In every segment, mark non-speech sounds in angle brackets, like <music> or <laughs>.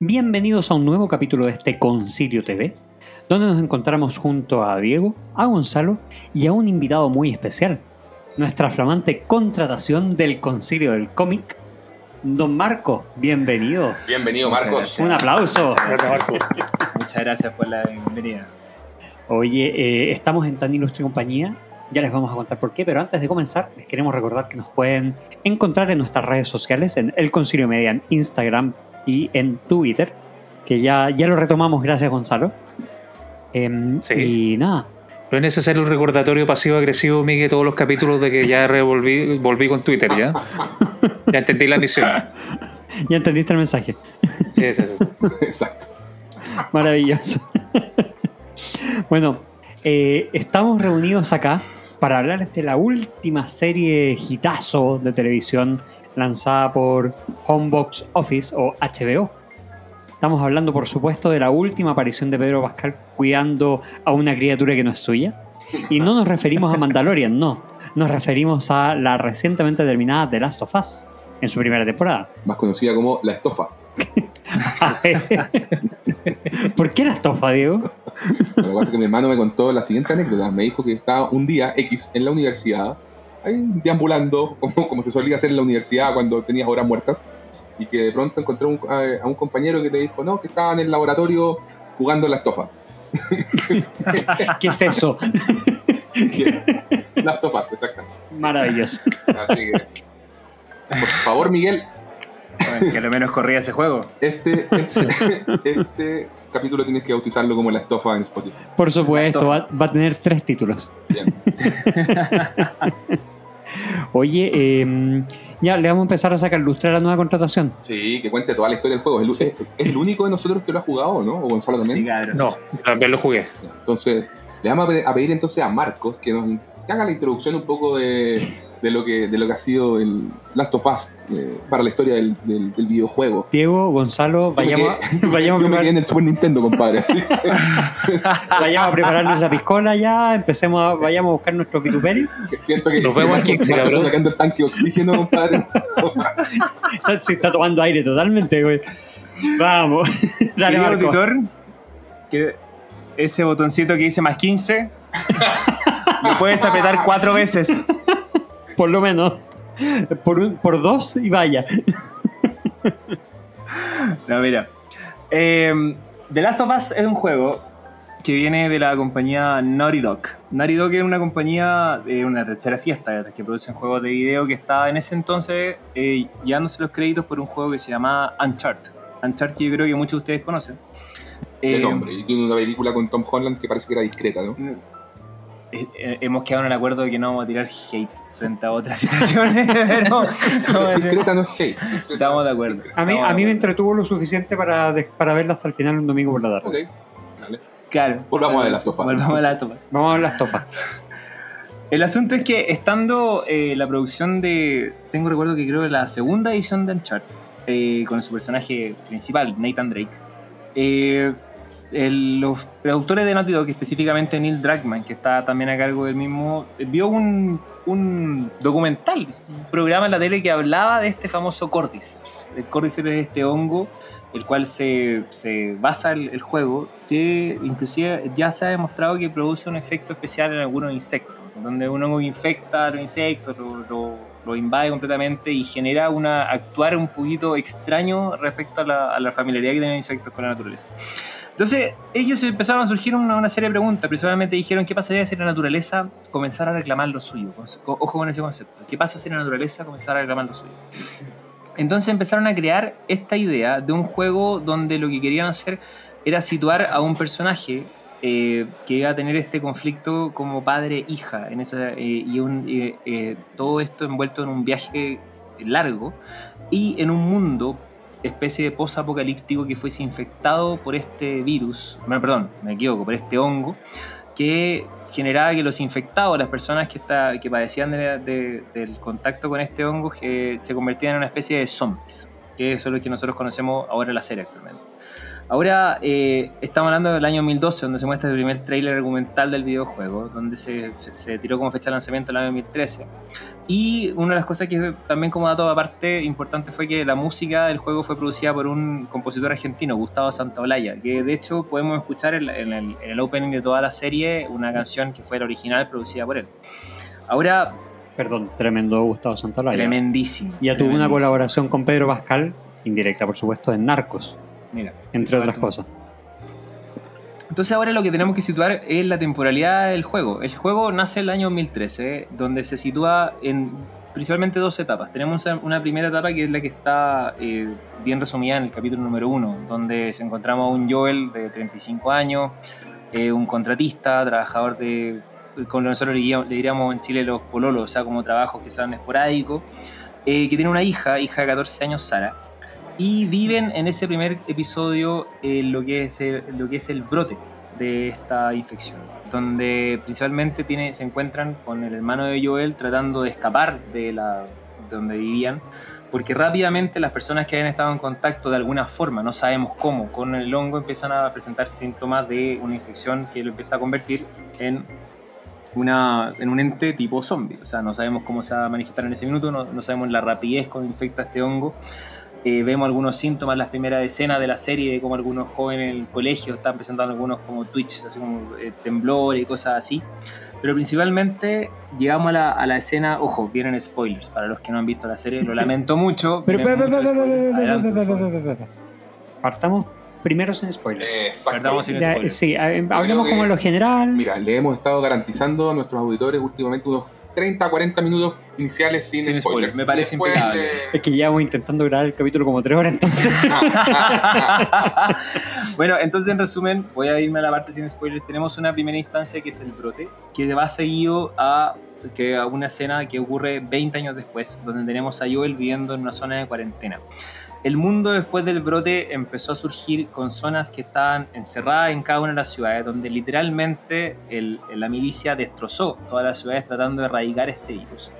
Bienvenidos a un nuevo capítulo de este Concilio TV, donde nos encontramos junto a Diego, a Gonzalo y a un invitado muy especial, nuestra flamante contratación del Concilio del Cómic, Don Marco. Bienvenido. Bienvenido, Muchas Marcos. gracias. Un aplauso. Gracias, Marcos. Muchas gracias por la bienvenida. Oye, eh, estamos en tan ilustre compañía, ya les vamos a contar por qué, pero antes de comenzar les queremos recordar que nos pueden encontrar en nuestras redes sociales, en El Concilio Media, en Instagram y en Twitter, que ya, ya lo retomamos, gracias Gonzalo. Em, Sí. Y nada, No es necesario el recordatorio pasivo-agresivo, Miguel, todos los capítulos de que ya revolví, volví con Twitter, ¿ya? <laughs> Ya entendí la misión. ya entendiste el mensaje. Sí, sí, sí. <laughs> Exacto. Maravilloso. <laughs> bueno, eh, estamos reunidos acá para hablar de la última serie hitazo de televisión lanzada por Homebox Office o HBO. Estamos hablando, por supuesto, de la última aparición de Pedro Pascal cuidando a una criatura que no es suya. Y no nos referimos a Mandalorian, no. Nos referimos a la recientemente terminada The Last of Us en su primera temporada. Más conocida como La Estofa. <laughs> ¿Por qué la estofa, Diego? Lo que pasa es que mi hermano me contó la siguiente anécdota. Me dijo que estaba un día X en la universidad, ahí deambulando, como, como se solía hacer en la universidad cuando tenías horas muertas, y que de pronto encontró un- a, a un compañero que le dijo, no, que estaba en el laboratorio jugando La Estofa. <laughs> ¿Qué es eso? <laughs> Las Estofas, exactamente. Maravilloso. Así que, por favor, Miguel, Bueno, que a lo menos corría ese juego. este, este, <laughs> este capítulo tienes que bautizarlo como La Estofa en Spotify. Por supuesto, va, va a tener tres títulos. Bien. <laughs> Oye, eh, ya le vamos a empezar a sacar lustre a la nueva contratación. Sí, que cuente toda la historia del juego. Es, el- es- es el único de nosotros que lo ha jugado, ¿no? O Gonzalo también. Sí. No, también lo jugué. Entonces, le vamos a pe- a pedir entonces a Marcos que nos que haga la introducción un poco de, de lo, que, de lo que ha sido el Last of Us eh, para la historia del, del- del videojuego. Diego, Gonzalo, Yo me vayamos, a, quedé- <laughs> vayamos, a Yo me quedé en el Super Nintendo, compadre. <laughs> vayamos a prepararnos la piscola ya, empecemos a, vayamos a buscar nuestro vituperio. Siento que Nos vemos aquí, sacando el tanque de oxígeno, compadre. <laughs> Se está tomando aire totalmente, güey. Vamos. Dale, Marco. auditor, que ese botoncito que dice más 15, lo puedes apretar cuatro veces. Por lo menos. Por, un- por dos y vaya. No, mira. Eh, The Last of Us es un juego que viene de la compañía Naughty Dog. Naughty Dog es una compañía, eh, una tercera fiesta, que producen juegos de video que estaba en ese entonces eh, llevándose los créditos por un juego que se llama Uncharted. Uncharted yo creo que muchos de ustedes conocen. Qué Eh, nombre. Y tiene una película con Tom Holland que parece que era discreta, ¿no? Eh, eh, hemos quedado en el acuerdo de que no vamos a tirar hate frente a otras <laughs> situaciones, pero no, <laughs> Discreta no es hate. estamos de acuerdo. A mí, a me entretuvo lo suficiente para, para verla hasta el final un domingo por la tarde. Ok. Dale. Claro. Volvamos a of Us. Volvamos a of Us. Vamos a ver las tofas. El asunto es que estando eh, la producción de. Tengo recuerdo que creo que la segunda edición de Uncharted, eh, con su personaje principal, Nathan Drake, eh, el- los productores de Naughty Dog, específicamente Neil Druckmann, que está también a cargo del mismo, eh, vio un, un documental, un programa en la tele que hablaba de este famoso Cordyceps. El Cordyceps es este hongo el cual se, se basa el, el juego, que inclusive ya se ha demostrado que produce un efecto especial en algunos insectos, donde un hongo infecta a los insectos, lo, lo- lo invade completamente y genera una actuar un poquito extraño respecto a la, a la familiaridad que tienen los insectos con la naturaleza. Entonces, ellos empezaron a surgir una, una serie de preguntas. Principalmente dijeron: ¿qué pasaría si la naturaleza comenzara a reclamar lo suyo? Ojo con ese concepto. ¿Qué pasa si la naturaleza comenzara a reclamar lo suyo? Entonces empezaron a crear esta idea de un juego donde lo que querían hacer era situar a un personaje eh, que iba a tener este conflicto como padre-hija eh, y un- eh, eh, todo esto envuelto en un viaje largo y en un mundo especie de post-apocalíptico que fuese infectado por este virus, perdón, me equivoco, por este hongo, que generaba que los infectados, las personas que, está, que padecían de- de- del contacto con este hongo, que se convertían en una especie de zombies, que eso es lo que nosotros conocemos ahora en la serie actualmente. Ahora eh, estamos hablando del año 2012, donde se muestra el primer tráiler argumental del videojuego, donde se, se- tiró como fecha de lanzamiento el año 2013. Y una de las cosas que también como dato aparte importante fue que la música del juego fue producida por un compositor argentino, Gustavo Santaolalla, que de hecho podemos escuchar en, en el, en el opening de toda la serie una canción que fue la original producida por él. Ahora, Perdón, tremendo Gustavo Santolaya. tremendísimo. Ya tuvo una colaboración con Pedro Pascal, indirecta por supuesto, en Narcos, Mira. entre otras cosas. Entonces ahora lo que tenemos que situar es la temporalidad del juego. El juego nace en el año 2013, donde se sitúa en principalmente dos etapas. Tenemos una primera etapa que es la que está eh, bien resumida en el capítulo número uno, donde se encontramos a un Joel de 35 años, eh, un contratista, trabajador de, como nosotros le diríamos, le diríamos en Chile los pololos, o sea, como trabajos que sean esporádicos, eh, que tiene una hija, hija de 14 años, Sara, y viven en ese primer episodio eh, lo, que es el, lo que es el brote de esta infección, donde principalmente tiene, se encuentran con el hermano de Joel tratando de escapar de, la, de donde vivían, porque rápidamente las personas que habían estado en contacto de alguna forma, no sabemos cómo, con el hongo empiezan a presentar síntomas de una infección que lo empieza a convertir en una, en un ente tipo zombie. O sea, no sabemos cómo se va a manifestar en ese minuto, no, no sabemos la rapidez con infecta este hongo. Eh, vemos algunos síntomas en las primeras escenas de la serie, de cómo algunos jóvenes en el colegio están presentando algunos como Twitch, así como eh, temblor y cosas así. Pero principalmente llegamos a la, a la escena, ojo, vienen spoilers para los que no han visto la serie, lo <laughs> lamento mucho. Pero, pero, pero, pero, Adelante. Partamos primero sin spoilers. Exacto. Perdamos sin Ya, spoilers. sí, eh, hablemos que- como lo general. Mira, le hemos estado garantizando a nuestros auditores últimamente unos 30, 40 minutos iniciales sin, Sin spoilers, spoilers. me parece Después, impecable. eh, Es que llevamos intentando grabar el capítulo como tres horas, entonces. <laughs> bueno, entonces en resumen, voy a irme a la parte sin spoilers. Tenemos una primera instancia que es el brote, que va seguido a, que a una escena que ocurre 20 años después, donde tenemos a Joel viviendo en una zona de cuarentena. El mundo después del brote empezó a surgir con zonas que estaban encerradas en cada una de las ciudades, donde literalmente el- la milicia destrozó todas las ciudades tratando de erradicar este virus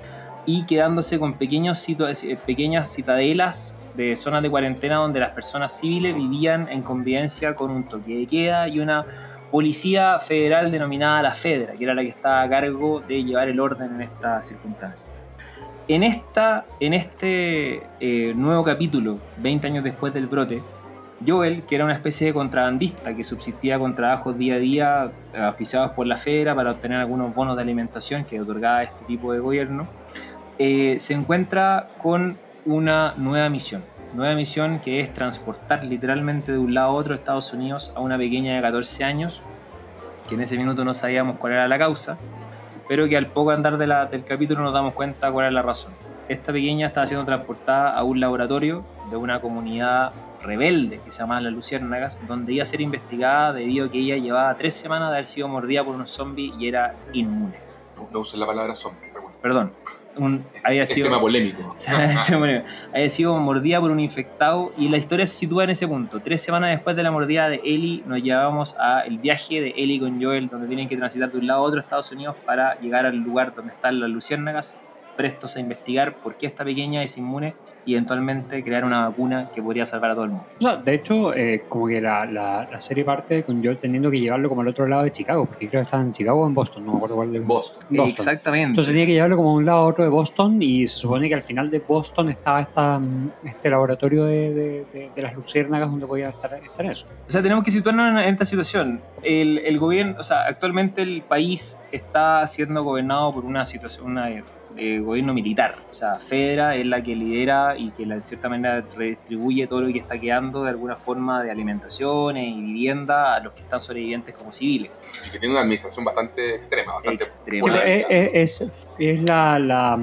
y quedándose con pequeños eh, pequeñas citadelas de zonas de cuarentena donde las personas civiles vivían en convivencia con un toque de queda y una policía federal denominada la Fedra, que era la que estaba a cargo de llevar el orden en esta circunstancia. En, esta, en este eh, nuevo capítulo, 20 años después del brote, Joel, que era una especie de contrabandista que subsistía con trabajos día a día eh, auspiciados por la Fedra para obtener algunos bonos de alimentación que otorgaba este tipo de gobierno, eh, se encuentra con una nueva misión. Nueva misión que es transportar literalmente de un lado a otro Estados Unidos a una pequeña de 14 años, que en ese minuto no sabíamos cuál era la causa, pero que al poco andar de la- del capítulo nos damos cuenta cuál es la razón. Esta pequeña estaba siendo transportada a un laboratorio de una comunidad rebelde que se llama Las Luciérnagas, donde iba a ser investigada debido a que ella llevaba tres semanas de haber sido mordida por un zombie y era inmune. no, no usen la palabra zombie. Perdón, un- había sido... tema polémico. <laughs> Había sido mordida por un infectado y la historia se sitúa en ese punto. Tres semanas después de la mordida de Ellie nos llevamos a el viaje de Ellie con Joel donde tienen que transitar de un lado a otro Estados Unidos para llegar al lugar donde están las luciérnagas prestos a investigar por qué esta pequeña es inmune y eventualmente crear una vacuna que podría salvar a todo el mundo. O sea, de hecho, eh, como que la, la, la serie parte con Joel teniendo que llevarlo como al otro lado de Chicago, porque creo que estaba en Chicago o en Boston, no me acuerdo cuál de Boston. Boston. Exactamente. Entonces tenía que llevarlo como de un lado a otro de Boston y se supone que al final de Boston estaba esta, mm, este laboratorio de, de- de- de las luciérnagas donde podía estar, estar eso. O sea, tenemos que situarnos en, en esta situación. El, el gobierno, o sea, actualmente el país está siendo gobernado por una situación, una eh, gobierno militar. O sea, Fedra es la que lidera y que la- en cierta manera redistribuye todo lo que está quedando de alguna forma de alimentaciones y vivienda a los que están sobrevivientes como civiles. Y que tiene una administración bastante extrema, bastante Extrema. Es, es, es- es la, la,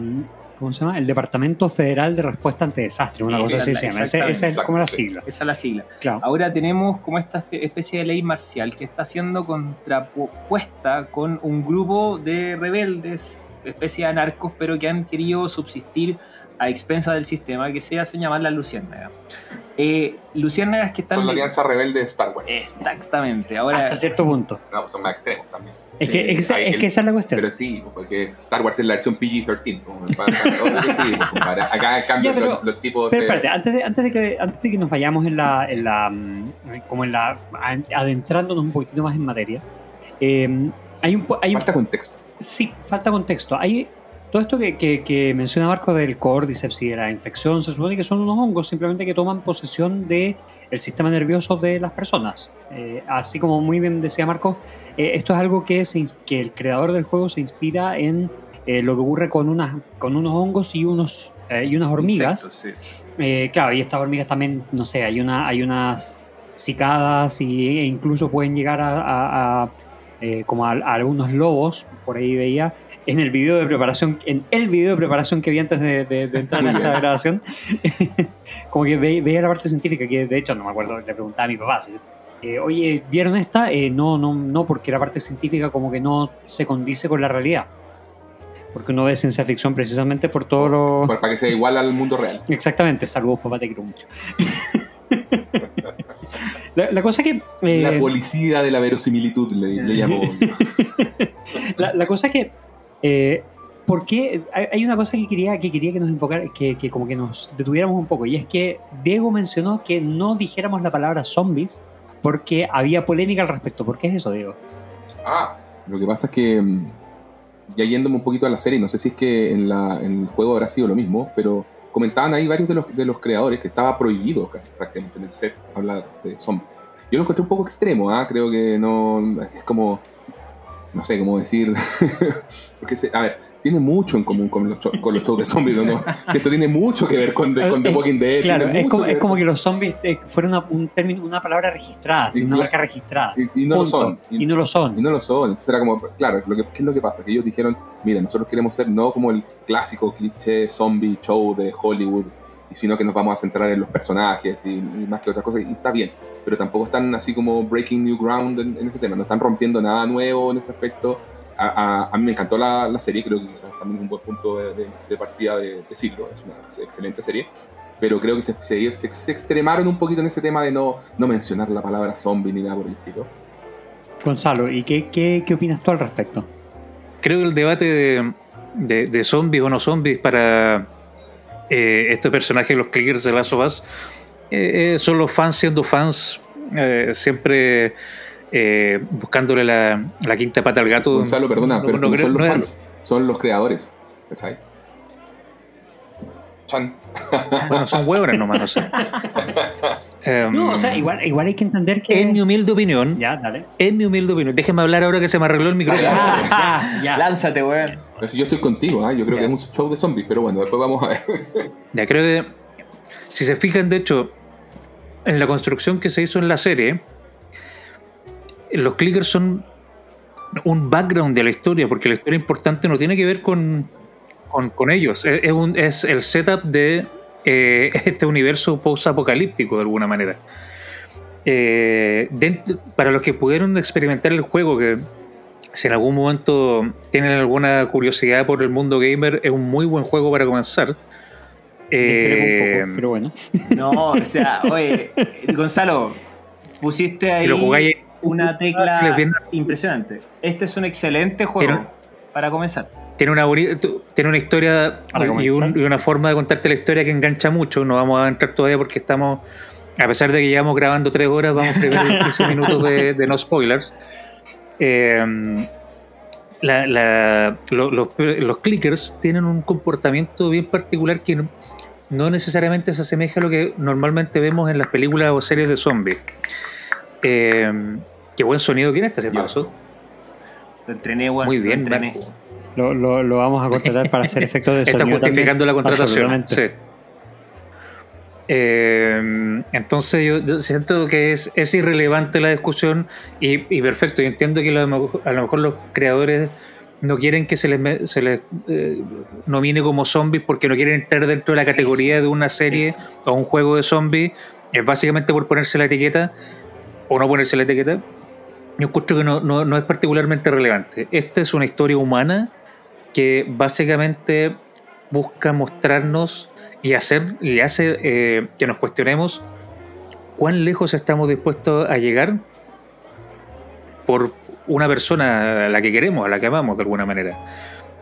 ¿cómo se llama? El Departamento Federal de Respuesta ante Desastres, una cosa así se llama. Ese- Esa es como la sigla. Esa es la sigla. Claro. Ahora tenemos como esta especie de ley marcial que está siendo contrapuesta con un grupo de rebeldes, especie de anarcos, pero que han querido subsistir a expensas del sistema que se hace llamar la luciérnaga. Eh, Luciérnagas que están. Son la alianza rebelde de Star Wars. Exactamente. Ahora. Hasta cierto punto. No, son más extremos también. Es, Sí, que, es, ahí es el- que esa es la cuestión. Pero sí, porque Star Wars es la versión PG-13. pues, para- para- obvio que sí, pues. Acá, en cambio, Ya, pero- los, los tipos. Pero eh, espérate, antes de, antes de, que, antes de que nos vayamos en la, en la mm, como en la adentrándonos un poquitito más en materia, eh, hay un, hay un falta contexto. Sí, falta contexto. Hay todo esto que, que- que menciona Marco del Cordyceps y de la infección, se supone que son unos hongos simplemente que toman posesión del el sistema nervioso de las personas. Eh, así como muy bien decía Marco, eh, esto es algo que, se, que el creador del juego se inspira en eh, lo que ocurre con, unas, con unos hongos y, unos, y unas hormigas. Insectos, sí. Claro, y estas hormigas también, no sé, hay, una, hay unas cicadas y, e incluso pueden llegar a, a- a, eh, como a, a algunos lobos, por ahí veía, en el video de preparación, en el video de preparación que vi antes de, de- de entrar a esta grabación, <laughs> como que ve- veía la parte científica, que de hecho no me acuerdo, le preguntaba a mi papá, si, eh, oye, ¿vieron esta? Eh, no, no, no, porque la parte científica como que no se condice con la realidad. Porque uno ve ciencia ficción precisamente por todo lo... Para que sea igual al mundo real. Exactamente, saludos papá, te quiero mucho. <laughs> la, la cosa que... eh, la policía de la verosimilitud le, le <laughs> llamó. la, la cosa que... Eh, ¿Por qué? Hay una cosa que quería que, quería que nos enfocara, que, que como que nos detuviéramos un poco, y es que Diego mencionó que no dijéramos la palabra zombies porque había polémica al respecto. ¿Por qué es eso, Diego? Ah, lo que pasa es que, mm, ya yéndome un poquito a la serie, no sé si es que en, la, en el juego habrá sido lo mismo, pero comentaban ahí varios de los, de los creadores que estaba prohibido ca- prácticamente en el set hablar de zombies. Yo lo encontré un poco extremo, ¿ah? creo que no. Es como. No sé cómo decir. <laughs> Porque, se- a ver, tiene mucho en común con los, con los shows de zombies, ¿o ¿no? <laughs> Que esto tiene mucho que ver con, The- con The Walking Dead. Claro, es como, que es como que los zombies eh, fueran una, un término, una palabra registrada, Y una marca registrada. Y, y no Punto. lo son. Y, no lo son. Y no lo son. Entonces era como, claro, lo que, ¿qué es lo que pasa? Que ellos dijeron, mira, nosotros queremos ser no como el clásico cliché zombie show de Hollywood, sino que nos vamos a centrar en los personajes y, y más que otras cosas. Y está bien, pero tampoco están así como breaking new ground en, en ese tema. No están rompiendo nada nuevo en ese aspecto. A, a- a mí me encantó la, la serie, creo que quizás también es un buen punto de, de- de partida de, de siglo. Es una excelente serie. Pero creo que se, se, se- se extremaron un poquito en ese tema de no, no mencionar la palabra zombie ni nada por el estilo. Gonzalo, ¿y qué, qué, qué opinas tú al respecto? Creo que el debate de, de- de zombies o no zombies para eh, este personaje, los clickers de Last of Us, eh, eh, son los fans siendo fans, eh, siempre eh, buscándole la, la quinta pata al gato. Gonzalo, perdona, No- pero no son los no es- fans, son los creadores. ¿Cachai? Chan. <laughs> Bueno, son huevones nomás, no sé. <laughs> Em, No, o sea, igual, igual hay que entender que. en mi humilde opinión, Ya, dale. en mi humilde opinión, déjeme hablar ahora que se me arregló el micrófono. Ya, ya, ya. <laughs> Lánzate, weón. Yo estoy contigo, ¿ah? yo creo Ya. que es un show de zombies, pero bueno, después vamos a ver. Ya creo que, si se fijan, de hecho, en la construcción que se hizo en la serie, los clickers son un background de la historia, porque la historia importante no tiene que ver con, con, con ellos. Es, es un- es el setup de eh, <laughs> este universo post-apocalíptico, de alguna manera. Eh, dentro- para los que pudieron experimentar el juego, que si en algún momento tienen alguna curiosidad por el mundo gamer, es un muy buen juego para comenzar. Eh, un poco, pero bueno. No, o sea, oye, Gonzalo, pusiste <laughs> ahí si lo jugáis una tecla impresionante. Este es un excelente juego Tiene- para comenzar. tiene una, tiene una historia y, comenzar. un- y una forma de contarte la historia que engancha mucho. No vamos a entrar todavía porque estamos, a pesar de que llevamos grabando tres horas, vamos primero en 15 minutos de, de no spoilers. Eh, la- la- lo- los, los clickers tienen un comportamiento bien particular que no, no necesariamente se asemeja a lo que normalmente vemos en las películas o series de zombies. Eh, qué buen sonido, ¿quién está haciendo eso? Lo entrené, weón. Muy lo bien, entrené. Lo, lo, lo vamos a contratar para hacer <laughs> efectos de Está sonido. justificando también. la contratación. Sí. Eh, entonces yo, yo siento que es, es irrelevante la discusión y, y perfecto. Yo entiendo que a lo, mejor- a lo mejor los creadores no quieren que se les, se les eh, nomine como zombies porque no quieren entrar dentro de la categoría de una serie Eso. o un juego de zombies. Es básicamente por ponerse la etiqueta o no ponerse la etiqueta. Yo encuentro que no, no- no es particularmente relevante. Esta es una historia humana que básicamente busca mostrarnos y hacer y hace eh, que nos cuestionemos cuán lejos estamos dispuestos a llegar por una persona a la que queremos, a la que amamos de alguna manera,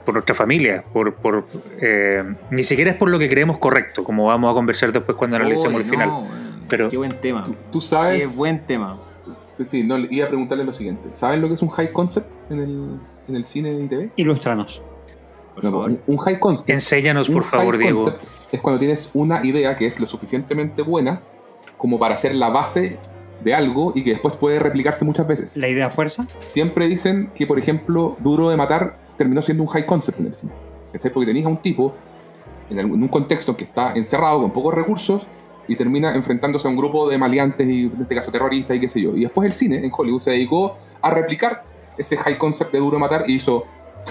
por nuestra familia, por, por eh, ni siquiera es por lo que creemos correcto, como vamos a conversar después cuando analicemos el final. no. Pero- Qué buen tema. Tú, tú sabes. Qué buen tema. Sí, no, iba a preguntarle lo siguiente. ¿Saben lo que es un high concept en el, en el cine y TV? Ilustranos. No, favor. un, un high concept. Enséñanos, por favor, high Diego. concept es cuando tienes una idea que es lo suficientemente buena como para ser la base de algo y que después puede replicarse muchas veces. La idea fuerza. Siempre dicen que, por ejemplo, Duro de Matar terminó siendo un high concept en el cine. ¿Cachai? Porque tenías a un tipo en un contexto que está encerrado con pocos recursos y termina enfrentándose a un grupo de maleantes y en este caso terroristas y qué sé yo. Y después el cine en Hollywood se dedicó a replicar ese high concept de Duro de Matar y hizo,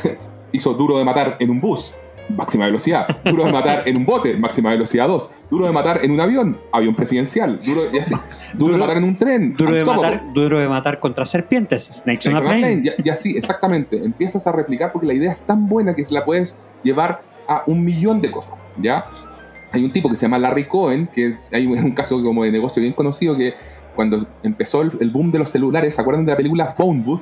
<laughs> hizo Duro de Matar en un bus, máxima velocidad. Duro de Matar en un bote, máxima velocidad 2. Duro de Matar en un avión, avión presidencial. Duro, y así. <laughs> Duro, de Matar en un tren. Duro de matar, duro de matar contra serpientes. Snakes Snake on a on a plane. plane. Y, y así, exactamente. Empiezas a replicar porque la idea es tan buena que se la puedes llevar a un millón de cosas, ¿ya? Hay un tipo que se llama Larry Cohen, que es, hay un, caso como de negocio bien conocido que cuando empezó el, el boom de los celulares, ¿se acuerdan de la película Phone Booth?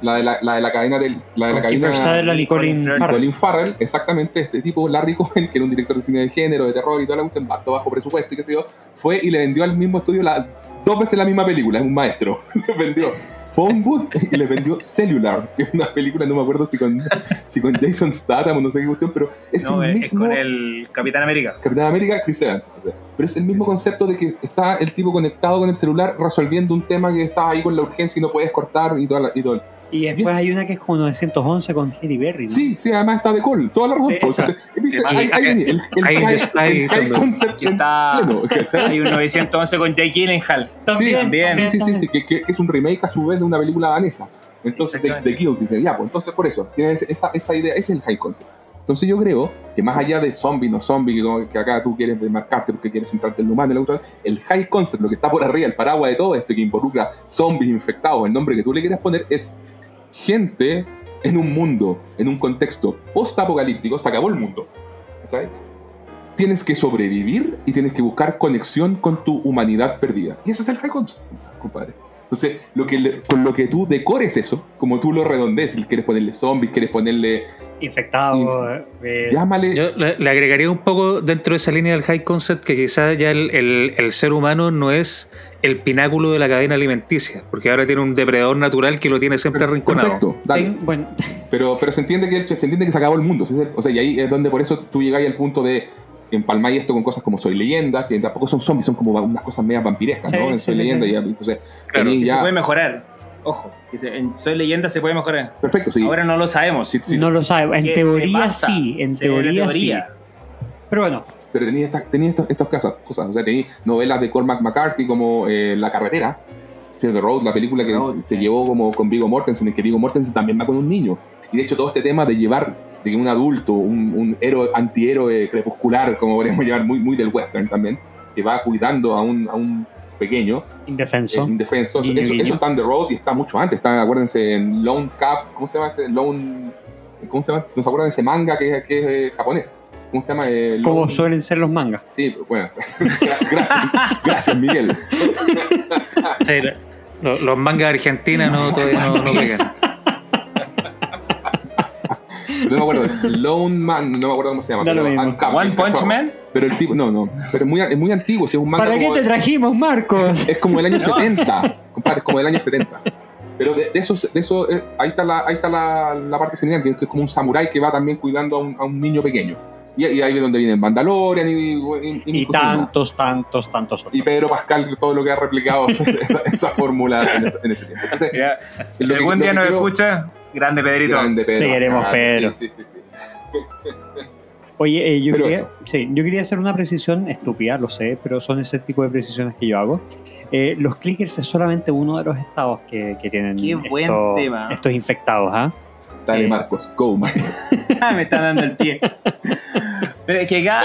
La de la, la de la cadena del, la de la cadena Sutherland y Colin Farrell. Colin Farrell, exactamente este tipo, Larry Cohen, que era un director de cine de género, de terror y toda la cuestión, bajo presupuesto y qué sé yo, fue y le vendió al mismo estudio la, dos veces la misma película, es un maestro. <laughs> le vendió Phone Booth <laughs> y le vendió Cellular, que es una película, no me acuerdo si con, si con Jason Statham o no sé qué cuestión, pero es No, el es mismo... con el Capitán América. Capitán América, Chris Evans. Entonces. Pero es el mismo concepto de que está el tipo conectado con el celular resolviendo un tema que está ahí con la urgencia y no puedes cortar y, toda la- y todo. el- Y después hay una que es como 911 con Halle Berry. ¿no? Sí, sí, además está de call. Toda la razón. Sí, pues, ¿viste? Ahí viene, el, el. Hay un 911 con Jake Gyllenhaal. Sí, también. Sí, sí, sí, sí, que, es un remake a su vez de una película danesa. Entonces, de, de. Guild, dice, ya, pues entonces por eso, tienes esa, esa idea, ese es el high concept. Entonces yo creo que más allá de zombie, no zombie, que, acá tú quieres demarcarte porque quieres centrarte en lo humano, en el high concept, lo que está por arriba, el paraguas de todo esto que involucra zombies infectados, el nombre que tú le quieras poner, es gente en un mundo, en un contexto post-apocalíptico, se acabó el mundo. Tienes que sobrevivir y tienes que buscar conexión con tu humanidad perdida. Y ese es el high concept, compadre. Entonces, lo que le- con lo que tú decores eso, como tú lo redondees, si quieres ponerle zombies, quieres ponerle. Infectado. eh, Llámale. Yo le, le agregaría un poco dentro de esa línea del high concept que quizás ya el, el- el ser humano no es el pináculo de la cadena alimenticia, porque ahora tiene un depredador natural que lo tiene siempre arrinconado. Perfecto, dale. bueno, Pero, pero se entiende que se entiende que se acabó el mundo. o sea, y ahí es donde por eso tú llegáis al punto de empalmáis esto con cosas como Soy Leyenda, que tampoco son zombies, son como unas cosas media vampirescas, Sí, ¿no? En sí, Soy sí, Leyenda, sí. y entonces Claro, Que ya. se puede mejorar. Ojo, que se- en Soy Leyenda se puede mejorar. Perfecto, sí. Ahora no lo sabemos. Sí, sí. no lo sabe. En teoría sí. En teoría, teoría. sí. Pero bueno, Pero tenía estas tenía estos, estos casos, cosas. O sea, tenía novelas de Cormac McCarthy como eh, La Carretera, Fear the Road, la película que Road, se, se sí. llevó como con Vigo Mortensen, en que Vigo Mortensen también va con un niño. Y de hecho, todo este tema de llevar de que un adulto, un, un héroe, antihéroe crepuscular, como podríamos <laughs> llamar, muy, muy del western también, que va cuidando a un, a un pequeño, indefenso. eh, indefenso. Eso, eso está en The Road y está mucho antes. Está, acuérdense, en Lone Cap, ¿cómo se llama ese? Lone. ¿Cómo se llama? ¿No se acuerdan de ese manga que, que es eh, japonés? ¿Cómo se llama? Eh, como suelen ser los mangas. Sí, bueno. <laughs> gracias, gracias, Miguel. Sí, la- lo- los mangas de Argentina no, todavía no, no <laughs> pegan. No me acuerdo, es Lone Man, no me acuerdo cómo se llama. Da lo pero mismo. Uncapped, One Punch cachorro. Man. Pero el tipo, no, no. Pero es muy, es muy antiguo, si es un manga ¿Para qué como- te trajimos, Marcos? Es como del año No. 70, compadre, es como del año 70. Pero de, de eso, de eso eh, ahí está, la, ahí está la, la parte genial, que, que es como un samurái que va también cuidando a un, a un niño pequeño. Y, y ahí es donde vienen Mandalorian y, y, y- Y cosas más. tantos, tantos, tantos otros. Y Pedro Pascal, todo lo que ha replicado <laughs> esa, esa fórmula en, este- en este tiempo. Entonces, Ya. lo Si que- algún lo día que nos escucha, grande Pedrito. Grande Pedro Te queremos, Pascal, Pedro. Sí, sí, sí, sí. <laughs> Oye, eh, yo, Pero quería, sí, yo quería hacer una precisión estúpida, lo sé, pero son ese tipo de precisiones que yo hago. Eh, los clickers es solamente uno de los estados que, que tienen Qué buen estos, tema. estos infectados. ¿ah? Dale, Eh. Marcos, go, Marcos. <laughs> Ah, me está dando el pie. Pero es que acá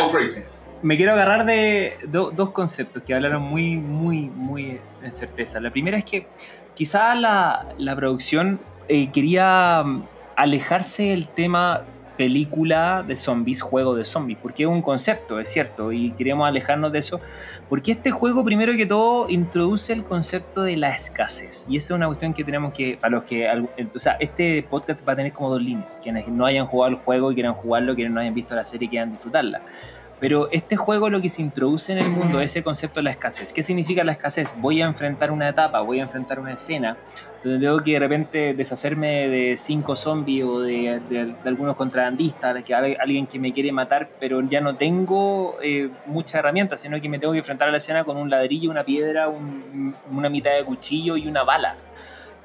me quiero agarrar de do- dos conceptos que hablaron muy, muy, muy en certeza. La primera es que quizá la, la producción eh, quería mm, alejarse del tema película de zombies, juego de zombies, porque es un concepto, es cierto, y queremos alejarnos de eso, porque este juego primero que todo introduce el concepto de la escasez, y eso es una cuestión que tenemos que, para los que, o sea, este podcast va a tener como dos líneas, quienes no hayan jugado el juego y quieran jugarlo, quienes no hayan visto la serie y quieran disfrutarla. Pero este juego lo que se introduce en el mundo es ese concepto de la escasez. ¿Qué significa la escasez? Voy a enfrentar una etapa, voy a enfrentar una escena donde tengo que de repente deshacerme de cinco zombies o de, algunos contrabandistas, que alguien que me quiere matar, pero ya no tengo eh, muchas herramientas, sino que me tengo que enfrentar a la escena con un ladrillo, una piedra, una mitad de cuchillo y una bala.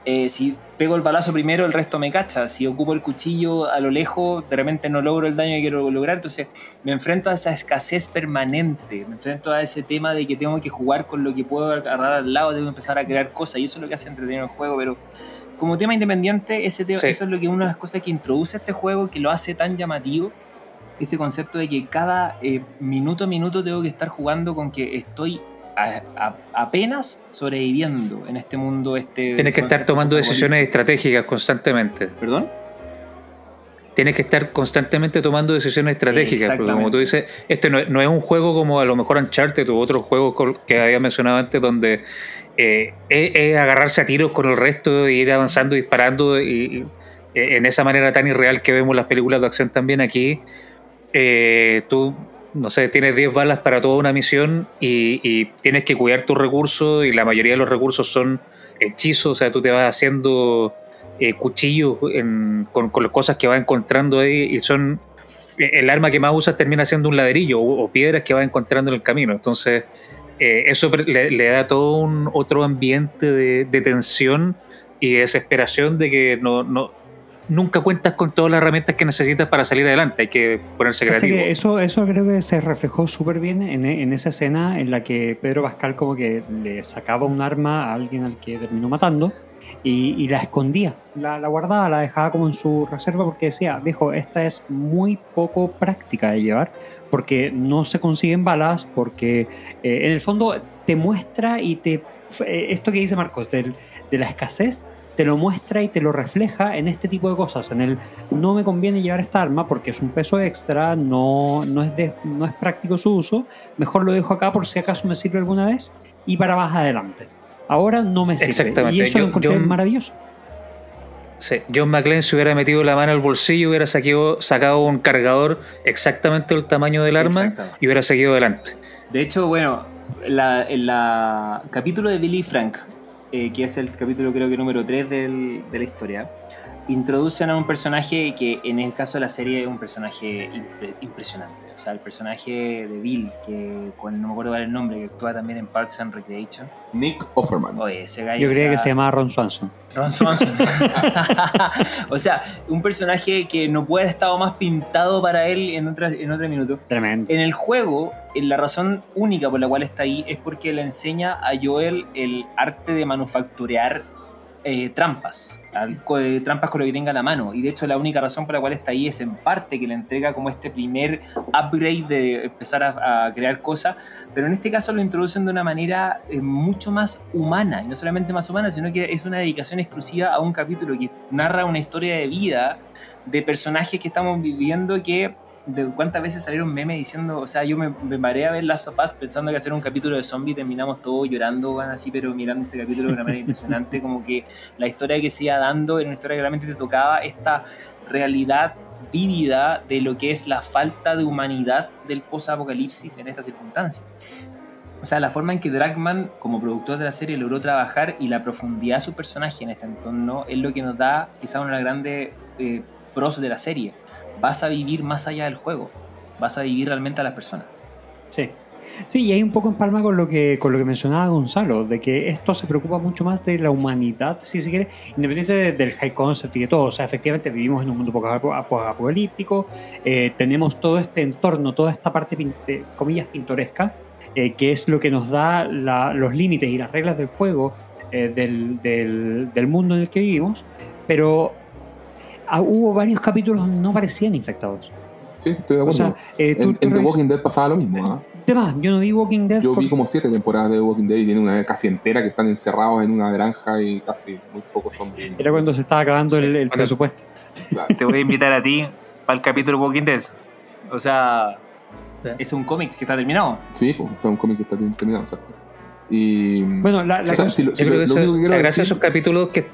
Eh, si pego el balazo primero, el resto me cacha. Si ocupo el cuchillo a lo lejos, de repente no logro el daño que quiero lograr. Entonces me enfrento a esa escasez permanente. Me enfrento a ese tema de que tengo que jugar con lo que puedo agarrar al lado, tengo que empezar a crear cosas. Y eso es lo que hace entretenido el juego. Pero como tema independiente, ese eso es lo que una de las cosas que introduce este juego, que lo hace tan llamativo. Ese concepto de que cada eh, minuto a minuto tengo que estar jugando con que estoy apenas sobreviviendo en este mundo. Este Tienes que estar tomando decisiones estratégicas constantemente. ¿Perdón? Tienes que estar constantemente tomando decisiones estratégicas. Porque como tú dices, este no, es un juego como a lo mejor Uncharted u otros juegos que había mencionado antes, donde eh, es, agarrarse a tiros con el resto e ir avanzando, disparando. Y, en esa manera tan irreal que vemos las películas de acción también aquí, eh, tú no sé, tienes 10 balas para toda una misión y, tienes que cuidar tus recursos y la mayoría de los recursos son hechizos, o sea, tú te vas haciendo eh, cuchillos con, las cosas que vas encontrando ahí y son... Eh, el arma que más usas termina siendo un ladrillo o, piedras que vas encontrando en el camino. Entonces, eh, eso le, da todo un otro ambiente de, de tensión y desesperación de que no, no, nunca cuentas con todas las herramientas que necesitas para salir adelante. Hay que ponerse creativo. eso, eso creo que se reflejó súper bien en, esa escena en la que Pedro Pascal como que le sacaba un arma a alguien al que terminó matando y, la escondía, la, guardaba, la dejaba como en su reserva porque decía, viejo, esta es muy poco práctica de llevar porque no se consiguen balas, porque eh, en el fondo te muestra y te... Eh, esto que dice Marcos, de la escasez, te lo muestra y te lo refleja en este tipo de cosas. En el no me conviene llevar esta arma porque es un peso extra, no, no, es, de, no es práctico su uso, mejor lo dejo acá por si acaso me sirve alguna vez y para más adelante. Ahora no me sirve. Exactamente. Y eso lo encontré maravilloso. Sí, John McClane se hubiera metido la mano al bolsillo, hubiera sacado, sacado un cargador exactamente del tamaño del arma y hubiera seguido adelante. De hecho, bueno, la, en la capítulo de Billy Frank, eh, que es el capítulo creo que número 3 del, de la historia, introducen a un personaje que en el caso de la serie es un personaje impresionante. O sea, el personaje de Bill, que no me acuerdo cuál es el nombre, que actúa también en Parks and Recreation. Nick Offerman. Oye, ese gallo, Yo creía que se llamaba Ron Swanson. Ron Swanson. <laughs> o sea, un personaje que no puede haber estado más pintado para él en, otra, en otro minuto. Tremendo. En el juego, la razón única por la cual está ahí es porque le enseña a Joel el arte de manufacturear eh, trampas, eh, trampas con lo que tenga a la mano. Y de hecho la única razón por la cual está ahí es en parte que le entrega como este primer upgrade de empezar a, crear cosas, pero en este caso lo introducen de una manera eh, mucho más humana, y no solamente más humana, sino que es una dedicación exclusiva a un capítulo que narra una historia de vida de personajes que estamos viviendo que de cuántas veces salieron memes diciendo, o sea, yo me, me paré a ver Last of Us pensando que hacer un capítulo de zombie terminamos todos llorando, así, pero mirando este capítulo de una manera impresionante, como que la historia que se iba dando era una historia que realmente te tocaba esta realidad vívida de lo que es la falta de humanidad del post-apocalipsis en esta circunstancia. O sea, la forma en que Dragman, como productor de la serie, logró trabajar y la profundidad de su personaje en este entorno es lo que nos da quizá una de las grandes eh, pros de la serie vas a vivir más allá del juego, vas a vivir realmente a las personas. Sí. Sí, y hay un poco en palma con lo que con lo que mencionaba Gonzalo, de que esto se preocupa mucho más de la humanidad, si se quiere, independiente del high concept y de todo. O sea, efectivamente vivimos en un mundo apocalíptico, eh, tenemos todo este entorno, toda esta parte, comillas, pintoresca, eh, que es lo que nos da los límites y las reglas del juego eh, del, del, mundo en el que vivimos, pero hubo varios capítulos no parecían infectados. Sí, estoy de acuerdo. Eh, en, The Walking Dead pasaba lo mismo. ¿ah? yo no vi Walking Dead. Yo vi como siete temporadas de Walking Dead y tiene una casi entera que están encerrados en una granja y casi muy pocos zombies. Era cuando se estaba acabando el, presupuesto. Te voy a invitar a ti para el capítulo Walking Dead. O sea, Sí. es un cómic que está terminado. Sí, pues, está un cómic que está terminado, exacto. Y. Bueno, la, la o sea, cosa- si lo, si Yo lo- creo que lo eso- único que quiero la gracia de esos capítulos que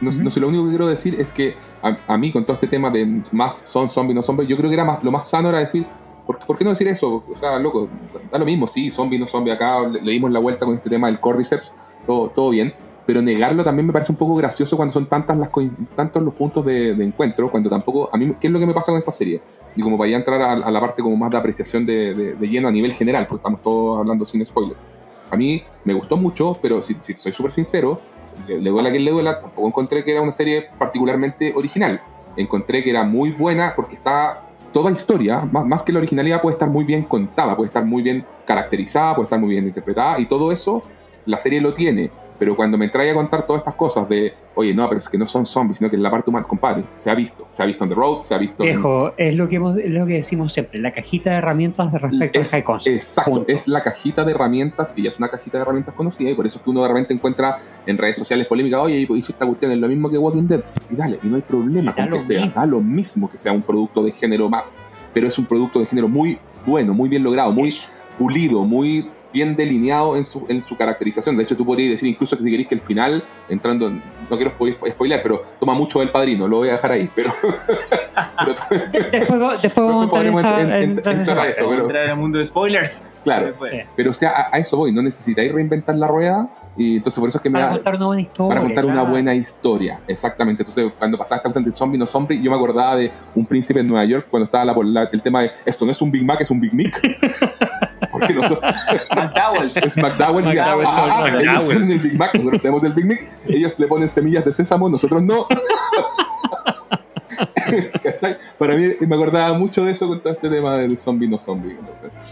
No, no sé, lo único que quiero decir es que a, a mí, con todo este tema de más son zombies, no zombies, yo creo que era más, lo más sano era decir, ¿por, por qué no decir eso? O sea, loco, da lo mismo, sí, zombie, no zombie, acá le, le dimos la vuelta con este tema del Cordyceps, todo, todo bien, pero negarlo también me parece un poco gracioso cuando son tantas las tantos los puntos de, de encuentro, cuando tampoco, a mí, ¿qué es lo que me pasa con esta serie? Y como para ya entrar a, a la parte como más de apreciación de, de- de lleno a nivel general, porque estamos todos hablando sin spoiler. A mí me gustó mucho, pero si, si soy súper sincero, le, le duela a quien le duela, tampoco encontré que era una serie particularmente original. Encontré que era muy buena porque está toda historia, más, más que la originalidad, puede estar muy bien contada, puede estar muy bien caracterizada, puede estar muy bien interpretada, y todo eso la serie lo tiene. Pero cuando me trae a contar todas estas cosas de, oye, no, pero es que no son zombies, sino que es la parte humana, compadre, se ha visto. Se ha visto en The Road, se ha visto en- es lo que, hemos, es lo que decimos siempre, la cajita de herramientas de respecto es, al high concept. Exacto, Punto. es la cajita de herramientas, que ya es una cajita de herramientas conocida, y por eso es que uno de repente encuentra en redes sociales polémicas, oye, y si esta cuestión es lo mismo que Walking Dead, y dale, y no hay problema con que sea, mismo. da lo mismo que sea un producto de género más, pero es un producto de género muy bueno, muy bien logrado, muy pulido, muy bien delineado en su, en su caracterización. De hecho, tú podrías decir incluso que si queréis que el final, entrando, en- no quiero spo- spoiler, pero toma mucho del padrino, lo voy a dejar ahí, pero... <laughs> pero Después, después vamos a entrar en en- entrar a eso, pero- entrar en el mundo de spoilers. claro. Sí. Pero o sea, a, a eso voy, no necesitáis reinventar la rueda y entonces por eso es que me Para da, contar una buena historia. para contar una buena historia, exactamente. Entonces cuando pasaba esta cuestión de zombie no zombie, yo me acordaba de un príncipe en Nueva York cuando estaba la, la- el tema de esto no es un Big Mac, es un Big Mick. <laughs> Porque nosotros, <laughs> McDowell's. es McDowell y ah, McDowell's, McDowell's. ellos tienen el Big Mac, nosotros tenemos el Big Mick, ellos le ponen semillas de sésamo, nosotros no. <laughs> <laughs> ¿Cachai? Para mí me acordaba mucho de eso con todo este tema del zombie no zombie.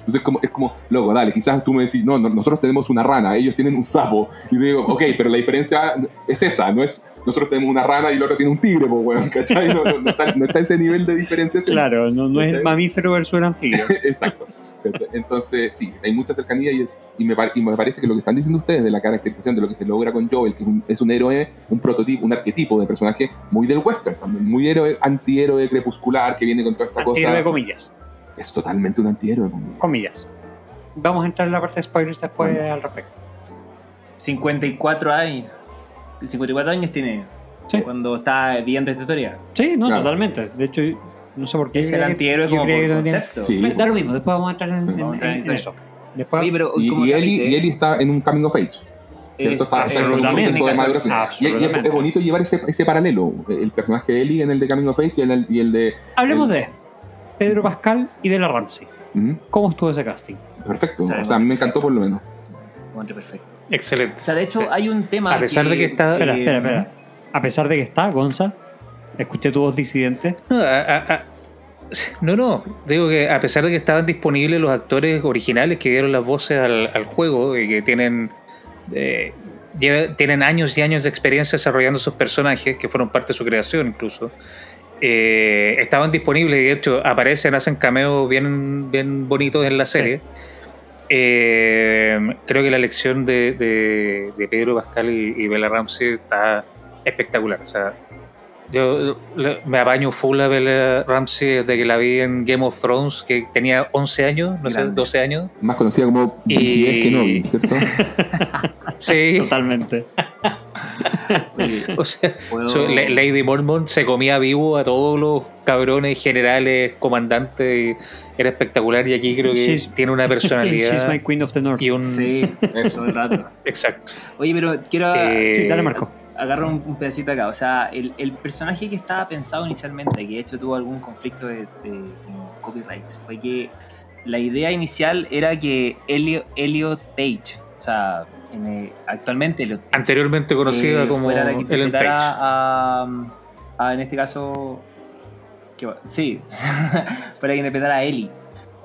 Entonces como, es como, loco, dale, quizás tú me decís, no, no, nosotros tenemos una rana, ellos tienen un sapo. Y te digo, ok, pero la diferencia es esa, no es nosotros tenemos una rana y el otro tiene un tigre, pues, weón, ¿cachai? No, no- no está, no está ese nivel de diferenciación. Claro, no, no es el mamífero versus el anfibio. <laughs> Exacto. Entonces, sí, hay mucha cercanía y, y me, y me parece que lo que están diciendo ustedes de la caracterización de lo que se logra con Joel, que es un, es un héroe, un prototipo, un arquetipo de personaje muy del western también, muy héroe, antihéroe crepuscular que viene con toda esta Antihéroe cosa. de comillas. Es totalmente un antihéroe. conmigo. Comillas. Vamos a entrar en la parte de spoilers después Bueno. al respecto. 54 años. 54 años tiene Sí. cuando está viendo esta historia. Sí, no, Claro. totalmente. De hecho, no sé por qué. Es el antihéroe como por concepto. Sí. Da lo mismo, después vamos a entrar en, eso. Después, pero Y, y Eli, y Eli está en un coming of age. ¿cierto? es- Está, está en un proceso de maduración. Y, y es, bonito llevar ese, ese paralelo, el personaje de Eli en el de Coming of Age y en el, y el de... Hablemos el- de Pedro Pascal y Bella Ramsey. Ujú, ¿Cómo estuvo ese casting? perfecto, o sea, a mí me encantó por lo menos. Perfecto. Excelente. O sea, de hecho, hay un tema. A pesar de que está- Espera, eh, espera, espera. A pesar de que está, Gonza, escuché tu voz disidente. No, a- a- a- no, no, digo que a pesar de que estaban disponibles los actores originales que dieron las voces al, al juego y que tienen, eh, lleva- tienen años y años de experiencia desarrollando esos personajes que fueron parte de su creación incluso, eh, estaban disponibles y de hecho aparecen, hacen cameos bien, bien bonitos en la serie. Eh, creo que la elección de, de- de Pedro Pascal y, y Bella Ramsey está espectacular. O sea, yo le- me apaño full a Bella Ramsey desde que la vi en Game of Thrones, que tenía 11 años, no sé, Grande. 12 años. Más conocida como Y- Rigidez Kenobi, ¿cierto? <laughs> Sí, Totalmente. <laughs> o sea, so- La- Lady Mormont se comía vivo a todos los cabrones, generales, comandantes, y era espectacular. Y aquí creo que She's- tiene una <laughs> She's my personalidad queen of the north. y un. Sí, Eso. el rato. Exacto. Oye, pero quiero Eh, Sí, dale, Marco. Agarrar un, un pedacito acá. O sea, el, el personaje que estaba pensado inicialmente, que de hecho tuvo algún conflicto de, de- copyrights, fue que la idea inicial era que Elliot, Elliot Page, o sea, en, actualmente Elliot Page, Anteriormente conocida eh, como fuera la que Ellen Page. a, a, en este caso, ¿qué va? sí, <laughs> fuera que interpretara a Ellie.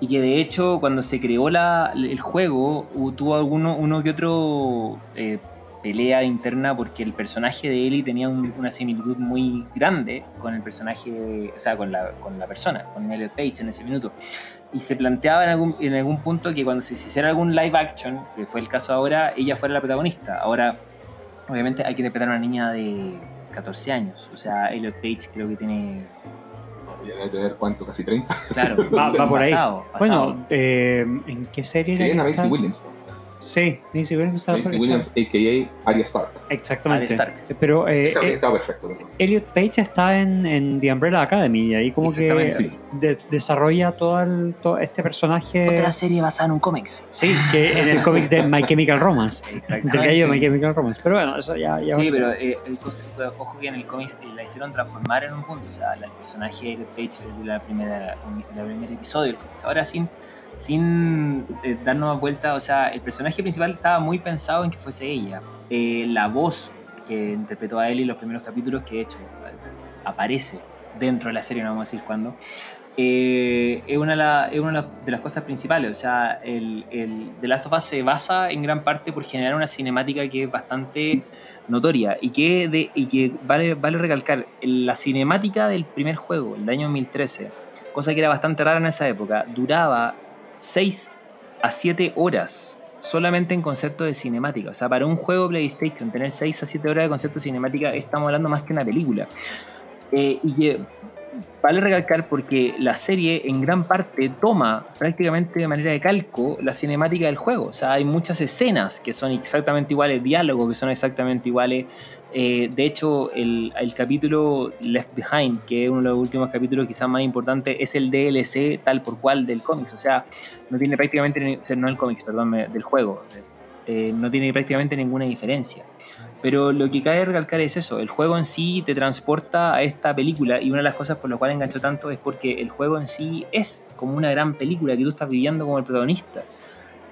Y que de hecho cuando se creó la, el juego tuvo alguno, uno que otro eh, pelea interna porque el personaje de Ellie tenía un- una similitud muy grande con el personaje, de- o sea, con la, con la persona, con Elliot Page en ese minuto. Y se planteaba en algún, en algún punto que cuando se hiciera algún live action, que fue el caso ahora, ella fuera la protagonista. Ahora, obviamente hay que interpretar a una niña de 14 años. O sea, Elliot Page creo que tiene Ya debe tener cuánto, casi 30. Claro, Va- va <laughs> por ahí. pasado, pasado. Bueno, eh, ¿en qué serie era? Que a Macy está? Williams. ¿no? Sí, Macy Williams estaba por- Williams, a.k.a. Arya Stark. Exactamente. Arya Stark. Pero eh, eh, estado perfecto. perdón. Elliot Page está en, en The Umbrella Academy y ahí como que Exactamente, sí. de- desarrolla todo, el- todo este personaje. Otra serie basada en un cómics. Sí, que en el cómics de My Chemical Romance. <laughs> Del gallo de My Chemical Romance. Pero bueno, eso ya. ya Sí, pero eh, el ojo que en el cómics eh, la hicieron transformar en un punto. O sea, la- el personaje de Elliot Page de la primera, del primer episodio del cómics. Ahora sin, sin eh, darnos vuelta, o sea, el personaje principal estaba muy pensado en que fuese ella. Eh, la voz que interpretó a Ellie en los primeros capítulos, que de hecho eh, aparece dentro de la serie, no vamos a decir cuándo. eh, es, una de las cosas principales. O sea, el, el The Last of Us se basa en gran parte por generar una cinemática que es bastante notoria y que, de, y que vale, vale recalcar, la cinemática del primer juego, el de año 2013, cosa que era bastante rara en esa época, duraba 6 a 7 horas solamente en concepto de cinemática. O sea, para un juego PlayStation tener 6 a 7 horas de concepto de cinemática estamos hablando más que una película. Eh, y que vale recalcar porque la serie en gran parte toma prácticamente de manera de calco la cinemática del juego. O sea, hay muchas escenas que son exactamente iguales, diálogos que son exactamente iguales. Eh, de hecho, el, el capítulo Left Behind, que es uno de los últimos capítulos quizás más importantes, es el DLC tal por cual del cómics. O sea, no tiene prácticamente, o sea, no el cómics, perdón, del juego. Eh, no tiene prácticamente ninguna diferencia. Pero lo que cabe recalcar es eso, el juego en sí te transporta a esta película y una de las cosas por las cuales enganchó tanto es porque el juego en sí es como una gran película que tú estás viviendo como el protagonista.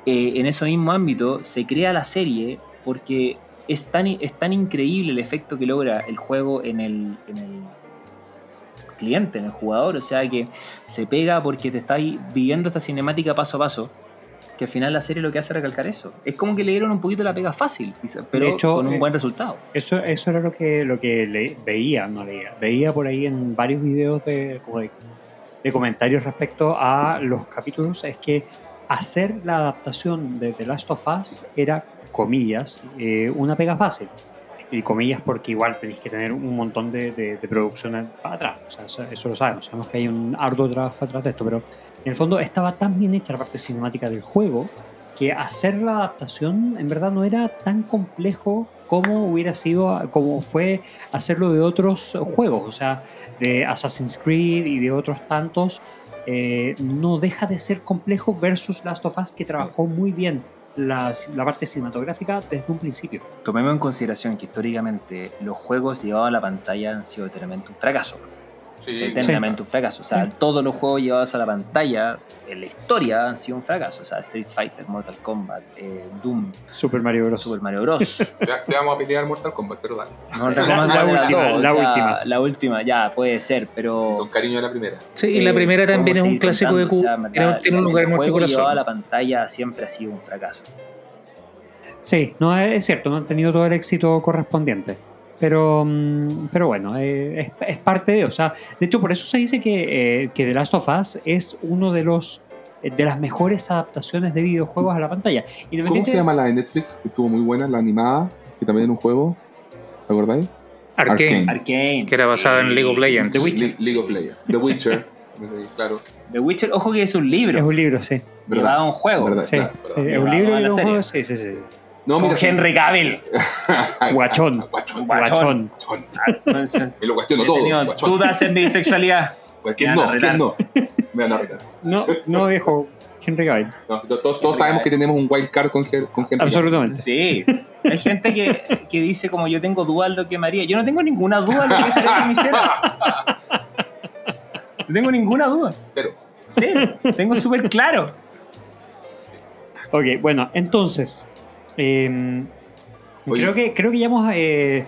Eh, en ese mismo ámbito se crea la serie porque es tan, es tan increíble el efecto que logra el juego en el, en el cliente, en el jugador, o sea que se pega porque te estás viviendo esta cinemática paso a paso que al final la serie lo que hace es recalcar eso. Es como que le dieron un poquito la pega fácil, pero De hecho, con un eh, buen resultado. Eso, eso era lo que, lo que le- veía, no leía. Veía por ahí en varios videos de, como de, de comentarios respecto a los capítulos. Es que hacer la adaptación de The Last of Us era, comillas, eh, una pega fácil. Y comillas porque igual tenéis que tener un montón de, de, producción para atrás. O sea, eso, eso lo sabemos. Sabemos que hay un arduo trabajo atrás de esto. Pero en el fondo estaba tan bien hecha la parte cinemática del juego que hacer la adaptación en verdad no era tan complejo como hubiera sido, como fue hacerlo de otros juegos, o sea, de Assassin's Creed y de otros tantos, eh, no deja de ser complejo versus Last of Us que trabajó muy bien la, parte cinematográfica desde un principio. Tomemos en consideración que históricamente los juegos llevados a la pantalla han sido eternamente un fracaso. Sí, eternamente un fracaso. O sea, Sí. todos los juegos llevados a la pantalla en la historia han sido un fracaso. O sea, Street Fighter, Mortal Kombat, eh, Doom, Super Mario Bros. Super Mario Bros. <laughs> te, te vamos a pelear Mortal Kombat, pero dale. Mortal La- Kombat la las última, la o sea, última. La última, ya, puede ser, pero... Con cariño a la primera. Sí, y la Eh, primera también es un clásico de Q. o sea, en tiene, un el lugar en nuestro juego llevado a la corazón. pantalla siempre ha sido un fracaso. Sí, no es cierto, no han tenido todo el éxito correspondiente. Pero, mm, pero bueno, eh, es, es parte de, o sea, de hecho por eso se dice que, eh, que The Last of Us es uno de los eh, de las mejores adaptaciones de videojuegos a la pantalla. ¿Cómo se llama la de Netflix? Estuvo muy buena, la animada, que también era un juego. ¿Te acordáis? Arkane, Arkane. Que era basada en League of Legends. The Witcher. Le- League of Legends. The Witcher. <laughs> Claro. The Witcher, ojo que es un libro. Es un libro, sí. Llevaba ¿Verdad? un juego. ¿Verdad? Sí, Claro, sí, verdad. es un libro y la un serie. juego, sí, sí, sí. No, Con mira, Henry Cavill. <laughs> Guachón. Guachón. Guachón. Guachón. Me <laughs> lo cuestiono todo. Guachón. dudas en bisexualidad. Pues, ¿Quién no? ¿Quién no? <laughs> Me van a retar. No, no viejo, Henry Cavill. No, todos, sabemos que tenemos un wild card con, con Henry. Absolutamente. Sí. Hay gente que, que dice como yo tengo duda en lo que me haría. Yo no tengo ninguna duda en lo que estaría que me hiciera. No tengo ninguna duda. Cero. Cero. Tengo súper claro. Ok, bueno, entonces. Eh, Oye. creo, que, creo que ya hemos. eh,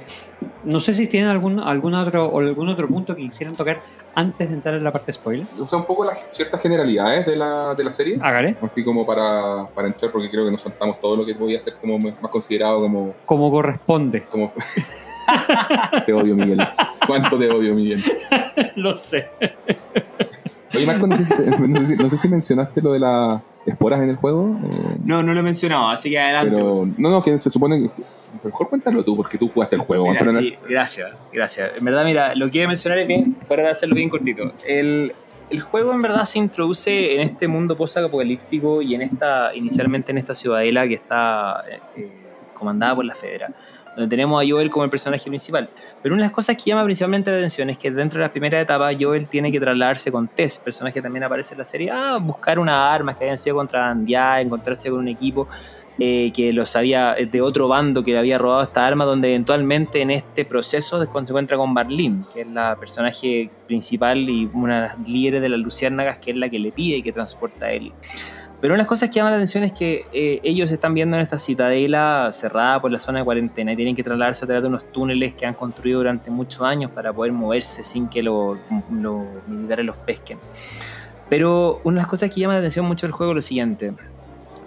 no sé si tienen algún, algún, otro, o algún otro punto que quisieran tocar antes de entrar en la parte spoiler. O sea, un poco las ciertas generalidades de la, de la serie. Hágale. Así como para, para entrar, porque creo que nos saltamos todo lo que voy a hacer como más considerado como. Como corresponde. como... <laughs> te odio, Miguel. ¿Cuánto te odio, Miguel? <laughs> Lo sé. Oye, Marco, no sé, si, no sé si- no sé si mencionaste lo de la, esporas en el juego. eh, No, no lo he mencionado, así que adelante. pero no, no, que se supone que. Mejor cuéntalo tú, porque tú jugaste el juego. Mira, pero no sí, gracias, gracias. En verdad, mira, lo que a mencionar es bien, para hacerlo bien cortito. El, el juego en verdad se introduce en este mundo post-apocalíptico y en esta, inicialmente en esta ciudadela que está eh, comandada por la Federa, donde tenemos a Joel como el personaje principal. Pero una de las cosas que llama principalmente la atención es que dentro de las primeras etapas Joel tiene que trasladarse con Tess, personaje que también aparece en la serie, a buscar unas armas que hayan sido contrabandeadas, encontrarse con un equipo eh, que los había de otro bando que le había robado esta arma, donde eventualmente en este proceso se encuentra con Barlin, que es la personaje principal y una de las líderes de las luciérnagas, que es la que le pide y que transporta a él. Pero una de las cosas que llama la atención es que eh, ellos están viendo en esta citadela cerrada por la zona de cuarentena y tienen que trasladarse a través de unos túneles que han construido durante muchos años para poder moverse sin que los los militares los pesquen. Pero una de las cosas que llama la atención mucho del juego es lo siguiente.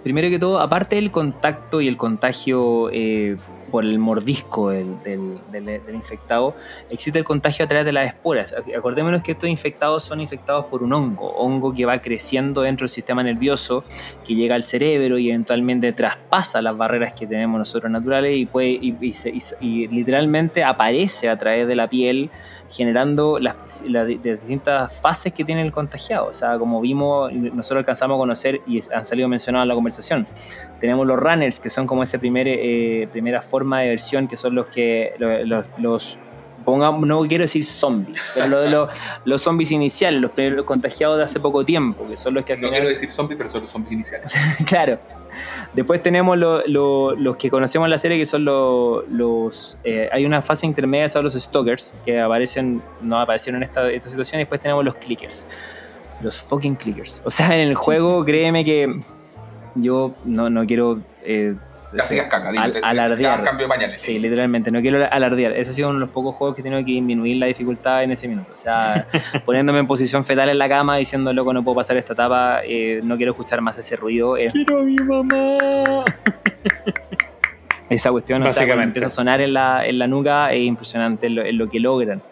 Primero que todo, aparte del contacto y el contagio eh, por el mordisco del, del- infectado, existe el contagio a través de las esporas. Ac- Acordémonos que estos infectados son infectados por un hongo, hongo que va creciendo dentro del sistema nervioso, que llega al cerebro y eventualmente traspasa las barreras que tenemos nosotros naturales y, puede, y literalmente aparece a través de la piel generando las, distintas fases que tiene el contagiado. O sea, como vimos, nosotros alcanzamos a conocer y han salido mencionados en la conversación. Tenemos los runners, que son como esa primer, eh, primera forma de versión, que son los que lo- los, los pongamos, no quiero decir zombies, pero lo de <laughs> los, zombies iniciales, los primeros contagiados de hace poco tiempo, que son los que al No final- quiero decir zombies, pero son los zombies iniciales. <laughs> claro. Después tenemos lo- lo- los que conocemos en la serie, que son lo- los. eh, hay una fase intermedia, son los stalkers, que aparecen, no aparecieron en esta, esta situación. Y después tenemos los clickers. Los fucking clickers. O sea, en el juego, créeme que yo no, no quiero. eh, Casi gas caca, dime, al- te- te alardear. cambio de pañales. Sí, literalmente, no quiero alardear. Ese ha sido uno de los pocos juegos que he tenido que disminuir la dificultad en ese minuto. O sea, <laughs> poniéndome en posición fetal en la cama, diciendo, loco, no puedo pasar esta etapa, eh, no quiero escuchar más ese ruido. Eh, ¡Quiero a mi mamá! esa cuestión, o sea, empieza a sonar en la, en la nuca, es impresionante en lo, en lo que logran.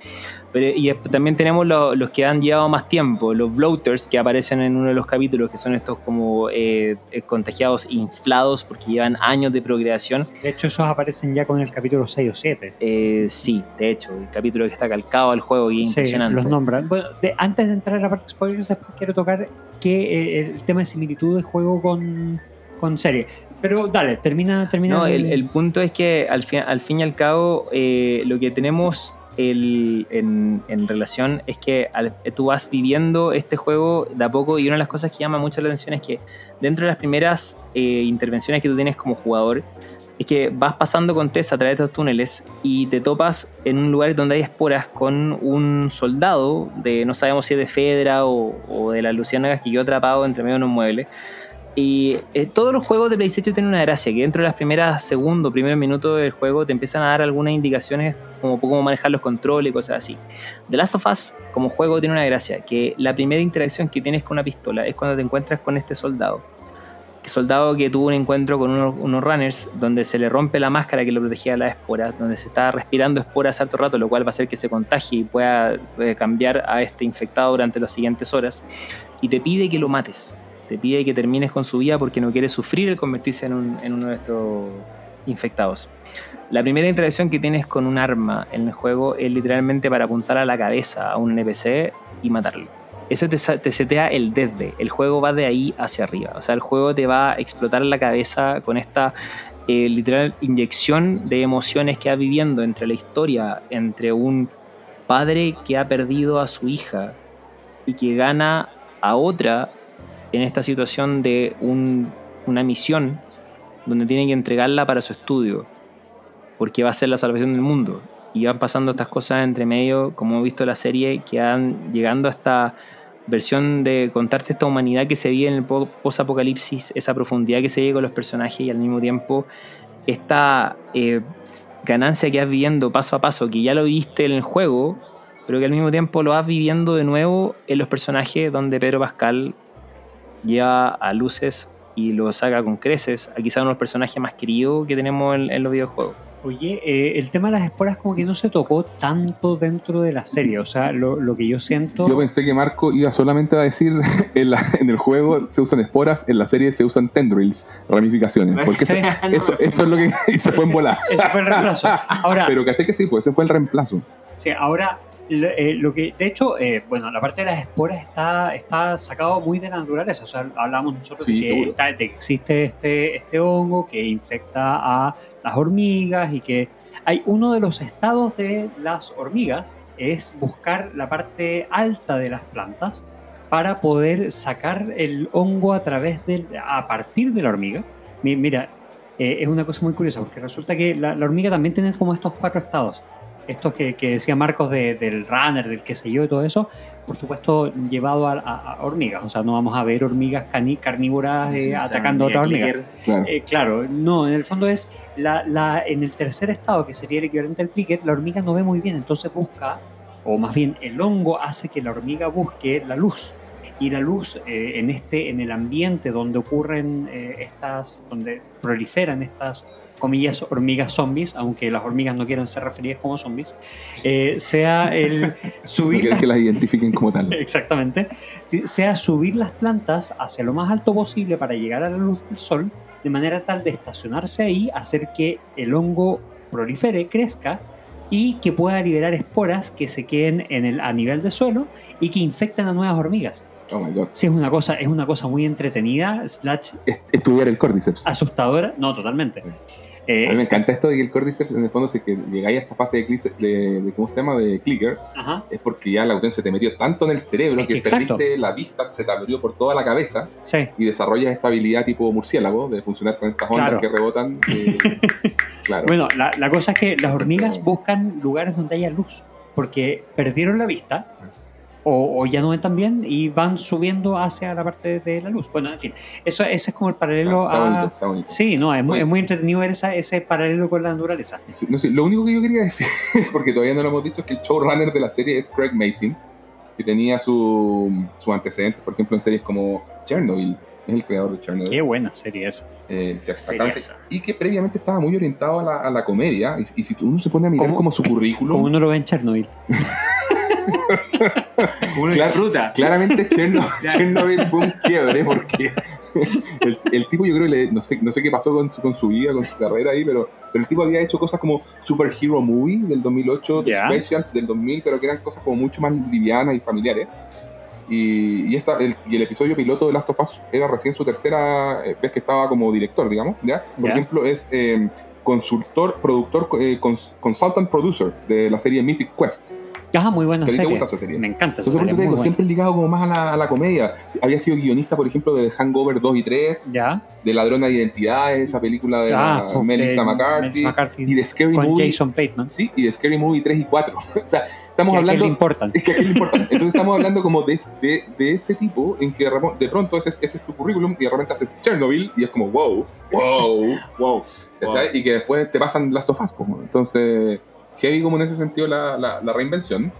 Pero, y también tenemos lo- los que han llevado más tiempo, los bloaters que aparecen en uno de los capítulos, que son estos como eh, eh, contagiados inflados porque llevan años de procreación. De hecho, esos aparecen ya con el capítulo 6 o 7. Eh, sí, de hecho, el capítulo que está calcado al juego y es Sí, impresionante. los nombran. Bueno, de- antes de entrar a la parte de spoilers, después quiero tocar que, eh, el tema de similitud del juego con, con serie. Pero dale, termina, termina. No, el, el punto es que al fin, al fin y al cabo eh, lo que tenemos el- en, relación es que tú vas viviendo este juego de a poco y una de las cosas que llama mucho la atención es que dentro de las primeras eh, intervenciones que tú tienes como jugador es que vas pasando con Tess a través de estos túneles y te topas en un lugar donde hay esporas con un soldado de no sabemos si es de Fedra o, o de las Luciérnagas que quedó atrapado entre medio de unos muebles y eh, todos los juegos de PlayStation tienen una gracia, que dentro de las primeras segundos, primeros minutos del juego te empiezan a dar algunas indicaciones como cómo manejar los controles y cosas así. The Last of Us como juego tiene una gracia, que la primera interacción que tienes con una pistola es cuando te encuentras con este soldado. Que soldado que tuvo un encuentro con unos, runners donde se le rompe la máscara que lo protegía de las esporas, donde se está respirando esporas alto rato, lo cual va a hacer que se contagie y pueda eh, cambiar a este infectado durante las siguientes horas. Y te pide que lo mates te pide que termines con su vida porque no quiere sufrir el convertirse en, un- en uno de estos infectados. La primera interacción que tienes con un arma en el juego es literalmente para apuntar a la cabeza a un NPC y matarlo. Eso te, te setea el desde. El juego va de ahí hacia arriba. O sea, el juego te va a explotar la cabeza con esta eh, literal inyección de emociones que va viviendo entre la historia, entre un padre que ha perdido a su hija y que gana a otra en esta situación de un- una misión donde tiene que entregarla para su estudio, porque va a ser la salvación del mundo. Y van pasando estas cosas entre medio, como hemos visto la serie, que van llegando a esta versión de contarte esta humanidad que se vive en el po- post-apocalipsis, esa profundidad que se vive con los personajes y al mismo tiempo esta eh, ganancia que vas viviendo paso a paso, que ya lo viste en el juego, pero que al mismo tiempo lo vas viviendo de nuevo en los personajes donde Pedro Pascal lleva a luces y lo saca con creces a quizá uno de los personajes más queridos que tenemos en, en los videojuegos. Oye, eh, el tema de las esporas como que no se tocó tanto dentro de la serie. O sea, lo, lo que yo siento... Yo pensé que Marco iba solamente a decir <laughs> en, la- en el juego se usan esporas, en la serie se usan tendrils, ramificaciones. <laughs> Porque eso, Sí. eso, eso es lo que <laughs> y se fue en volar. Ese fue el reemplazo. Ahora, Pero caché que sí, pues ese fue el reemplazo. Sí, ahora eh, lo que, de hecho, eh, bueno, la parte de las esporas está, está sacado muy de la naturaleza. O sea, hablamos nosotros Sí, de, que está- de que existe este, este hongo que infecta a las hormigas y que hay uno de los estados de las hormigas es buscar la parte alta de las plantas para poder sacar el hongo a través del, a partir de la hormiga. Mi- Mira, eh, es una cosa muy curiosa porque resulta que la, la hormiga también tiene como estos cuatro estados estos que, que decía Marcos de- del runner, del qué sé yo y todo eso, por supuesto llevado a, a- a hormigas. O sea, no vamos a ver hormigas cani- carnívoras eh, atacando a otra Mia hormiga. Clicker, Claro. Eh, claro, no, en el fondo es la, la- en el tercer estado, que sería el equivalente al clicker, la hormiga no ve muy bien, entonces busca, o más bien el hongo hace que la hormiga busque la luz. Y la luz eh, en este, en el ambiente donde ocurren eh, estas, donde proliferan estas comillas hormigas zombies, aunque las hormigas no quieran ser referidas como zombies, eh, sea el <laughs> subir que las identifiquen como tal. <laughs> Exactamente. Sea subir las plantas hacia lo más alto posible para llegar a la luz del sol, de manera tal de estacionarse ahí, hacer que el hongo prolifere, crezca y que pueda liberar esporas que se queden en el, a nivel de suelo y que infecten a nuevas hormigas. Oh my god. Sí, es una cosa, es una cosa muy entretenida, slash Est- Estudiar el Cordyceps. asustadora. No, totalmente. Eh, A mí me encanta esto de que el Cordyceps, en el fondo, si es que llegáis a esta fase de, clice- de, de- ¿cómo se llama? De clicker, Ajá, es porque ya la se te metió tanto en el cerebro Es que, perdiste la vista, se te abrió por toda la cabeza sí. y desarrollas esta habilidad tipo murciélago de funcionar con estas ondas Claro. que rebotan. eh, <laughs> claro. Bueno, la, la cosa es que las hormigas buscan lugares donde haya luz, porque perdieron la vista o, o ya no ven tan bien y van subiendo hacia la parte de la luz. Bueno, en fin, eso, ese es como el paralelo está bonito, a... está bonito. Sí, no, es muy, Pues- es muy entretenido ver esa- ese paralelo con la naturaleza. Sí, no sé, lo único que yo quería <laughs> decir, porque todavía no lo hemos dicho, es que el showrunner de la serie es Craig Mason, que tenía su, su antecedente, por ejemplo, en series como Chernobyl. Es el creador de Chernobyl. Qué buena serie esa. Eh, exactamente. Serieza. Y que previamente estaba muy orientado a la, a la comedia. Y, y si uno se pone a mirar ¿Cómo? como su currículum, Como uno lo ve en Chernobyl. <laughs> Uno disfruta. claramente Chernobyl, <laughs> fue un quiebre porque <laughs> el, el tipo yo creo que le- no, sé, no sé qué pasó con su, con su vida, con su carrera ahí, pero, pero el tipo había hecho cosas como Super Hero Movie del 2008, The Ya. Specials del 2000, pero que eran cosas como mucho más livianas y familiares. Y, y, esta, el, y el episodio piloto de Last of Us era recién su tercera eh, vez que estaba como director, digamos. ¿ya? Por Ya. ejemplo, es eh, consultor, productor, eh, cons- consultant producer de la serie Mythic Quest. Ajá, muy buena ¿Que a ti te serie. gusta esa serie? Me encanta Entonces, por eso te digo, buena. siempre ligado como más a la, a la comedia. Había sido guionista, por ejemplo, de The Hangover 2 y 3, Ya. de Ladrona de Identidades, esa película de Ah, la Melissa de McCarthy, Melissa McCarthy y de Scary con Movie. Jason Bateman. Sí, y de Scary Movie 3 y 4. <laughs> o sea, estamos que- que hablando. importan. Es que aquí lo importante. <laughs> Entonces estamos hablando como de, de, de ese tipo en que de pronto ese, es- ese es tu currículum y de repente haces Chernobyl y es como wow, wow, wow. ¿cachai? Y que después te pasan Last of Us. pues, Entonces, heavy como en ese sentido la, la, la reinvención.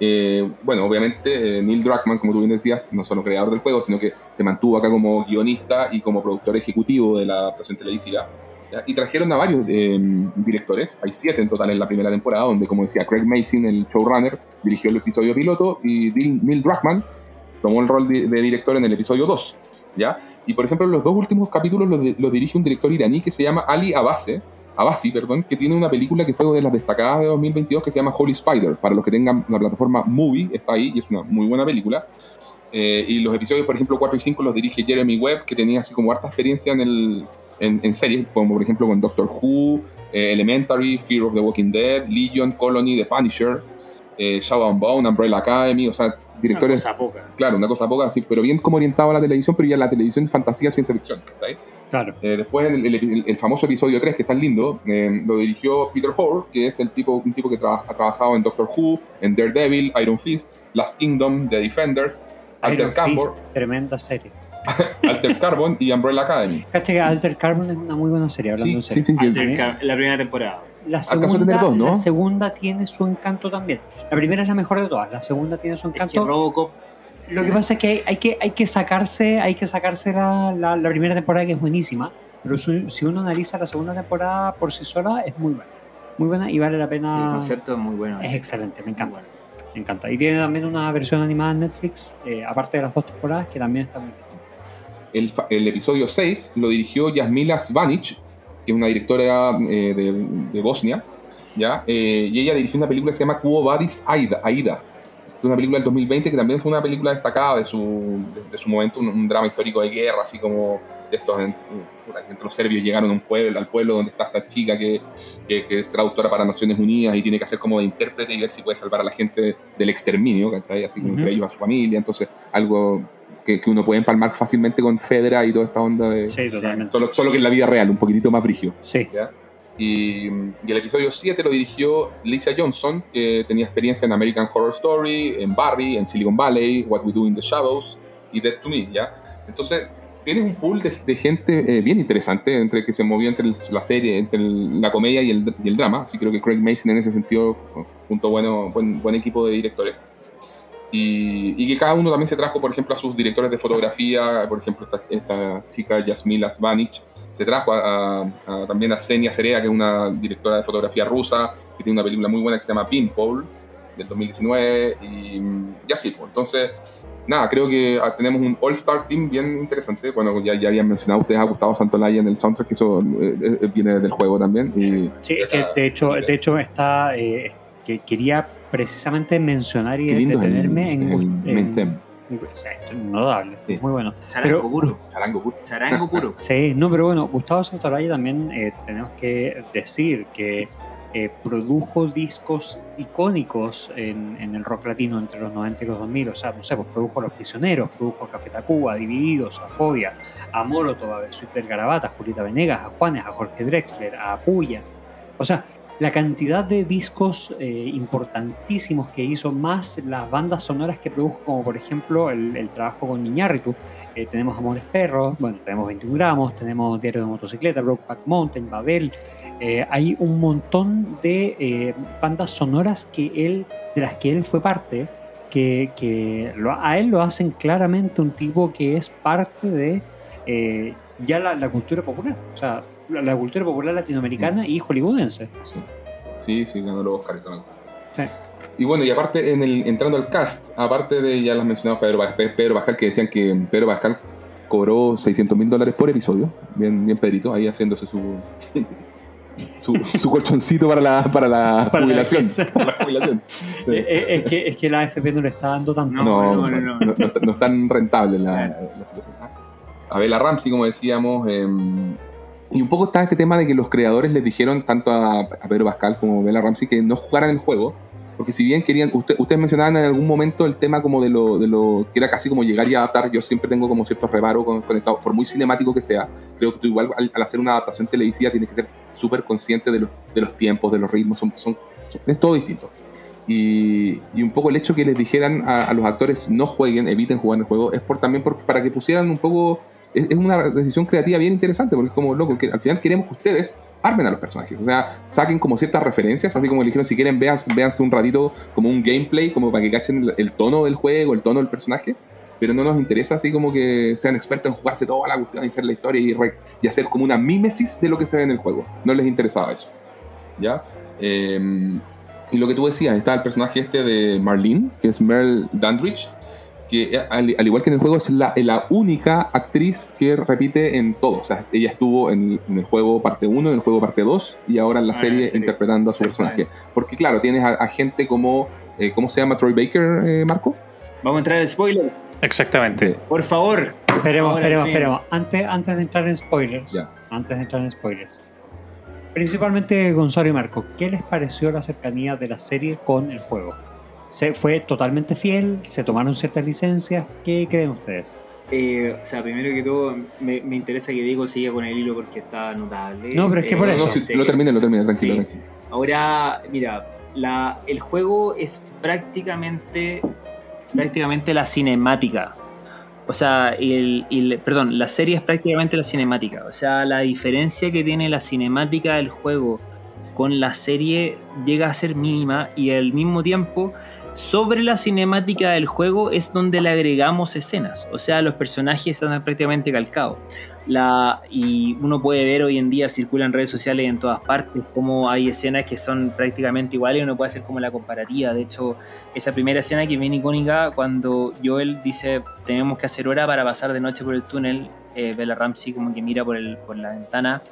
Eh, bueno, obviamente eh, Neil Druckmann, como tú bien decías, no solo creador del juego, sino que se mantuvo acá como guionista y como productor ejecutivo de la adaptación televisiva. ¿ya? Y trajeron a varios eh, directores, hay siete en total en la primera temporada, donde, como decía, Craig Mason, el showrunner, dirigió el episodio piloto y Neil Druckmann tomó el rol de, de director en el episodio 2. ¿ya? Y por ejemplo, los dos últimos capítulos los, los dirige un director iraní que se llama Ali Abase, Abasi, perdón, que tiene una película que fue de las destacadas de 2022 que se llama Holy Spider. Para los que tengan la plataforma Movie, está ahí y es una muy buena película. Eh, y los episodios, por ejemplo, 4 y 5 los dirige Jeremy Webb, que tenía así como harta experiencia en, el, en series, como por ejemplo con Doctor Who, eh, Elementary, Fear of the Walking Dead, Legion, Colony, The Punisher, eh, Shadow and Bone, Umbrella Academy, o sea, directores, Una cosa poca. claro, una cosa poca así, pero bien como orientado a la televisión, pero ya la televisión fantasía ciencia ficción. ¿está ahí? Claro. Eh, después el, el- el- famoso episodio 3, que es tan lindo, eh, lo dirigió Peter Hoare, que es el tipo, un tipo que ha trabajado en Doctor Who, en Daredevil, Iron Fist, Last Kingdom, The Defenders, Alter Iron Fist, tremenda serie. <laughs> Alter Carbon y Umbrella Academy. Cacha que Alter Carbon es una muy buena serie, hablando Sí, en serio. sí, sí, Alter La primera temporada. La segunda, tener dos, ¿no? la segunda tiene su encanto también. La primera es la mejor de todas, la segunda tiene su Es que encanto. Robocop. Lo que pasa es que hay, hay que, hay que sacarse, hay que sacarse la, la- la primera temporada que es buenísima, Pero si, si uno analiza la segunda temporada por sí sola, es muy buena. Muy buena y vale la El pena. concepto es muy bueno. Es excelente, me encanta. Me encanta. Y tiene también una versión animada en Netflix, eh, aparte de las dos temporadas, que también está muy bien. El, el episodio 6 lo dirigió Yasmila Zvanic, que es una directora eh, de, de Bosnia, ¿ya? Eh, y ella dirigió una película que se llama Quo Vadis Aida, Aida, que es una película del 2020 que también fue una película destacada de su, de, de su momento, un, un drama histórico de guerra, así como de estos, entre los serbios llegaron a un pueblo, al pueblo donde está esta chica que, que, que es traductora para Naciones Unidas y tiene que hacer como de intérprete y ver si puede salvar a la gente del exterminio, ¿cachai? Así como Ujú. entre ellos a su familia, entonces algo que, que uno puede empalmar fácilmente con Fedra y toda esta onda de... Sí, totalmente. Solo, solo que en la vida real, un poquitito más brígido. Sí. ¿ya? Y, y el episodio 7 lo dirigió Lisa Johnson, que tenía experiencia en American Horror Story, en Barry, en Silicon Valley, What We Do in the Shadows y Dead to Me, ¿ya? Entonces, tienes un pool de, de gente eh, bien interesante, entre que se movió entre el- la serie, entre el- la comedia y el, y el drama. Así creo que Craig Mason en ese sentido junto bueno, buen, buen equipo de directores. Y, y que cada uno también se trajo, por ejemplo, a sus directores de fotografía, por ejemplo, esta, esta chica Yasmila Zvanic, se trajo a, a- a- también a Xenia Serea, que es una directora de fotografía rusa, que tiene una película muy buena que se llama Pinball, del 2019, y, y así, pues. Entonces, nada, creo que ah, tenemos un All-Star Team bien interesante. Bueno, ya, ya habían mencionado ustedes a Gustavo Santolaya en el soundtrack, que eso eh, eh, viene del juego también. Y, Sí, es que de hecho, de hecho está. eh, que quería precisamente mencionar y detenerme en. en- o sea, esto es Sí. es muy bueno. Charango pero- puro. Charango puro. Charango puro. <laughs> Sí, no, pero bueno, Gustavo Santaolalla también eh, tenemos que decir que eh, produjo discos icónicos en, en el rock latino entre los 90 y los 2000. O sea, no sé, pues produjo a Los Prisioneros, produjo a Café Tacuba, a Divididos, a Fobia, a Molotov, a Versuit Garabata, a Julieta Venegas, a Juanes, a Jorge Drexler, a Puya. O sea, la cantidad de discos eh, importantísimos que hizo, más las bandas sonoras que produjo, como por ejemplo el, trabajo con Iñárritu, eh, tenemos Amores Perros, bueno, tenemos 21 gramos, tenemos Diario de Motocicleta, Brokeback Mountain, Babel. eh, hay un montón de eh, bandas sonoras que él, de las que él fue parte, que, a él lo hacen claramente un tipo que es parte de ya la, cultura popular. La, la cultura popular latinoamericana y hollywoodense. Sí, sí, sí ganó los Oscar y todo. Sí. Y bueno, y aparte, en el, entrando al cast, aparte de ya las mencionadas Pedro, Pedro Pascal, que decían que Pedro Pascal cobró 600 mil dólares por episodio, bien, bien Pedrito, ahí haciéndose su, <laughs> su, su colchoncito para la, para la <laughs> Para la jubilación. vejez. para la jubilación. Sí. <laughs> Eh, eh, es, que, es que la AFP no le está dando tanto. No, No, no, no, no, no. no está- no es tan rentable la, la situación. A Bella Ramsey, como decíamos, eh, y un poco está este tema de que los creadores les dijeron tanto a, a Pedro Pascal como a Bella Ramsey que no jugaran el juego, porque si bien querían, usted- ustedes mencionaban en algún momento el tema como de lo, de lo que era casi como llegar y adaptar, yo siempre tengo como ciertos reparos con, por muy cinemático que sea, creo que tú igual al, hacer una adaptación televisiva tienes que ser súper consciente de los, de los tiempos, de los ritmos, son, son- es todo distinto. Y, y un poco el hecho que les dijeran a, los actores no jueguen, eviten jugar el juego, es por también porque, para que pusieran un poco. Es, es una decisión creativa bien interesante, porque es como loco, que al final queremos que ustedes armen a los personajes. O sea, saquen como ciertas referencias, así como le dijeron, si quieren, veas, véanse un ratito como un gameplay, como para que cachen el, el tono del juego, el tono del personaje. Pero no nos interesa así como que sean expertos en jugarse toda la cuestión y hacer la historia y hacer como una mímesis de lo que se ve en el juego. No les interesaba eso. ¿Ya? Eh, y lo que tú decías, está el personaje este de Marlene, que es Merle Dandridge, que eh, al, al igual que en el juego es la, la única actriz que repite en todo. O sea, ella estuvo en, en el juego parte 1, en el juego parte 2 y ahora en la Ah, en serie la serie. interpretando a su personaje. Porque claro, tienes a, a gente como, eh, ¿cómo se llama Troy Baker, eh, Marco? Vamos a entrar al spoiler. Exactamente. Por favor. Esperemos, Ahora, esperemos, en esperemos. Antes, antes de entrar en spoilers, Ya. antes de entrar en spoilers, principalmente Gonzalo y Marco, ¿qué les pareció la cercanía de la serie con el juego? ¿Se fue totalmente fiel? ¿Se tomaron ciertas licencias? ¿Qué creen ustedes? Eh, o sea, primero que todo, me, me interesa que Diego siga con el hilo porque está notable. No, pero es que por Eh, No, no, eso. si sí. lo termine, lo termine, tranquilo, Sí. tranquilo. Ahora, mira, la, el juego es prácticamente, prácticamente la cinemática. O sea, el, el- perdón, la serie es prácticamente la cinemática. O sea, la diferencia que tiene la cinemática del juego con la serie llega a ser mínima y al mismo tiempo sobre la cinemática del juego es donde le agregamos escenas, o sea, los personajes están prácticamente calcados. La, y uno puede ver hoy en día, circulan redes sociales en todas partes, como hay escenas que son prácticamente iguales y uno puede hacer como la comparativa. De hecho, esa primera escena que viene icónica cuando Joel dice tenemos que hacer hora para pasar de noche por el túnel, eh, Bella Ramsey como que mira por la ventana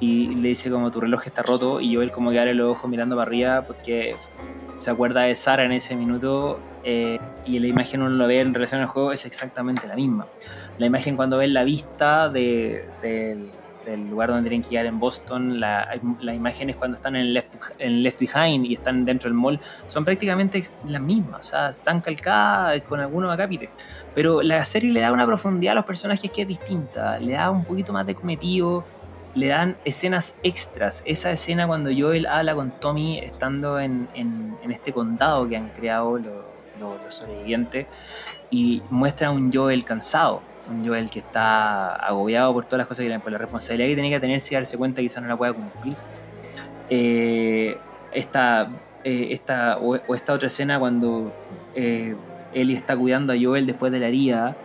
y le dice como tu reloj está roto y Joel como que abre los ojos mirando para arriba porque se acuerda de Sara en ese minuto eh, y la imagen uno lo ve en relación al juego es exactamente la misma. La imagen cuando ven la vista de, del, lugar donde tienen que llegar en Boston, la, las imágenes cuando están en Left, en Left Behind y están dentro del mall, son prácticamente las mismas, o sea, están calcadas con algunos acápites. Pero la serie le da una profundidad a los personajes que es distinta, le da un poquito más de cometido, le dan escenas extras. Esa escena cuando Joel habla con Tommy estando en, en, este condado que han creado los, los sobrevivientes y muestra a un Joel cansado un Joel que está agobiado por todas las cosas que por la responsabilidad que tiene que tener si darse cuenta que quizá no la pueda cumplir. Eh, esta, eh, esta, o, o, esta otra escena cuando eh, Ellie está cuidando a Joel después de la herida,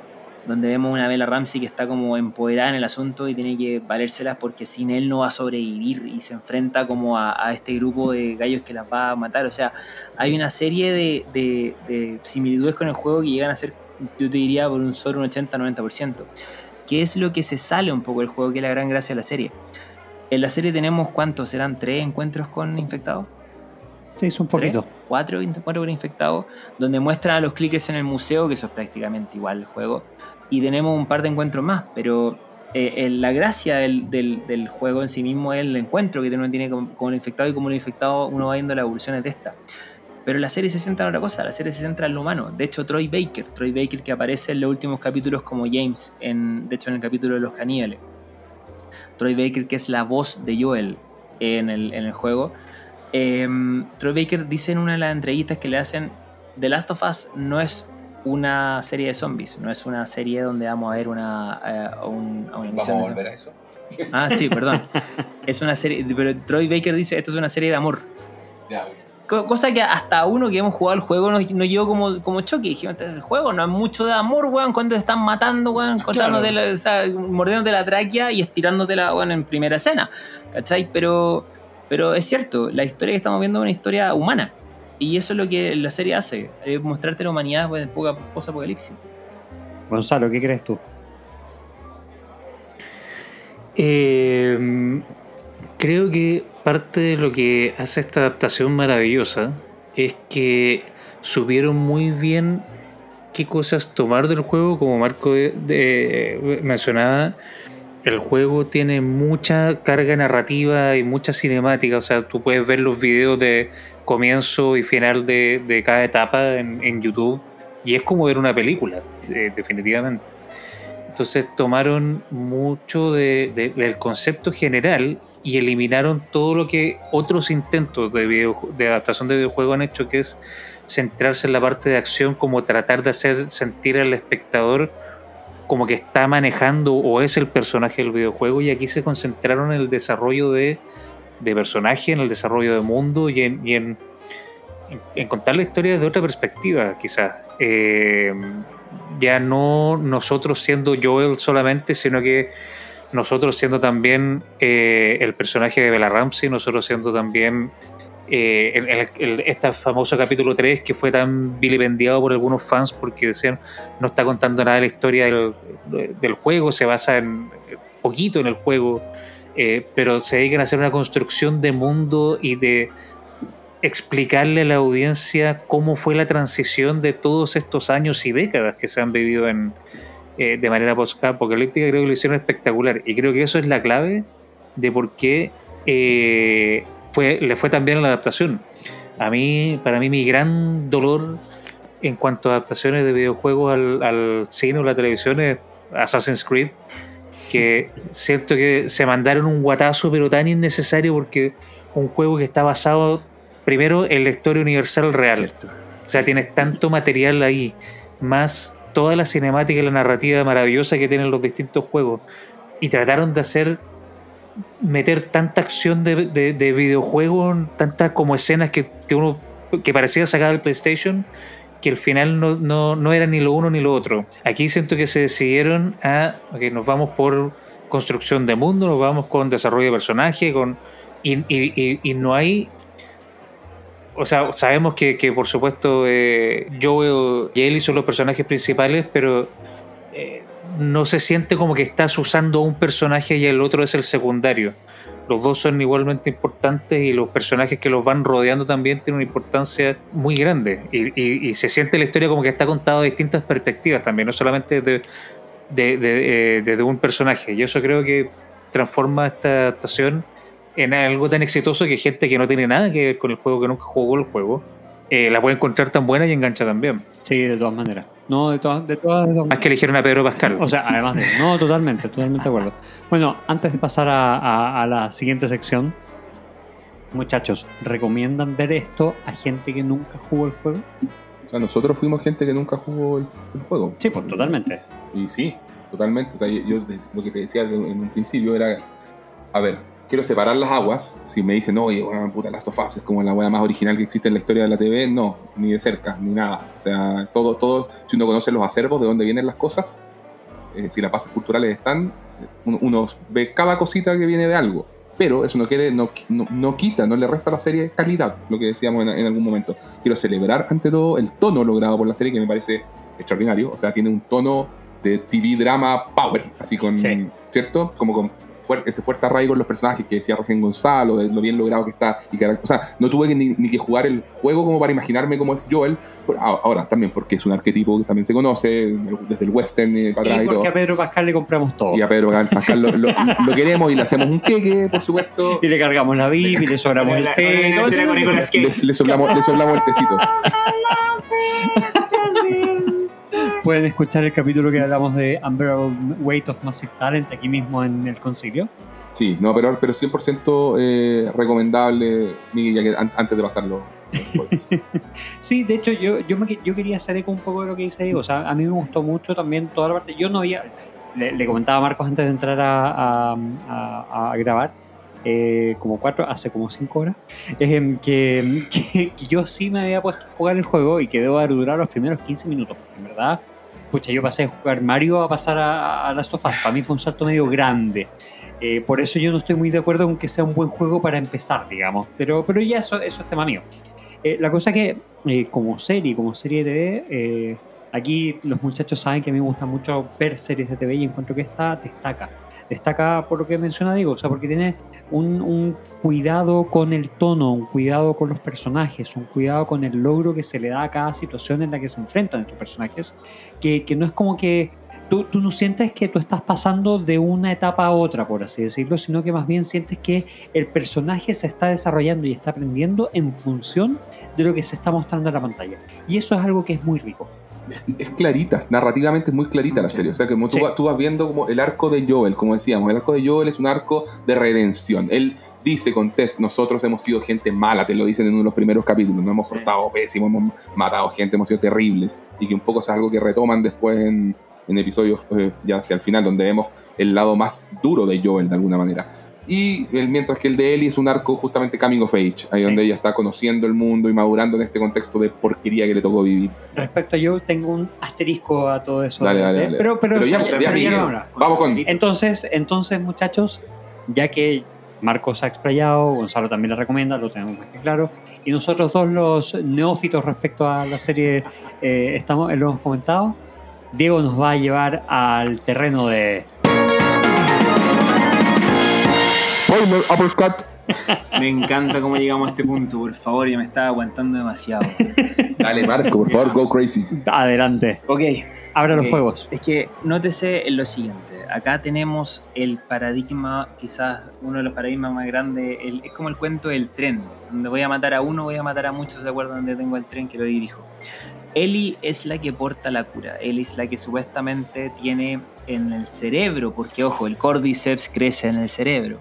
donde vemos una Bella Ramsey que está como empoderada en el asunto y tiene que valérselas porque sin él no va a sobrevivir y se enfrenta como a, a este grupo de gallos que las va a matar. O sea, hay una serie de, de, de similitudes con el juego que llegan a ser yo te diría por un solo un 80-90%, que es lo que se sale un poco del juego, que es la gran gracia de la serie. En la serie tenemos, ¿cuántos serán? ¿Tres encuentros con infectados? Sí, es un poquito. ¿Tres? Cuatro, cuatro con infectados, donde muestran a los clickers en el museo, que eso es prácticamente igual el juego, y tenemos un par de encuentros más, pero eh, la gracia del, del, juego en sí mismo es el encuentro que uno tiene con, el infectado y como el infectado uno va viendo las evoluciones de esta. Pero la serie se centra en otra cosa, la serie se centra en lo humano. De hecho, Troy Baker, Troy Baker que aparece en los últimos capítulos como James, en, de hecho en el capítulo de los caníbales. Troy Baker que es la voz de Joel en el, en el juego. Eh, Troy Baker dice en una de las entrevistas que le hacen, The Last of Us no es una serie de zombies, no es una serie donde vamos a ver una, uh, un, una ¿Vamos a volver a eso? Ah, sí, perdón. <laughs> es una serie, pero Troy Baker dice, esto es una serie de amor. Ya, Cosa que hasta uno que hemos jugado el juego nos, nos llevó como, como choque. Dijimos, el juego no es mucho de amor, weón, cuando te están matando, weón, cortándote la, o sea, mordiéndote la tráquea y estirándotela, weón, en primera escena. ¿Cachai? Pero, pero es cierto, la historia que estamos viendo es una historia humana. Y eso es lo que la serie hace, es mostrarte la humanidad pues, en post-apocalipsis. Gonzalo, ¿qué crees tú? Eh, creo que parte de lo que hace esta adaptación maravillosa es que supieron muy bien qué cosas tomar del juego, como Marco de, de, mencionaba. El juego tiene mucha carga narrativa y mucha cinemática, o sea, tú puedes ver los videos de comienzo y final de, de cada etapa en, en, YouTube y es como ver una película, eh, definitivamente. Entonces tomaron mucho de, de, del concepto general y eliminaron todo lo que otros intentos de, video, de adaptación de videojuego han hecho, que es centrarse en la parte de acción, como tratar de hacer sentir al espectador como que está manejando o es el personaje del videojuego y aquí se concentraron en el desarrollo de, de personaje, en el desarrollo de mundo y en, en, contar la historia de otra perspectiva, quizás. Eh, ya no nosotros siendo Joel solamente, sino que nosotros siendo también eh, el personaje de Bella Ramsey, nosotros siendo también eh, este famoso capítulo 3 que fue tan vilipendiado por algunos fans porque decían no está contando nada de la historia del, del juego, se basa en poquito en el juego, eh, pero se dedican a hacer una construcción de mundo y de explicarle a la audiencia cómo fue la transición de todos estos años y décadas que se han vivido en, eh, de manera post-apocalíptica, creo que lo hicieron espectacular. Y creo que eso es la clave de por qué eh, fue, le fue a la adaptación. A mí, para mí, mi gran dolor en cuanto a adaptaciones de videojuegos al, al cine o la televisión es Assassin's Creed, que siento que se mandaron un guatazo, pero tan innecesario porque un juego que está basado primero en la historia universal real. Cierto. O sea, tienes tanto material ahí, más toda la cinemática y la narrativa maravillosa que tienen los distintos juegos. Y trataron de hacer meter tanta acción de, de, de videojuego, tantas como escenas que, que uno que parecía sacar del PlayStation, que al final no, no, no era ni lo uno ni lo otro. Aquí siento que se decidieron a, ok, nos vamos por construcción de mundo, nos vamos con desarrollo de personaje, con, y, y- y- no hay... O sea, sabemos que, que, por supuesto eh, Joel y Ellie son los personajes principales, pero no se siente como que estás usando un personaje y el otro es el secundario. Los dos son igualmente importantes y los personajes que los van rodeando también tienen una importancia muy grande. Y, y- se siente la historia como que está contada de distintas perspectivas también, no solamente de, de, de- eh, desde un personaje. Y eso creo que transforma esta adaptación en algo tan exitoso que gente que no tiene nada que ver con el juego, que nunca jugó el juego, eh, la puede encontrar tan buena y engancha también. Sí, de todas maneras. No, de todas, de todas, de todas Más que eligieron a Pedro Pascal. O sea, además de. No, totalmente, totalmente de acuerdo. Bueno, antes de pasar a, a- a la siguiente sección, muchachos, ¿recomiendan ver esto a gente que nunca jugó el juego? O sea, nosotros fuimos gente que nunca jugó el, el juego. Sí, pues totalmente. Y sí, totalmente. O sea, yo yo lo que te decía en un principio era, a ver, quiero separar las aguas. Si me dicen, oye, bueno, puta, Last of Us es como la wea más original que existe en la historia de la TV, no, ni de cerca, ni nada. O sea, todo, todo, si uno conoce los acervos, de dónde vienen las cosas, eh, si las bases culturales están, uno, uno ve cada cosita que viene de algo. Pero eso no quiere, no, no, no quita, no le resta a la serie calidad, lo que decíamos en, en algún momento. Quiero celebrar ante todo el tono logrado por la serie, que me parece extraordinario. O sea, tiene un tono de TV drama power, así con, Sí. ¿cierto? Como con fuer- ese fuerte arraigo en los personajes que decía recién Gonzalo, de lo bien logrado que está. Y que, o sea, no tuve que ni, ni que jugar el juego como para imaginarme cómo es Joel. Pero ahora también, porque es un arquetipo que también se conoce desde el western y para Y atrás y todo. porque a Pedro Pascal le compramos todo. Y a Pedro Pascal lo, lo- lo queremos y le hacemos un queque, por supuesto. Y le cargamos la VIP y le sobramos el La- té. y todo. Le, le soplamos, le soplamos el tecito. Pueden escuchar el capítulo que hablamos de Unbearable Weight of Massive Talent aquí mismo en el concilio. Sí, no, pero, pero 100% eh, recomendable, Miguel, ya que an- antes de pasarlo. <laughs> Sí, de hecho, yo, yo, me, yo quería hacer eco un poco de lo que dice Diego. O sea, a mí me gustó mucho también toda la parte. Yo no había. Le, le comentaba a Marcos antes de entrar a, a- a- a grabar, eh, como cuatro, hace como cinco horas, <laughs> eh, que, que- que yo sí me había puesto a jugar el juego y que debo de durar los primeros 15 minutos. Porque en verdad, pucha, yo pasé de jugar Mario a pasar a, a Last. Para mí fue un salto medio grande. Eh, por eso yo no estoy muy de acuerdo con que sea un buen juego para empezar, digamos. Pero, pero ya eso, eso es tema mío. Eh, la cosa que, eh, como serie, como serie de TV, aquí los muchachos saben que a mí me gusta mucho ver series de TV y encuentro que esta destaca. Destaca por lo que menciona Diego, o sea, porque tiene un, un cuidado con el tono, un cuidado con los personajes, un cuidado con el logro que se le da a cada situación en la que se enfrentan estos personajes, que, que no es como que tú, tú no sientes que tú estás pasando de una etapa a otra, por así decirlo, sino que más bien sientes que el personaje se está desarrollando y está aprendiendo en función de lo que se está mostrando en la pantalla. Y eso es algo que es muy rico. Es clarita, narrativamente es muy clarita la serie. O sea, que como tú, Sí. vas- tú vas viendo como el arco de Joel, como decíamos, el arco de Joel es un arco de redención. Él dice con Tess, nosotros hemos sido gente mala, te lo dicen en uno de los primeros capítulos, nos hemos portado pésimo, hemos matado gente, hemos sido terribles. Y que un poco es algo que retoman después en, en episodios eh, ya hacia el final, donde vemos el lado más duro de Joel de alguna manera. Y el- mientras que el de Ellie es un arco justamente coming of age, ahí Sí. donde ella está conociendo el mundo y madurando en este contexto de porquería que le tocó vivir. Respecto a yo, tengo un asterisco a todo eso. Dale, dale, dale. Pero, pero, Pero ya- ya, ahora. Vamos con- Entonces, entonces, muchachos, ya que Marcos ha explayado, Gonzalo también la recomienda, lo tenemos más que claro, y nosotros dos los neófitos respecto a la serie eh, estamos, lo hemos comentado, Diego nos va a llevar al terreno de... Spoiler, uppercut. Me encanta cómo llegamos a este punto, por favor, ya me estaba aguantando demasiado. Dale, Marco, por favor, go crazy. Adelante, Ok, abra los Ok. fuegos. es que nótese lo siguiente. Acá tenemos el paradigma, quizás uno de los paradigmas más grandes, el- es como el cuento del tren, donde voy a matar a uno, voy a matar a muchos de acuerdo a donde tengo el tren que lo dirijo. Ellie es la que porta la cura, Ellie es la que supuestamente tiene en el cerebro, porque ojo, el cordyceps crece en el cerebro,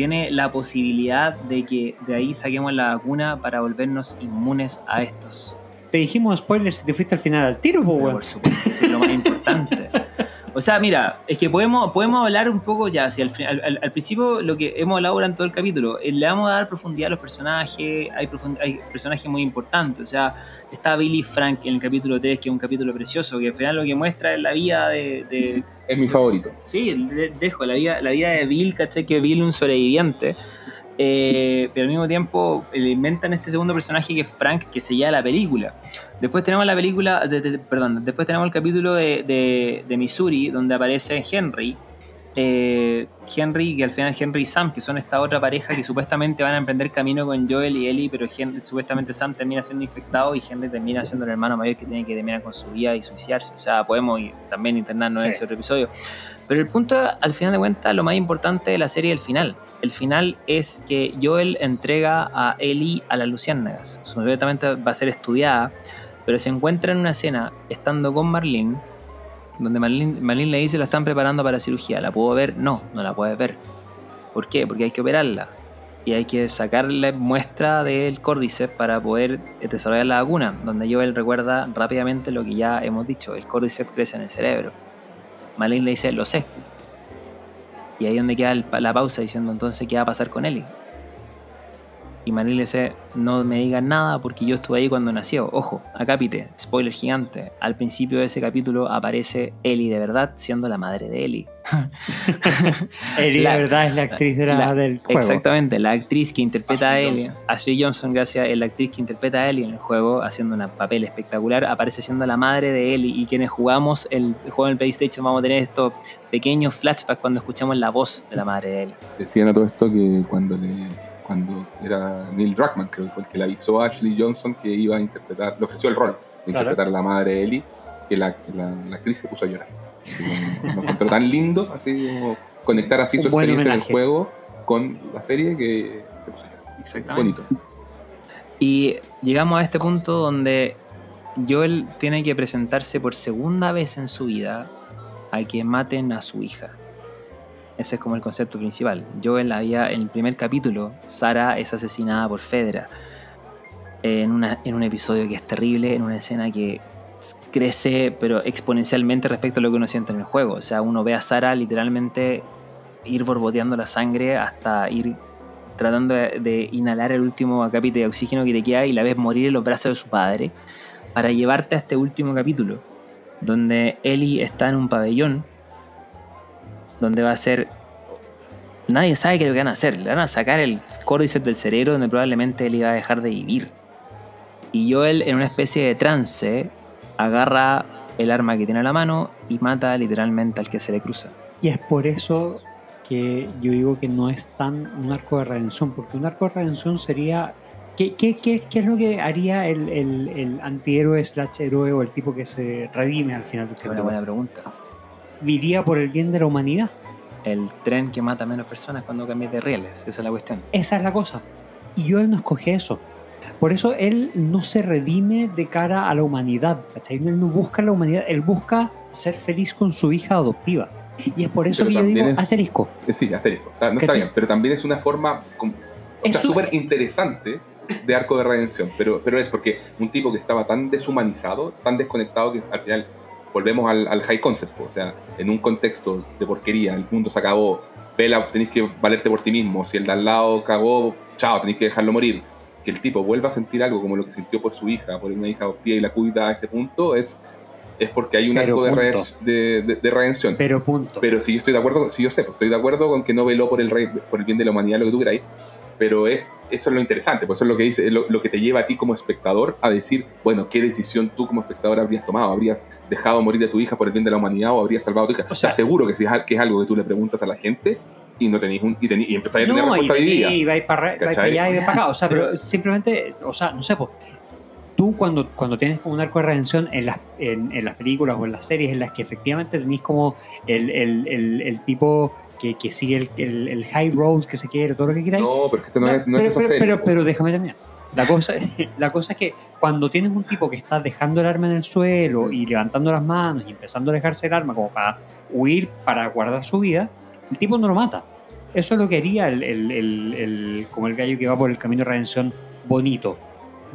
tiene la posibilidad de que de ahí saquemos la vacuna para volvernos inmunes a estos. Te dijimos spoilers si te fuiste al final al tiro, weón. por supuesto, eso es lo más importante. <laughs> O sea, mira, es que podemos, podemos hablar un poco ya, si al, al, al- principio lo que hemos hablado durante todo el capítulo, eh, le vamos a dar profundidad a los personajes, hay, hay personajes muy importantes, o sea, está Billy Frank en el capítulo 3, que es un capítulo precioso, que al final lo que muestra es la vida de... de- Es mi favorito. sí, de- dejo, la vida, la vida de Bill, ¿cachai? Que Bill es un sobreviviente, eh, pero al mismo tiempo eh, le inventan este segundo personaje que es Frank, que se llama la película. Después tenemos la película, perdón, después tenemos el capítulo de- de Missouri, donde aparece Henry. Eh, Henry, que al final Henry y Sam, que son esta otra pareja que supuestamente van a emprender camino con Joel y Ellie, pero Hen- supuestamente Sam termina siendo infectado y Henry termina siendo el hermano mayor que tiene que terminar con su vida y suicidarse. O sea, podemos ir- también internarnos en Sí. ese otro episodio. Pero el punto, al final de cuentas, lo más importante de la serie es el final. El final es que Joel entrega a Ellie a las luciérnagas. Supuestamente va a ser estudiada, pero se encuentra en una escena estando con Marlene, donde Marlene, Marlene le dice la están preparando para cirugía. ¿La puedo ver? No, no la puedes ver. ¿Por qué? Porque hay que operarla. Y hay que sacarle muestra del córdiceps para poder desarrollar la vacuna, donde Joel recuerda rápidamente lo que ya hemos dicho, el córdiceps crece en el cerebro. Marlene le dice, lo sé. Y ahí es donde queda la pausa diciendo, entonces, ¿qué va a pasar con Ellie? Y Marlene le dice, no me digas nada porque yo estuve ahí cuando nació. Ojo, acápite, spoiler gigante. Al principio de ese capítulo aparece Ellie de verdad siendo la madre de Ellie. <laughs> Ellie, La- de verdad, es la actriz de la- la- del juego. Exactamente, la actriz que interpreta Ashley a Ellie, Ashley Johnson, gracias, es la actriz que interpreta a Ellie en el juego, haciendo un papel espectacular, aparece siendo la madre de Ellie y quienes jugamos el juego en el PlayStation vamos a tener estos pequeños flashbacks cuando escuchamos la voz de la madre de Ellie. Decían a todo esto que cuando le cuando era Neil Druckmann, creo que fue el que le avisó a Ashley Johnson que iba a interpretar, le ofreció el rol de Claro. interpretar a la madre de Ellie, que la, la, la actriz se puso a llorar. Lo encontró tan lindo, así como conectar así su Un experiencia en el juego con la serie que se puso a llorar. Exactamente. Bonito. Y llegamos a este punto donde Joel tiene que presentarse por segunda vez en su vida a que maten a su hija. Ese es como el concepto principal. Joel había, en el primer capítulo, Sara es asesinada por Fedra. En, en un episodio que es terrible, en una escena que crece, pero exponencialmente respecto a lo que uno siente en el juego. O sea, uno ve a Sara literalmente ir borboteando la sangre hasta ir tratando de, inhalar el último capítulo de oxígeno que te queda y la ves morir en los brazos de su padre para llevarte a este último capítulo donde Ellie está en un pabellón donde va a ser nadie sabe qué es lo que van a hacer. Le van a sacar el córdiceps del cerebro donde probablemente Ellie va a dejar de vivir. Y Joel en una especie de trance agarra el arma que tiene a la mano y mata literalmente al que se le cruza. Y es por eso que yo digo que no es tan un arco de redención, porque un arco de redención sería... ¿Qué, qué, qué, qué es lo que haría el, el, el antihéroe slash héroe o el tipo que se redime al final del capítulo? buena pregunta ¿Viría por el bien de la humanidad? el tren que mata menos personas cuando cambias de rieles. Esa es la cuestión. Esa es la cosa. Y yo él no escoge eso. Por eso él no se redime de cara a la humanidad. ¿cachai? Él no busca la humanidad, él busca ser feliz con su hija adoptiva. Y es por eso Pero que yo digo es- asterisco. Eh, Sí, asterisco. Está- no ¿Qué está te- bien, pero también es una forma, o Es sea, súper interesante de arco de redención. Pero, pero es porque un tipo que estaba tan deshumanizado, tan desconectado, que al final volvemos al, al high concept. O sea, en un contexto de porquería, el mundo se acabó, vela, tenéis que valerte por ti mismo. Si el de al lado cagó, chao, tenéis que dejarlo morir. Que el tipo vuelva a sentir algo como lo que sintió por su hija, por una hija adoptiva y la cuida a ese punto, es, es porque hay un Pero arco de, re- de- de- de redención. Pero punto. Pero si yo estoy de acuerdo, si yo sé, pues estoy de acuerdo con que no veló por el, rey, por el bien de la humanidad, lo que tú queráis, pero es, eso es lo interesante, pues eso es lo que, dice, lo, lo que te lleva a ti como espectador a decir, bueno, ¿qué decisión tú como espectador habrías tomado? ¿Habrías dejado morir a tu hija por el bien de la humanidad o habrías salvado a tu hija? O sea- ¿Estás seguro que, si es, que es algo que tú le preguntas a la gente y no tenéis un, y, tení- y empezáis a tener no, y, respuesta dividida? y, vais para, ¿Cachai? allá y vais para acá. O sea, pero simplemente, o sea, no sé, pues, tú cuando, cuando tienes como un arco de redención en las, en, en las películas o en las series en las que efectivamente tenéis como el, el, el, el tipo que, que sigue el, high road que se quiere, todo lo que queráis. No, pero es que esto no, es, no pero, es esa pero, serie. pero, pero déjame terminar. La cosa, <laughs> la cosa es que cuando tienes un tipo que está dejando el arma en el suelo y levantando las manos y empezando a dejarse el arma como para huir, para guardar su vida, el tipo no lo mata. Eso es lo que haría el, el- el- el- como el gallo que va por el camino de redención bonito.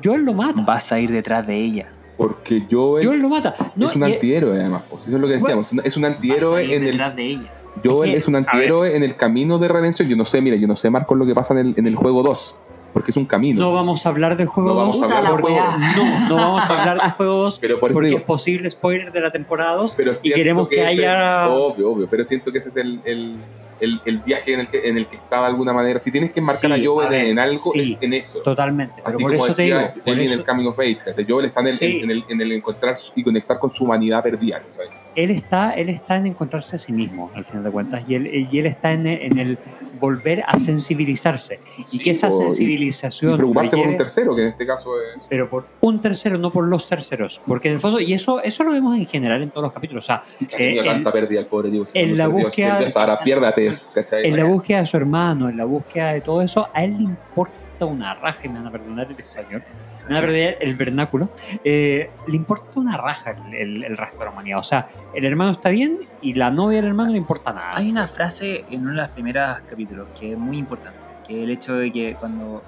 Joel lo mata. Vas a ir detrás de ella. Porque Joel, Joel lo mata. No, es un y- antihéroe, además. pues, eso es lo que decíamos. Es un antihéroe Vas a ir en el. detrás de ella. Joel Es que- es un antihéroe en el camino de redención. Yo no sé, mira, yo no sé, Marco, lo que pasa en el, en el juego 2. Porque es un camino. No vamos a hablar del juego No vamos 2. a hablar del juego dos. No, no vamos a hablar del juego 2 Pero por eso porque digo, es posible spoiler de la temporada 2 pero y queremos que, es- haya... obvio, obvio, pero siento que ese es el, el, el, el viaje en el, que, en el que está de alguna manera. Si tienes que marcar Sí, a Joel a ver, en algo, sí. es en eso. Totalmente. Así por como eso decía digo. por Ellie en el Coming of Age. Joel está en el, Sí. en, el, en el encontrar y conectar con su humanidad perdida. ¿cachai? Él está, él está en encontrarse a sí mismo, al final de cuentas, y él, y él está en, en el volver a sensibilizarse. Y Sí, que esa y- sensibilización... Y preocuparse lo por un lleve- tercero, que en este caso es. pero por un tercero, no por los terceros. Porque en el fondo, y eso, eso lo vemos en general en todos los capítulos. O sea, Eh, tanta en- pérdida el pobre Dios. en la búsqueda- Ahora piérdate, ¿cachai? en la búsqueda de su hermano, en la búsqueda de todo eso, a él le importa una raja, y me van a perdonar el español, me van a perdonar el vernáculo, eh, le importa una raja el, el- el resto de la humanidad. O sea, el hermano está bien y la novia del hermano no importa nada. Hay una frase en uno de los primeros capítulos que es muy importante, que es el hecho de que cuando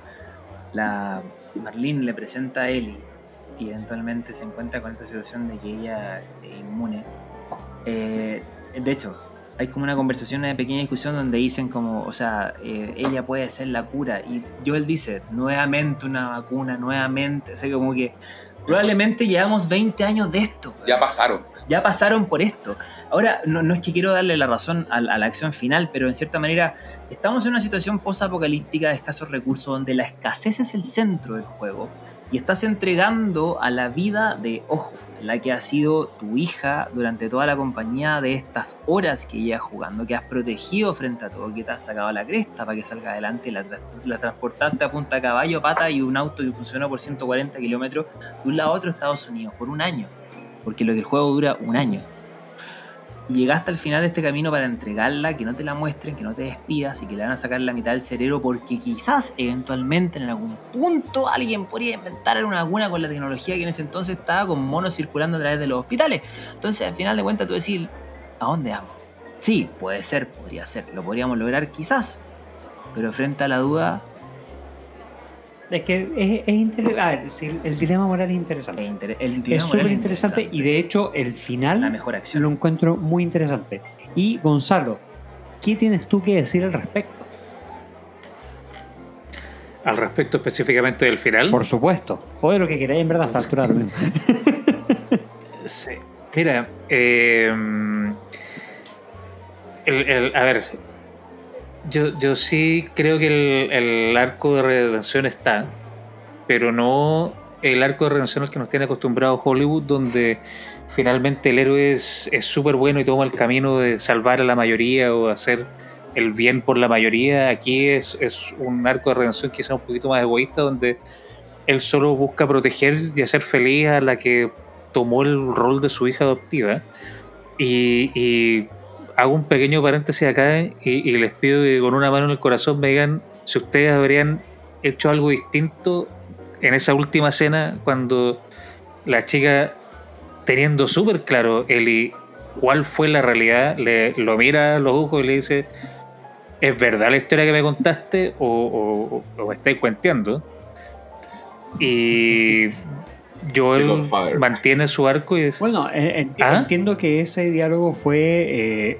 la Marlene le presenta a Ellie y eventualmente se encuentra con esta situación de que ella es inmune, eh, de hecho, hay como una conversación, una pequeña discusión donde dicen como, o sea, eh, ella puede ser la cura y Joel dice, nuevamente una vacuna, nuevamente, o sea, como que probablemente llevamos 20 años de esto. Ya pasaron. ya pasaron por esto. Ahora, no, no es que quiero darle la razón a, la- a la acción final, pero en cierta manera estamos en una situación post-apocalíptica de escasos recursos donde la escasez es el centro del juego y estás entregando a la vida de, ojo, la que ha sido tu hija durante toda la compañía de estas horas que llevas jugando, que has protegido frente a todo, que te has sacado a la cresta para que salga adelante, la, tra- la transportaste a punta de caballo, pata y un auto que funcionó por 140 kilómetros de un lado a otro Estados Unidos por un año porque lo que el juego dura un año. Llegaste al final de este camino para entregarla, que no te la muestren, que no te despidas y que le van a sacar la mitad del cerebro porque quizás eventualmente en algún punto alguien podría inventar una vacuna con la tecnología que en ese entonces estaba con monos circulando a través de los hospitales. Entonces al final de cuentas tú decís, ¿a dónde vamos? Sí, puede ser, podría ser, lo podríamos lograr quizás, pero frente a la duda Es que es, es interesante. A ver, sí, el dilema moral es interesante. es, inter- el Es dilema moral súper interesante y de hecho el la final mejor acción. lo encuentro muy interesante. Y Gonzalo, ¿qué tienes tú que decir al respecto? Al respecto específicamente del final. Por supuesto. O de lo que queráis en verdad también. <laughs> Sí. Mira, eh, el- el- a ver, yo, yo sí creo que el, el arco de redención está, pero no el arco de redención al que nos tiene acostumbrado Hollywood, donde finalmente el héroe es súper bueno y toma el camino de salvar a la mayoría o hacer el bien por la mayoría. Aquí es, es un arco de redención quizá un poquito más egoísta, donde él solo busca proteger y hacer feliz a la que tomó el rol de su hija adoptiva. Y, y hago un pequeño paréntesis acá y, y les pido que con una mano en el corazón me digan si ustedes habrían hecho algo distinto en esa última escena cuando la chica, teniendo súper claro Eli cuál fue la realidad, le, lo mira a los ojos y le dice, ¿es verdad la historia que me contaste o, o- me estáis cuenteando? Y Joel mantiene su arco y dice, Bueno, eh, enti- ¿Ah? entiendo que ese diálogo fue eh,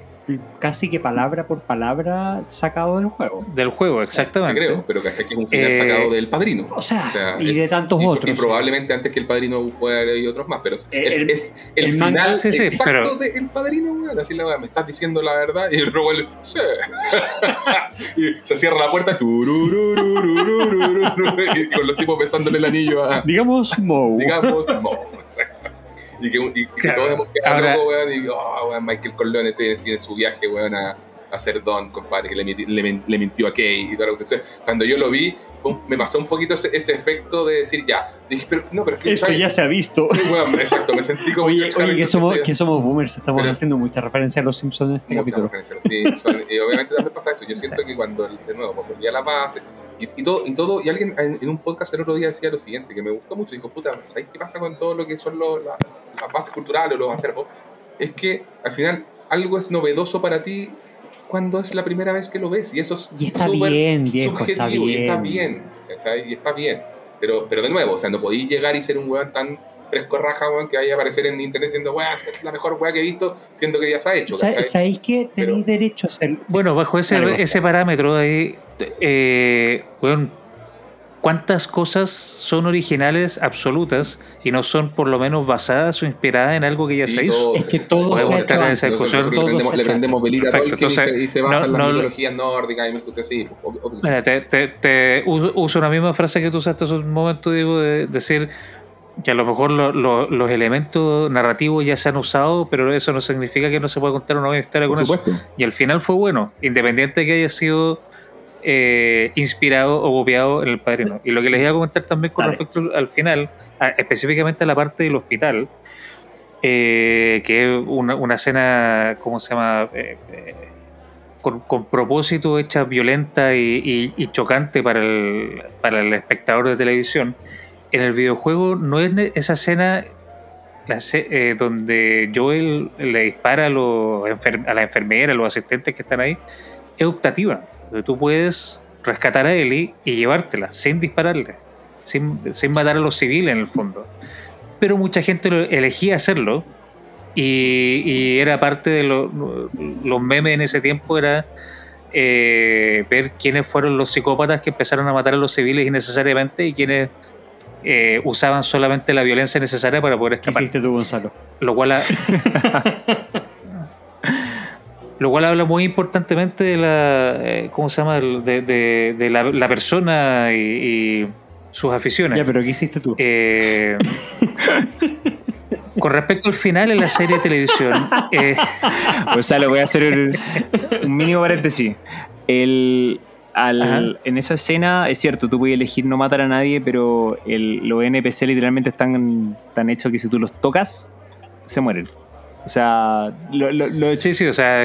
casi que palabra por palabra sacado del juego. del juego, Te exactamente. creo, pero caché que es un final Eh, sacado del padrino. O sea, O sea, y es- de tantos y, otros. Y probablemente antes que el padrino pueda haber otros más, pero es, El- es el, el final manga- sí, sí, exacto pero- del padrino, weón. Así la me estás diciendo la verdad. Y el robo le sí. <laughs> y se cierra la puerta. y con los tipos besándole el anillo a, Digamos, Moe. digamos, no. Y que, y, y que Claro. todos hemos quedado Ahora- locos, weón. Y oh, weón, Michael Corleone tiene, tiene su viaje, weón, a, a ser Don, compadre, que le, le, le mintió a Kay y toda la cuestión. Cuando yo lo vi, un- me pasó un poquito ese, ese efecto de decir, ya. Dije, pero no, pero es que. Esto ¿sabes? ya se ha visto. Weón, exacto, me sentí como. Oye, oye que, somos, que somos boomers, estamos Pero- haciendo mucha referencia a los Simpsons en este Muchas capítulo. referencias, sí, son- y obviamente también pasa eso. Yo siento que cuando, de nuevo, cuando volví a la base y, y todo, y todo, y alguien en, en un podcast el otro día decía lo siguiente, que me gustó mucho, dijo, puta, ¿sabéis qué pasa con todo lo que son los- la- las bases culturales o los acervos? Es que al final algo es novedoso para ti cuando es la primera vez que lo ves, y eso es Y está súper bien, viejo, está subjetivo, bien. y está bien, ¿cachai? Y está bien. Pero, pero de nuevo, o sea, no podéis llegar y ser un weón tan fresco raja, weón, que vaya a aparecer en internet diciendo, weón, esta es la mejor weá que he visto, siendo que ya se ha hecho. ¿Sabéis que Pero- tenéis derecho a ser Bueno, bajo ese, Oscar. ese parámetro ahí, eh, bueno, ¿cuántas cosas son originales absolutas y no son por lo menos basadas o inspiradas en algo que ya Sí, se hizo? Es que todo Podemos se hecho en esa discusión, le prendemos, se le prendemos velita a Tolkien y, entonces, se, y se basa no- en las no- mitologías nórdicas y me gusta así. te, te- te uso, uso una misma frase que tú usaste hace un momento, digo, de decir que a lo mejor lo- lo- los elementos narrativos ya se han usado, pero eso no significa que no se pueda contar una nueva historia Por con eso. supuesto. Y al final fue bueno, independiente de que haya sido eh, inspirado o copiado en el padrino. Y lo que les iba a comentar también con Dale. respecto al final, a- específicamente a la parte del hospital, eh, que es una, una escena, ¿cómo se llama? Eh, eh, con, con propósito hecha violenta y, y- y chocante para el, para el espectador de televisión. En el videojuego no es esa escena eh, donde Joel le dispara a, a la enfermera, a los asistentes que están ahí, es optativa. Tú puedes rescatar a Ellie y llevártela sin dispararle, sin, matar a los civiles en el fondo. Pero mucha gente elegía hacerlo y, y era parte de lo- los memes en ese tiempo, era eh, ver quiénes fueron los psicópatas que empezaron a matar a los civiles innecesariamente y quienes eh, usaban solamente la violencia necesaria para poder ¿Qué escapar. hiciste tú, Gonzalo? Lo cual, ha- <laughs> lo cual habla muy importantemente de la, eh, ¿cómo se llama? De, de- de la, la persona y, y sus aficiones. Ya, pero ¿qué hiciste tú? Eh, con respecto al final en la serie de televisión, eh, <laughs> Gonzalo, voy a hacer un, un mínimo paréntesis. El, al- en esa escena, es cierto, tú puedes elegir no matar a nadie, pero el- los NPC literalmente están tan hechos que si tú los tocas, se mueren. O sea, lo, lo- lo- sí, sí, o sea,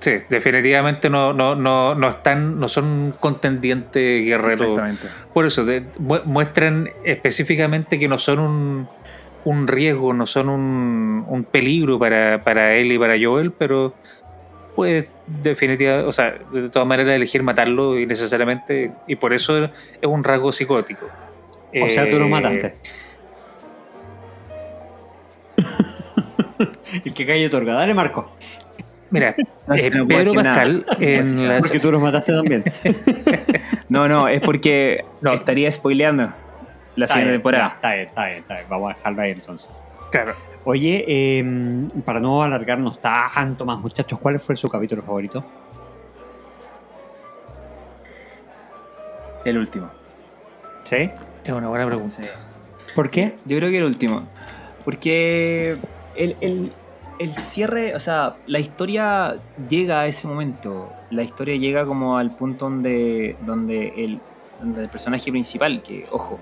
sí, definitivamente no, no, no, no están, no son contendientes guerreros Exactamente. Por eso, de- muestran específicamente que no son un, un riesgo, no son un, un peligro para, para él y para Joel, pero pues definitivamente, o sea, de todas maneras elegir matarlo innecesariamente y por eso es un rasgo psicótico. O sea, tú lo Eh, mataste. <laughs> El que calle otorga. Dale, Marco. Mira, eh, que no Pedro nada. Pascal No en la, Porque tú los mataste también. <laughs> No, no, es porque No. estaría spoileando la Está siguiente bien, temporada. Está bien, está bien, está bien. Vamos a dejarlo ahí entonces. claro, Oye, eh, para no alargarnos tanto más, muchachos, ¿cuál fue su capítulo favorito? El último. ¿Sí? es una buena pregunta. Sí. ¿Por qué? Yo creo que el último. Porque el, el- el cierre, o sea, la historia llega a ese momento. La historia llega como al punto donde, donde, el, donde el personaje principal, que, ojo,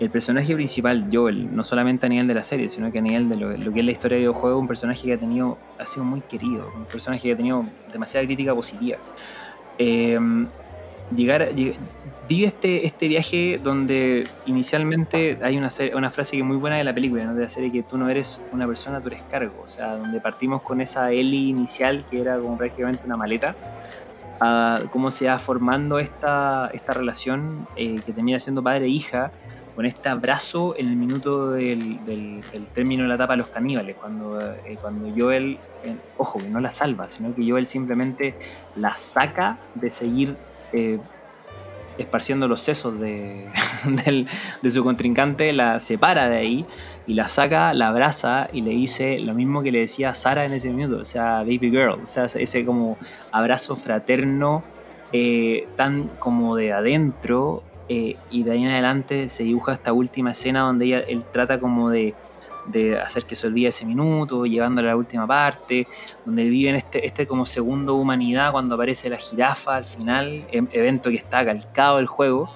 el personaje principal, Joel, no solamente a nivel de la serie, sino que a nivel de lo, que es la historia de videojuego, un personaje que ha tenido, ha sido muy querido, un personaje que ha tenido demasiada crítica positiva. Eh, llegar, lleg- vive este, este viaje donde inicialmente hay una, una frase que es muy buena de la película, ¿no? de la serie, que tú no eres una persona, tú eres cargo. O sea, donde partimos con esa Ellie inicial, que era como prácticamente una maleta, a cómo se va formando esta, esta relación eh, que termina siendo padre e hija, con este abrazo en el minuto del, término de la etapa de los caníbales, cuando, eh, cuando Joel, eh, ojo, que no la salva, sino que Joel simplemente la saca de seguir eh, esparciendo los sesos de, <laughs> de su contrincante, la separa de ahí y la saca, la abraza y le dice lo mismo que le decía Sara en ese minuto, o sea, baby girl, o sea, ese como abrazo fraterno eh, tan como de adentro eh, y de ahí en adelante se dibuja esta última escena donde ella, él trata como de, de hacer que se olvide ese minuto, llevándole a la última parte, donde viven este, este como segundo humanidad cuando aparece la jirafa al final, em- evento que está calcado del juego,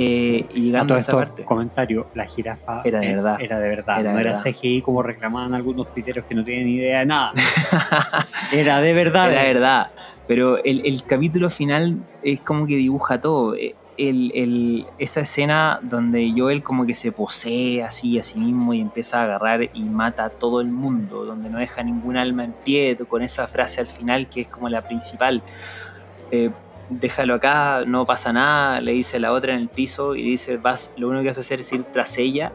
eh, y A llegando todo a esa esto, parte. comentario, la jirafa Era de eh, verdad. Era de verdad, Era no era. CGI como reclamaban algunos piteros que no tienen ni idea de nada. <laughs> Era de verdad. Era verdad. Pero el, el capítulo final es como que dibuja todo. Esa escena donde Joel como que se posee así a sí mismo y empieza a agarrar y mata a todo el mundo, donde no deja ningún alma en pie, con esa frase al final que es como la principal. Eh, déjalo acá, no pasa nada, le dice la otra en el piso y dice, vas, lo único que vas a hacer es ir tras ella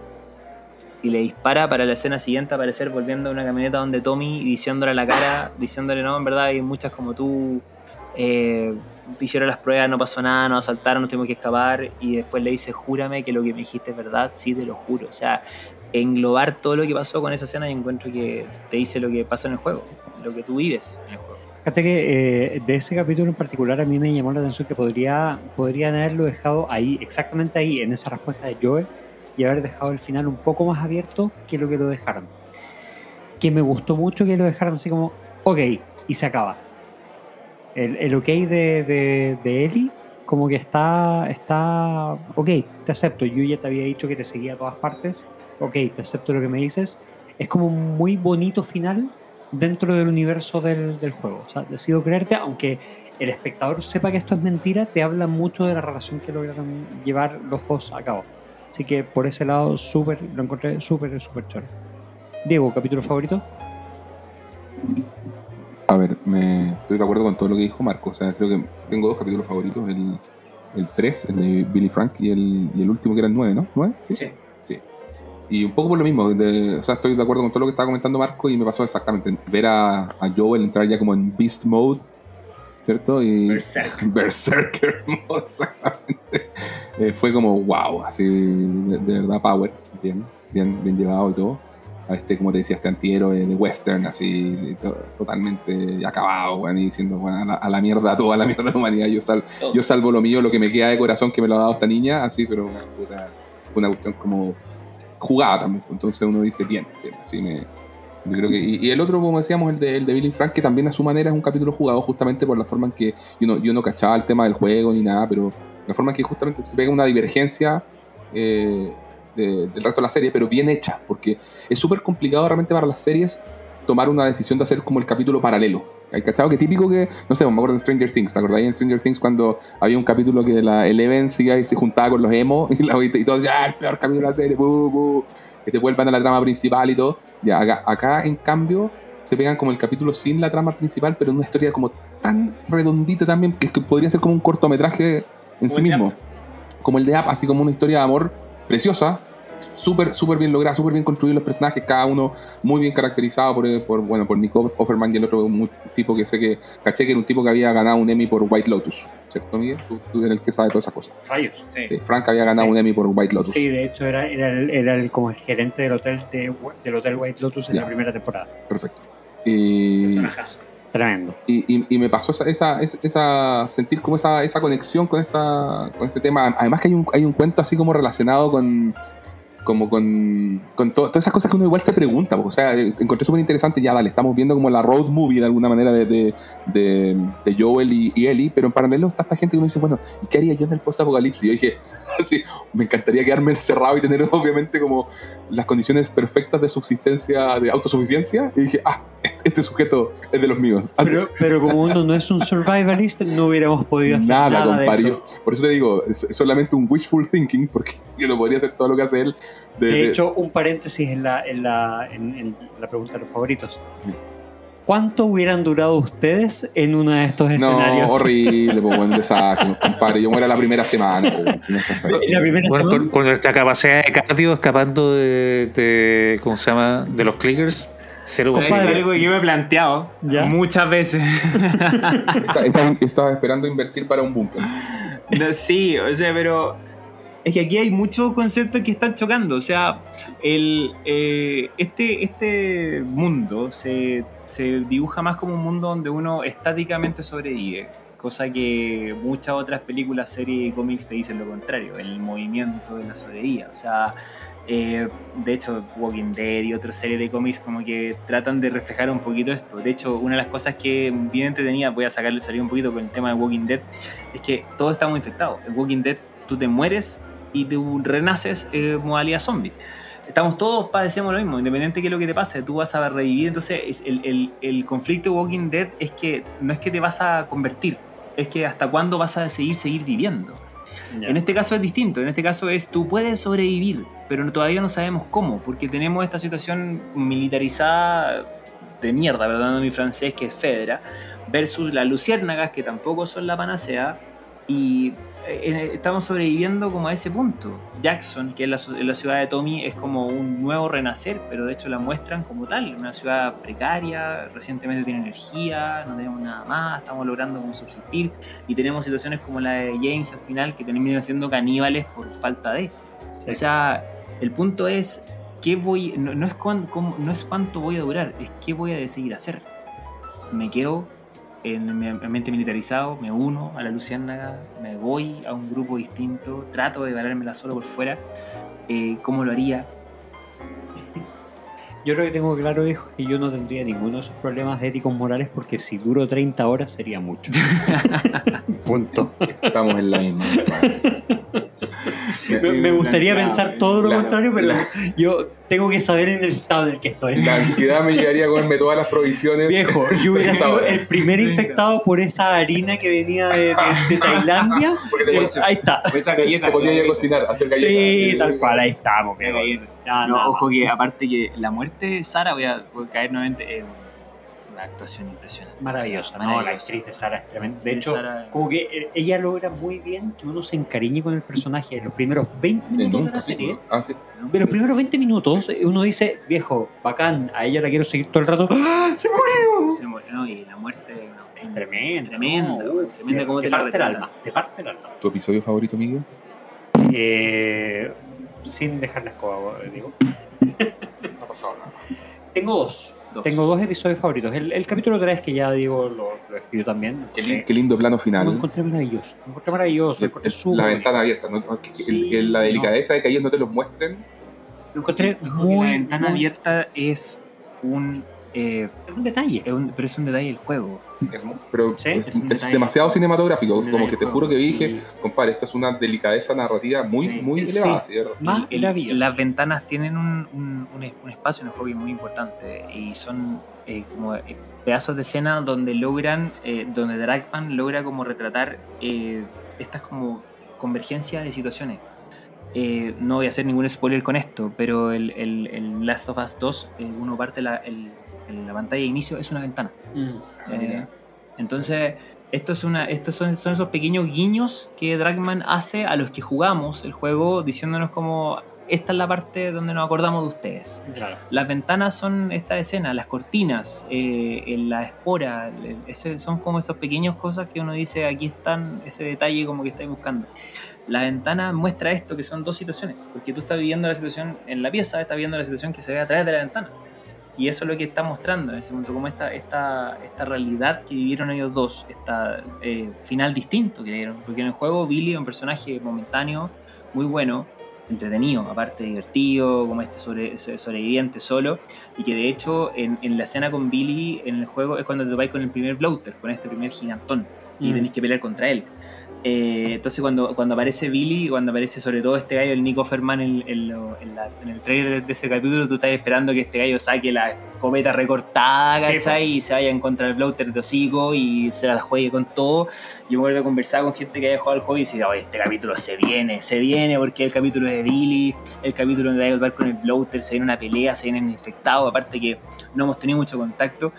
y le dispara para la escena siguiente aparecer volviendo a una camioneta donde Tommy diciéndole a la cara, diciéndole no, en verdad hay muchas como tú, eh, hicieron las pruebas, no pasó nada, nos asaltaron, nos tuvimos que escapar y después le dice, júrame que lo que me dijiste es verdad, sí, te lo juro. O sea, englobar todo lo que pasó con esa escena y encuentro que te dice lo que pasa en el juego, lo que tú vives en el juego. Fíjate que eh, de ese capítulo en particular a mí me llamó la atención que podría, podrían haberlo dejado ahí, exactamente ahí, en esa respuesta de Joel, y haber dejado el final un poco más abierto que lo que lo dejaron. Que me gustó mucho que lo dejaran así como, ok, y se acaba. El, el ok de, de, de Ellie, como que está, está, ok, te acepto, yo ya te había dicho que te seguía a todas partes, ok, te acepto lo que me dices. Es como un muy bonito final dentro del universo del, del juego. O sea, decido creerte, aunque el espectador sepa que esto es mentira, te habla mucho de la relación que lograron llevar los dos a cabo. Así que por ese lado, súper, lo encontré súper, súper choro. Diego, ¿capítulo favorito? A ver, me, estoy de acuerdo con todo lo que dijo Marco. O sea, creo que tengo dos capítulos favoritos. El, el 3, el de Billy Frank, y el, y el último que era el 9, ¿no? ¿9? ¿Sí? Sí. Sí. Y un poco por lo mismo. de- o sea, estoy de acuerdo con todo lo que estaba comentando Marco y me pasó exactamente. Ver a, a Joel entrar ya como en Beast Mode, ¿cierto? Y, Berserker <laughs> mode, exactamente. Eh, fue como wow, así de, de verdad power, bien, bien, bien llevado y todo. A este, como te decía, este antihéroe de western, así to- totalmente acabado, weón, y diciendo, bueno, a la, a la mierda, toda la mierda de la humanidad. Yo, sal- yo salvo lo mío, lo que me queda de corazón que me lo ha dado esta niña, así, pero una, puta- una cuestión como jugada también. pues. Entonces uno dice, bien, bien, así me, yo creo que, y, y el otro, como decíamos, el de, el de Billy Frank, que también a su manera es un capítulo jugado justamente por la forma en que yo no, yo no cachaba el tema del juego ni nada, pero la forma en que justamente se pega una divergencia eh, de- del resto de la serie, pero bien hecha, porque es súper complicado realmente para las series tomar una decisión de hacer como el capítulo paralelo. ¿Hay cachado? Que típico que, no sé, me acuerdo en Stranger Things, ¿te acordáis en Stranger Things cuando había un capítulo que la Eleven se, se juntaba con los emo <laughs> y, la, y todos ah, el peor capítulo de la serie, bu, bu", que te vuelvan a la trama principal y todo. Ya, acá, acá, en cambio, se pegan como el capítulo sin la trama principal, pero en una historia como tan redondita también, que, es que podría ser como un cortometraje en sí el de mismo. Como el de App, así como una historia de amor preciosa, súper, súper bien lograda, súper bien construidos los personajes, cada uno muy bien caracterizado por, por, bueno, por Nick Offerman y el otro un tipo que sé que, caché que era un tipo que había ganado un Emmy por White Lotus, ¿cierto, Miguel? Tú, tú eres el que sabe todas esas cosas. Rayos. Sí. Sí, Frank había ganado Sí. un Emmy por White Lotus. Sí, de hecho era, era, el, era el- como el gerente del hotel, de, del hotel White Lotus en Ya. la primera temporada. Perfecto. Y, Personajazo. Tremendo. y, y- me pasó esa, esa, esa, esa- sentir como esa, esa conexión con esta con este tema además que hay un, hay un cuento así como relacionado con como con, con to- todas esas cosas que uno igual se pregunta pues, o sea eh, encontré súper interesante ya dale estamos viendo como la road movie de alguna manera de, de, de, de Joel y, y Ellie pero en paralelo está esta gente que uno dice bueno ¿y qué haría yo en el post apocalipsis? yo dije <laughs> así, me encantaría quedarme encerrado y tener <laughs> obviamente como las condiciones perfectas de subsistencia de autosuficiencia y dije ah este sujeto es de los míos Así- Pero, pero como uno no es un <laughs> survivalist, no hubiéramos podido hacer Nada, nada, de compadre. eso. Yo- por eso te digo, es solamente un wishful thinking, porque yo no podría hacer todo lo que hace él. De, De hecho, un paréntesis en la, en la, en, en la pregunta de los favoritos. Sí. ¿Cuánto hubieran durado ustedes en uno de estos no, escenarios? horrible, pues, buen desastre, compadre. Yo muero la primera semana, <laughs> pues, si no se sabe. La primera Bueno, semana, con, con nuestra capacidad de cardio escapando de, de- ¿cómo se llama? De los clickers, cero ¿Sabes Compadre. algo que yo me he planteado ¿Ya? muchas veces. Está- Estaba, estaba esperando invertir para un búnker. No, sí, o sea, pero es que aquí hay muchos conceptos que están chocando. O sea, el, eh, este, este mundo se, se dibuja más como un mundo donde uno estáticamente sobrevive. Cosa que muchas otras películas, series y cómics te dicen lo contrario, el movimiento de la sobrevida. O sea, eh, de hecho, Walking Dead y otras series de cómics como que tratan de reflejar un poquito esto. De hecho, una de las cosas que bien entretenida, voy a sacarle salir un poquito con el tema de Walking Dead, es que todos estamos infectados. En Walking Dead tú te mueres y tú renaces en modalidad zombie. Estamos todos padecemos lo mismo, independiente de qué es lo que te pase, tú vas a revivir. Entonces, es el, el- el conflicto de Walking Dead es que no es que te vas a convertir, es que hasta cuándo vas a seguir, seguir viviendo. Ya. En este caso es distinto, en este caso es tú puedes sobrevivir, pero todavía no sabemos cómo, porque tenemos esta situación militarizada de mierda, perdón mi francés, que es Fedra, versus las luciérnagas, que tampoco son la panacea, y eh, estamos sobreviviendo como a ese punto. Jackson, que es la, la ciudad de Tommy, es como un nuevo renacer, pero de hecho la muestran como tal, una ciudad precaria, recientemente tiene energía, no tenemos nada más, estamos logrando como subsistir, y tenemos situaciones como la de James al final, que terminan siendo caníbales por falta de... O sea, el punto es qué voy, no, no es cuán- cómo- no es cuánto voy a durar, es qué voy a decidir hacer. Me quedo en mi ambiente militarizado, me uno a la Luciérnaga, me voy a un grupo distinto, trato de valérmela solo por fuera. Eh, ¿Cómo lo haría? Yo lo que tengo claro es que yo no tendría ninguno de esos problemas éticos morales porque si duro 30 horas sería mucho. <laughs> Punto. Estamos en la misma. Me, me gustaría pensar todo lo la- contrario, pero la- yo tengo que saber en el estado en el que estoy. La ansiedad me llevaría a comerme todas las provisiones. Viejo, yo hubiera 30 sido horas. el primer infectado por esa harina que venía de, de- de Tailandia. <laughs> Eh, ahí está. Esa galleta. te ponías a cocinar, a hacer galletas. Sí, tal cual, ahí estamos. Ya, No, nada. ojo que aparte que la muerte de Sara, voy a, voy a caer nuevamente, es una actuación impresionante. Maravillosa, O sea, no, la actriz de Sara es tremenda. De De hecho, Sara- como que eh, ella logra muy bien que uno se encariñe con el personaje en los primeros 20 De minutos de nunca, la sí. serie. Ah, sí. De los primeros 20 minutos, uno dice, viejo, bacán, a ella la quiero seguir todo el rato. ¡Ah! ¡Se murió! Se muere, ¿no? Y la muerte no, Es tremenda. Tremenda, no, tremenda te, cómo te parte el alma. Te parte el alma. ¿Tu episodio favorito, Miguel? Eh, sin dejar la escoba, digo. No ha pasado nada. Tengo dos. Dos. Tengo dos episodios favoritos. El, el capítulo 3, que ya digo, lo, lo escribió también. Qué, Eh, qué lindo plano Lo final. encontré maravilloso. Lo encontré maravilloso. Lo El- encontré el- súper la ventana abierta. ¿no? Que- que- Sí, el- la delicadeza de que ellos no te los muestren. Lo encontré muy. la ventana muy- abierta es un, eh, Es un detalle. es un- Pero es un detalle del juego. Pero Sí, es, es es demasiado cinematográfico. Es como que te juro que dije, compadre, esto es una delicadeza narrativa muy, Sí. muy Sí. elevada. ¿sí? Más El- las ventanas tienen un, un- un es- un espacio en el es muy importante y son eh, como eh, pedazos de escena donde logran, eh, donde Dragman logra como retratar eh, estas como convergencias de situaciones. Eh, no voy a hacer ningún spoiler con esto, pero el, el- el Last of Us 2, eh, uno parte la, el- la pantalla de inicio, es una ventana. Mm. Eh, entonces, esto es una, estos son, son esos pequeños guiños que Dragman hace a los que jugamos el juego diciéndonos como esta es la parte donde nos acordamos de ustedes. Claro. Las ventanas son esta escena, las cortinas, eh, en la espora, ese- son como estas pequeñas cosas que uno dice aquí están, ese detalle como que estáis buscando. La ventana muestra esto, que son dos situaciones, porque tú estás viviendo la situación en la pieza, estás viendo la situación que se ve a través de la ventana. Y eso es lo que está mostrando en ese momento, como esta, esta, esta realidad que vivieron ellos dos, este final distinto que le dieron. Porque en el juego Billy es un personaje momentáneo, muy bueno, entretenido, aparte divertido, como este sobre- sobreviviente solo. Y que de hecho en, en la escena con Billy en el juego es cuando te vais con el primer bloater, con este primer gigantón. Y Mm. tenéis que pelear contra él. Eh, entonces cuando, cuando aparece Billy, cuando aparece sobre todo este gallo, el Nico Ferman en, en lo- en la- en el trailer de ese capítulo, tú estás esperando que este gallo saque la escopeta recortada, Sí, ¿cachai? y se vaya en contra del bloater de hocico y se la juegue con todo. Yo me acuerdo de conversar con gente que haya jugado al juego y decir, "Oye, este capítulo se viene, se viene porque el capítulo de Billy, el capítulo donde hay que luchar con el bloater, se viene una pelea, se vienen infectados, aparte que no hemos tenido mucho contacto,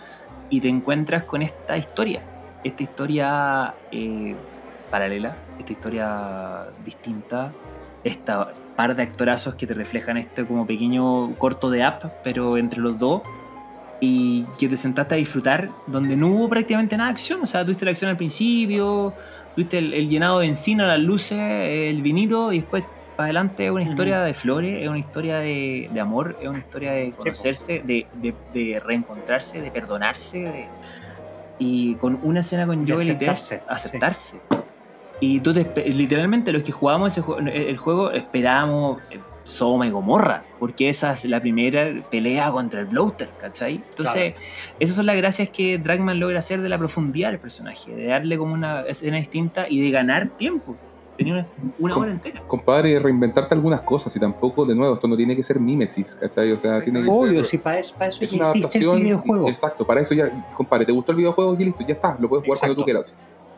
y te encuentras con esta historia, esta historia eh, paralela, esta historia distinta, esta par de actorazos que te reflejan este como pequeño corto de app, pero entre los dos, y que te sentaste a disfrutar donde no hubo prácticamente nada de acción, o sea, tuviste la acción al principio, tuviste el, el llenado de encina, las luces, el vinito, y después para adelante es una historia de flores, es una historia de, de amor, es una historia de conocerse, de, de- de reencontrarse, de perdonarse, y con una escena con Joel y Tess, aceptarse, aceptarse. Y tú te literalmente los que jugamos ese juego, el juego esperábamos eh, Sodoma y Gomorra, porque esa es la primera pelea contra el bloater, ¿cachai? Entonces, esas son las gracias que Dragman logra hacer de la profundidad del personaje, de darle como una escena distinta y de ganar tiempo. Tenía una, una Com- hora entera. Compadre, reinventarte algunas cosas y tampoco, de nuevo, esto no tiene que ser mímesis, ¿cachai? O sea, tiene que Obvio, ser. si para eso, para eso Es una el adaptación. videojuego. Exacto, para eso ya, compadre, ¿te gustó el videojuego? Y listo, ya está, lo puedes jugar cuando tú quieras.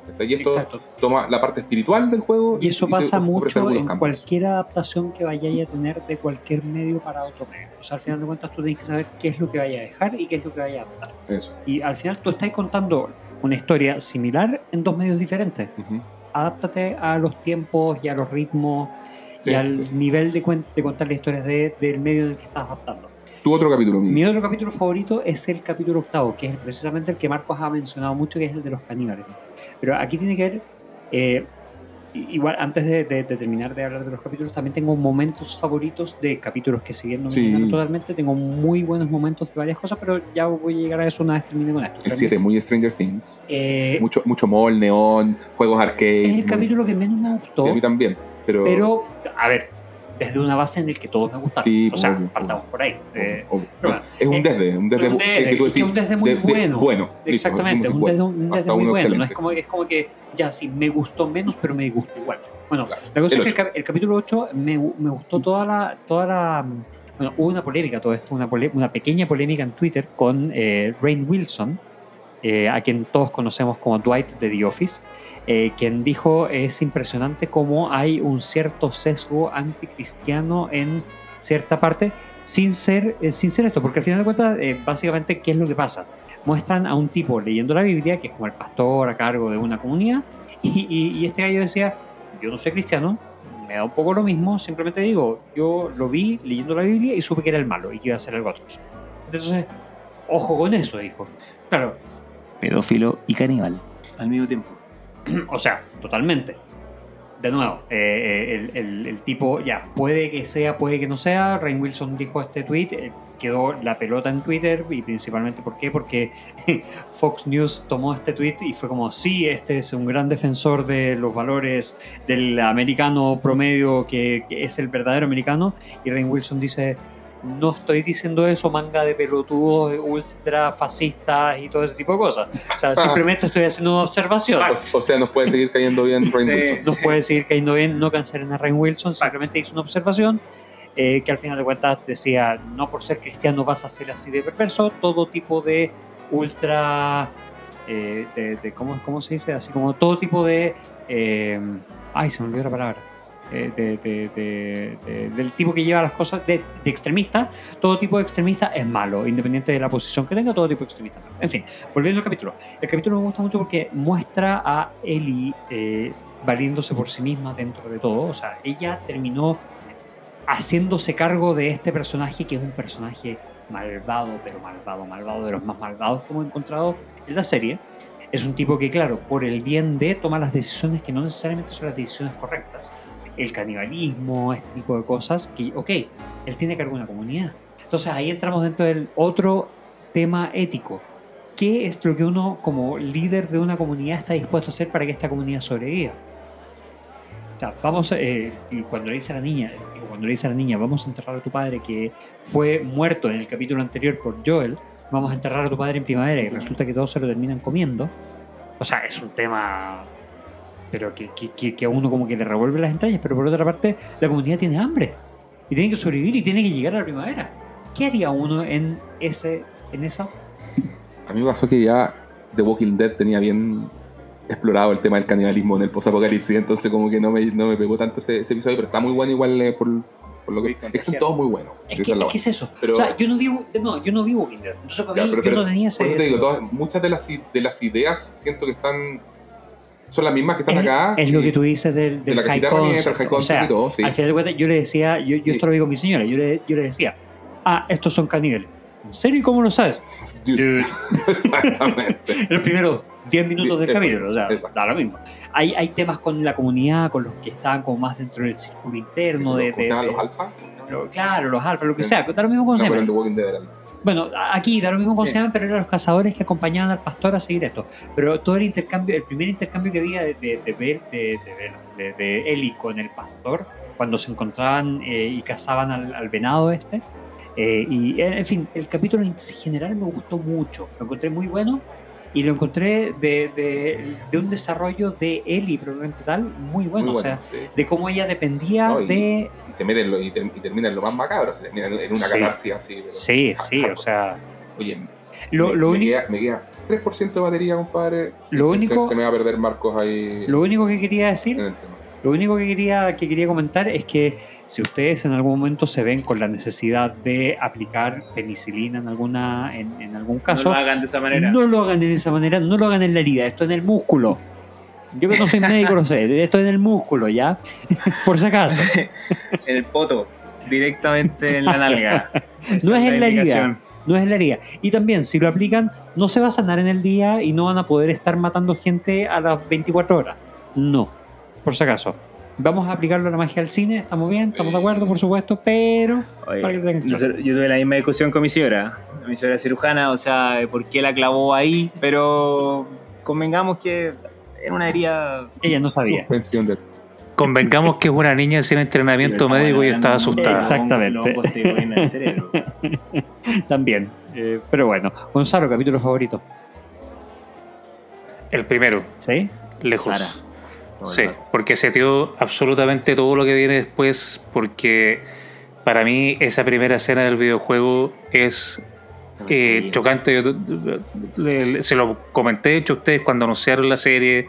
¿Cachai? Y esto Exacto. toma la parte espiritual del juego Y eso pasa mucho en campos. cualquier adaptación que vayáis a tener de cualquier medio para otro medio. O sea, al final de cuentas tú tienes que saber qué es lo que vaya a dejar y qué es lo que vaya a adaptar. Eso. Y al final tú estás contando una historia similar en dos medios diferentes. Ujú. Adáptate a los tiempos y a los ritmos Sí, y al sí. nivel de, de contar las historias de- del medio en el que estás adaptando. Tu otro capítulo. Mi otro capítulo favorito es el capítulo octavo, que es precisamente el que Marcos ha mencionado mucho, que es el de los caníbales. Pero aquí tiene que ver, eh, igual antes de, de- de terminar de hablar de los capítulos, también tengo momentos favoritos de capítulos que si bien no Sí. totalmente, tengo muy buenos momentos de varias cosas, pero ya voy a llegar a eso una vez termine con esto. El 7, muy Stranger Things. Eh, Mucho, mucho mall, neón, juegos arcade. es el muy- capítulo que menos me gustó, Sí, a mí también. Pero, pero, a ver, desde una base en el que todos me gustaron. Sí, o sea, obvio, partamos por ahí. Eh, obvio. pero bueno, es un eh, desde, un desde, un que- desde, que tú decís, un desde muy de- de- bueno. bueno, listo, Exactamente, un bueno. desde, un desde muy bueno. No es como, es como que, ya, sí, me gustó menos, pero me gusta igual. Bueno, Claro. la cosa es que el, el capítulo 8 me, me gustó toda la. Toda la bueno, hubo una polémica, todo esto, una, pole- una pequeña polémica en Twitter con eh, Rain Wilson, eh, a quien todos conocemos como Dwight de The Office, eh, quien dijo es impresionante cómo hay un cierto sesgo anticristiano en cierta parte, sin ser, eh, sin ser esto, porque al final de cuentas, eh, básicamente, ¿qué es lo que pasa? Muestran a un tipo leyendo la Biblia, que es como el pastor a cargo de una comunidad, y, y- y este gallo decía, yo no soy cristiano, me da un poco lo mismo, simplemente digo, yo lo vi leyendo la Biblia y supe que era el malo y que iba a hacer algo atroz. Entonces, ojo con eso, dijo. Claro, Pedófilo y caníbal. Al mismo tiempo. <clears throat> o sea, totalmente. De nuevo, eh, el, el- el tipo, ya, puede que sea, puede que no sea. Rain Wilson dijo este tweet, eh, quedó la pelota en Twitter y principalmente, ¿por qué? Porque <laughs> Fox News tomó este tweet y fue como, sí, este es un gran defensor de los valores del americano promedio, que, que es el verdadero americano. Y Rain Wilson dice, no estoy diciendo eso, manga de pelotudos ultra fascistas y todo ese tipo de cosas. O sea, <laughs> simplemente estoy haciendo una observación. O, o sea, nos puede seguir cayendo bien Rain Sí. Wilson. Nos puede seguir cayendo bien, no cancelen a Rain Wilson, simplemente hizo una observación eh, que al final de cuentas decía, no por ser cristiano vas a ser así de perverso, todo tipo de ultra, eh, de, de- ¿cómo, cómo se dice? Así como todo tipo de, eh, ay, se me olvidó la palabra. Eh, de- de- de- de- del tipo que lleva las cosas de extremista, todo tipo de extremista es malo, independiente de la posición que tenga, todo tipo de extremista. es malo. En fin, volviendo al capítulo. El capítulo me gusta mucho porque muestra a Ellie eh, valiéndose por sí misma dentro de todo. O sea, ella terminó haciéndose cargo de este personaje que es un personaje malvado, pero malvado, malvado, de los más malvados que hemos encontrado en la serie. Es un tipo que, claro, por el bien de toma las decisiones que no necesariamente son las decisiones correctas. El canibalismo, este tipo de cosas, que, ok, él tiene cargo de una comunidad. Entonces ahí entramos dentro del otro tema ético. ¿Qué es lo que uno como líder de una comunidad está dispuesto a hacer para que esta comunidad sobreviva? O sea, vamos, eh, cuando le dice a la niña, cuando le dice a la niña, vamos a enterrar a tu padre que fue muerto en el capítulo anterior por Joel, vamos a enterrar a tu padre en primavera y resulta que todos se lo terminan comiendo. O sea, es un tema, pero que, que, que- a uno como que le revuelve las entrañas, pero por otra parte, la comunidad tiene hambre y tiene que sobrevivir y tiene que llegar a la primavera. ¿Qué haría uno en ese, en esa? A mí me pasó que ya The Walking Dead tenía bien explorado el tema del canibalismo en el post-apocalipsis, entonces como que no me, no me pegó tanto ese, ese episodio, pero está muy bueno igual eh, por, por lo que... Es que son todos muy buenos. Es que, es es que es eso. Pero- o sea, yo no vivo, no, yo no vivo Walking Dead. Entonces para Ya, mí pero- yo pero no tenía ese. Por eso te digo, todas, muchas de las, de las ideas siento que están... Son las mismas que están es, acá. es y- lo que tú dices del, de del la high cajita de herramientas, el concept. high O sea, y todo, sí. al final de cuentas, yo le decía, yo, yo Sí. esto lo digo a mi señora, yo le, yo le decía, ah, estos son caníbales. ¿En serio? ¿Cómo lo sabes? Dude, <laughs> Exactamente. en <laughs> los primeros 10 minutos del capítulo, o sea, da lo mismo. Hay, hay temas con la comunidad, con los que estaban como más dentro del círculo interno Sí, de, ¿Cómo se de- llaman de- los alfa? claro, los alfa, lo que sea, da lo mismo con No, pero en The Walking Dead eran- sí. Bueno, aquí da lo mismo con Sí. pero eran los cazadores que acompañaban al pastor a seguir esto. Pero todo el intercambio, el primer intercambio que había de, de, de, Bel- de, de, de- de Eli con el pastor, cuando se encontraban eh, y cazaban al, al venado este. eh, y eh, en fin, el capítulo en general me gustó mucho. Lo encontré muy bueno y lo encontré de, de, de un desarrollo de Eli, probablemente tal, muy bueno. Muy o sea, bueno, sí. de cómo ella dependía No, y- de. Y se mete en lo- y, ter- y termina en lo más macabro, se termina en, una Sí. catarsis así. pero- Sí, sí, o sea. Oye, Lo, me, lo me queda, me queda 3% de batería, compadre. Lo único- Se, se me va a perder Marcos ahí Lo único que quería decir en el tema. Lo único que quería, que quería comentar es que si ustedes en algún momento se ven con la necesidad de aplicar penicilina en alguna en, en algún caso, no lo hagan de esa manera. no lo hagan de esa manera, no lo hagan en la herida, esto en el músculo. Yo que no soy médico lo sé, <laughs> esto en el músculo, ¿ya? <laughs> Por si acaso. en <laughs> el poto, directamente en la nalga. Esa No es en la herida. No es la herida. Y también, si lo aplican, no se va a sanar en el día y no van a poder estar matando gente a las 24 horas. No, por si acaso. Vamos a aplicarlo a la magia del cine, estamos bien, estamos de acuerdo, por supuesto, pero Oye, Para que tengan yo, tuve la misma discusión con mi señora. Mi señora cirujana, o sea, por qué la clavó ahí, pero convengamos que era una herida. ella no sabía. Suspensión de Convengamos que es una niña sin entrenamiento médico y estaba asustada. Exactamente. <laughs> También. Eh, pero bueno, Gonzalo, capítulo favorito. El primero, ¿Sí? lejos. Sara. Sí, porque seteó absolutamente todo lo que viene después, porque para mí esa primera escena del videojuego es eh, chocante. Yo, le- le- se lo comenté, de hecho, a ustedes cuando anunciaron la serie,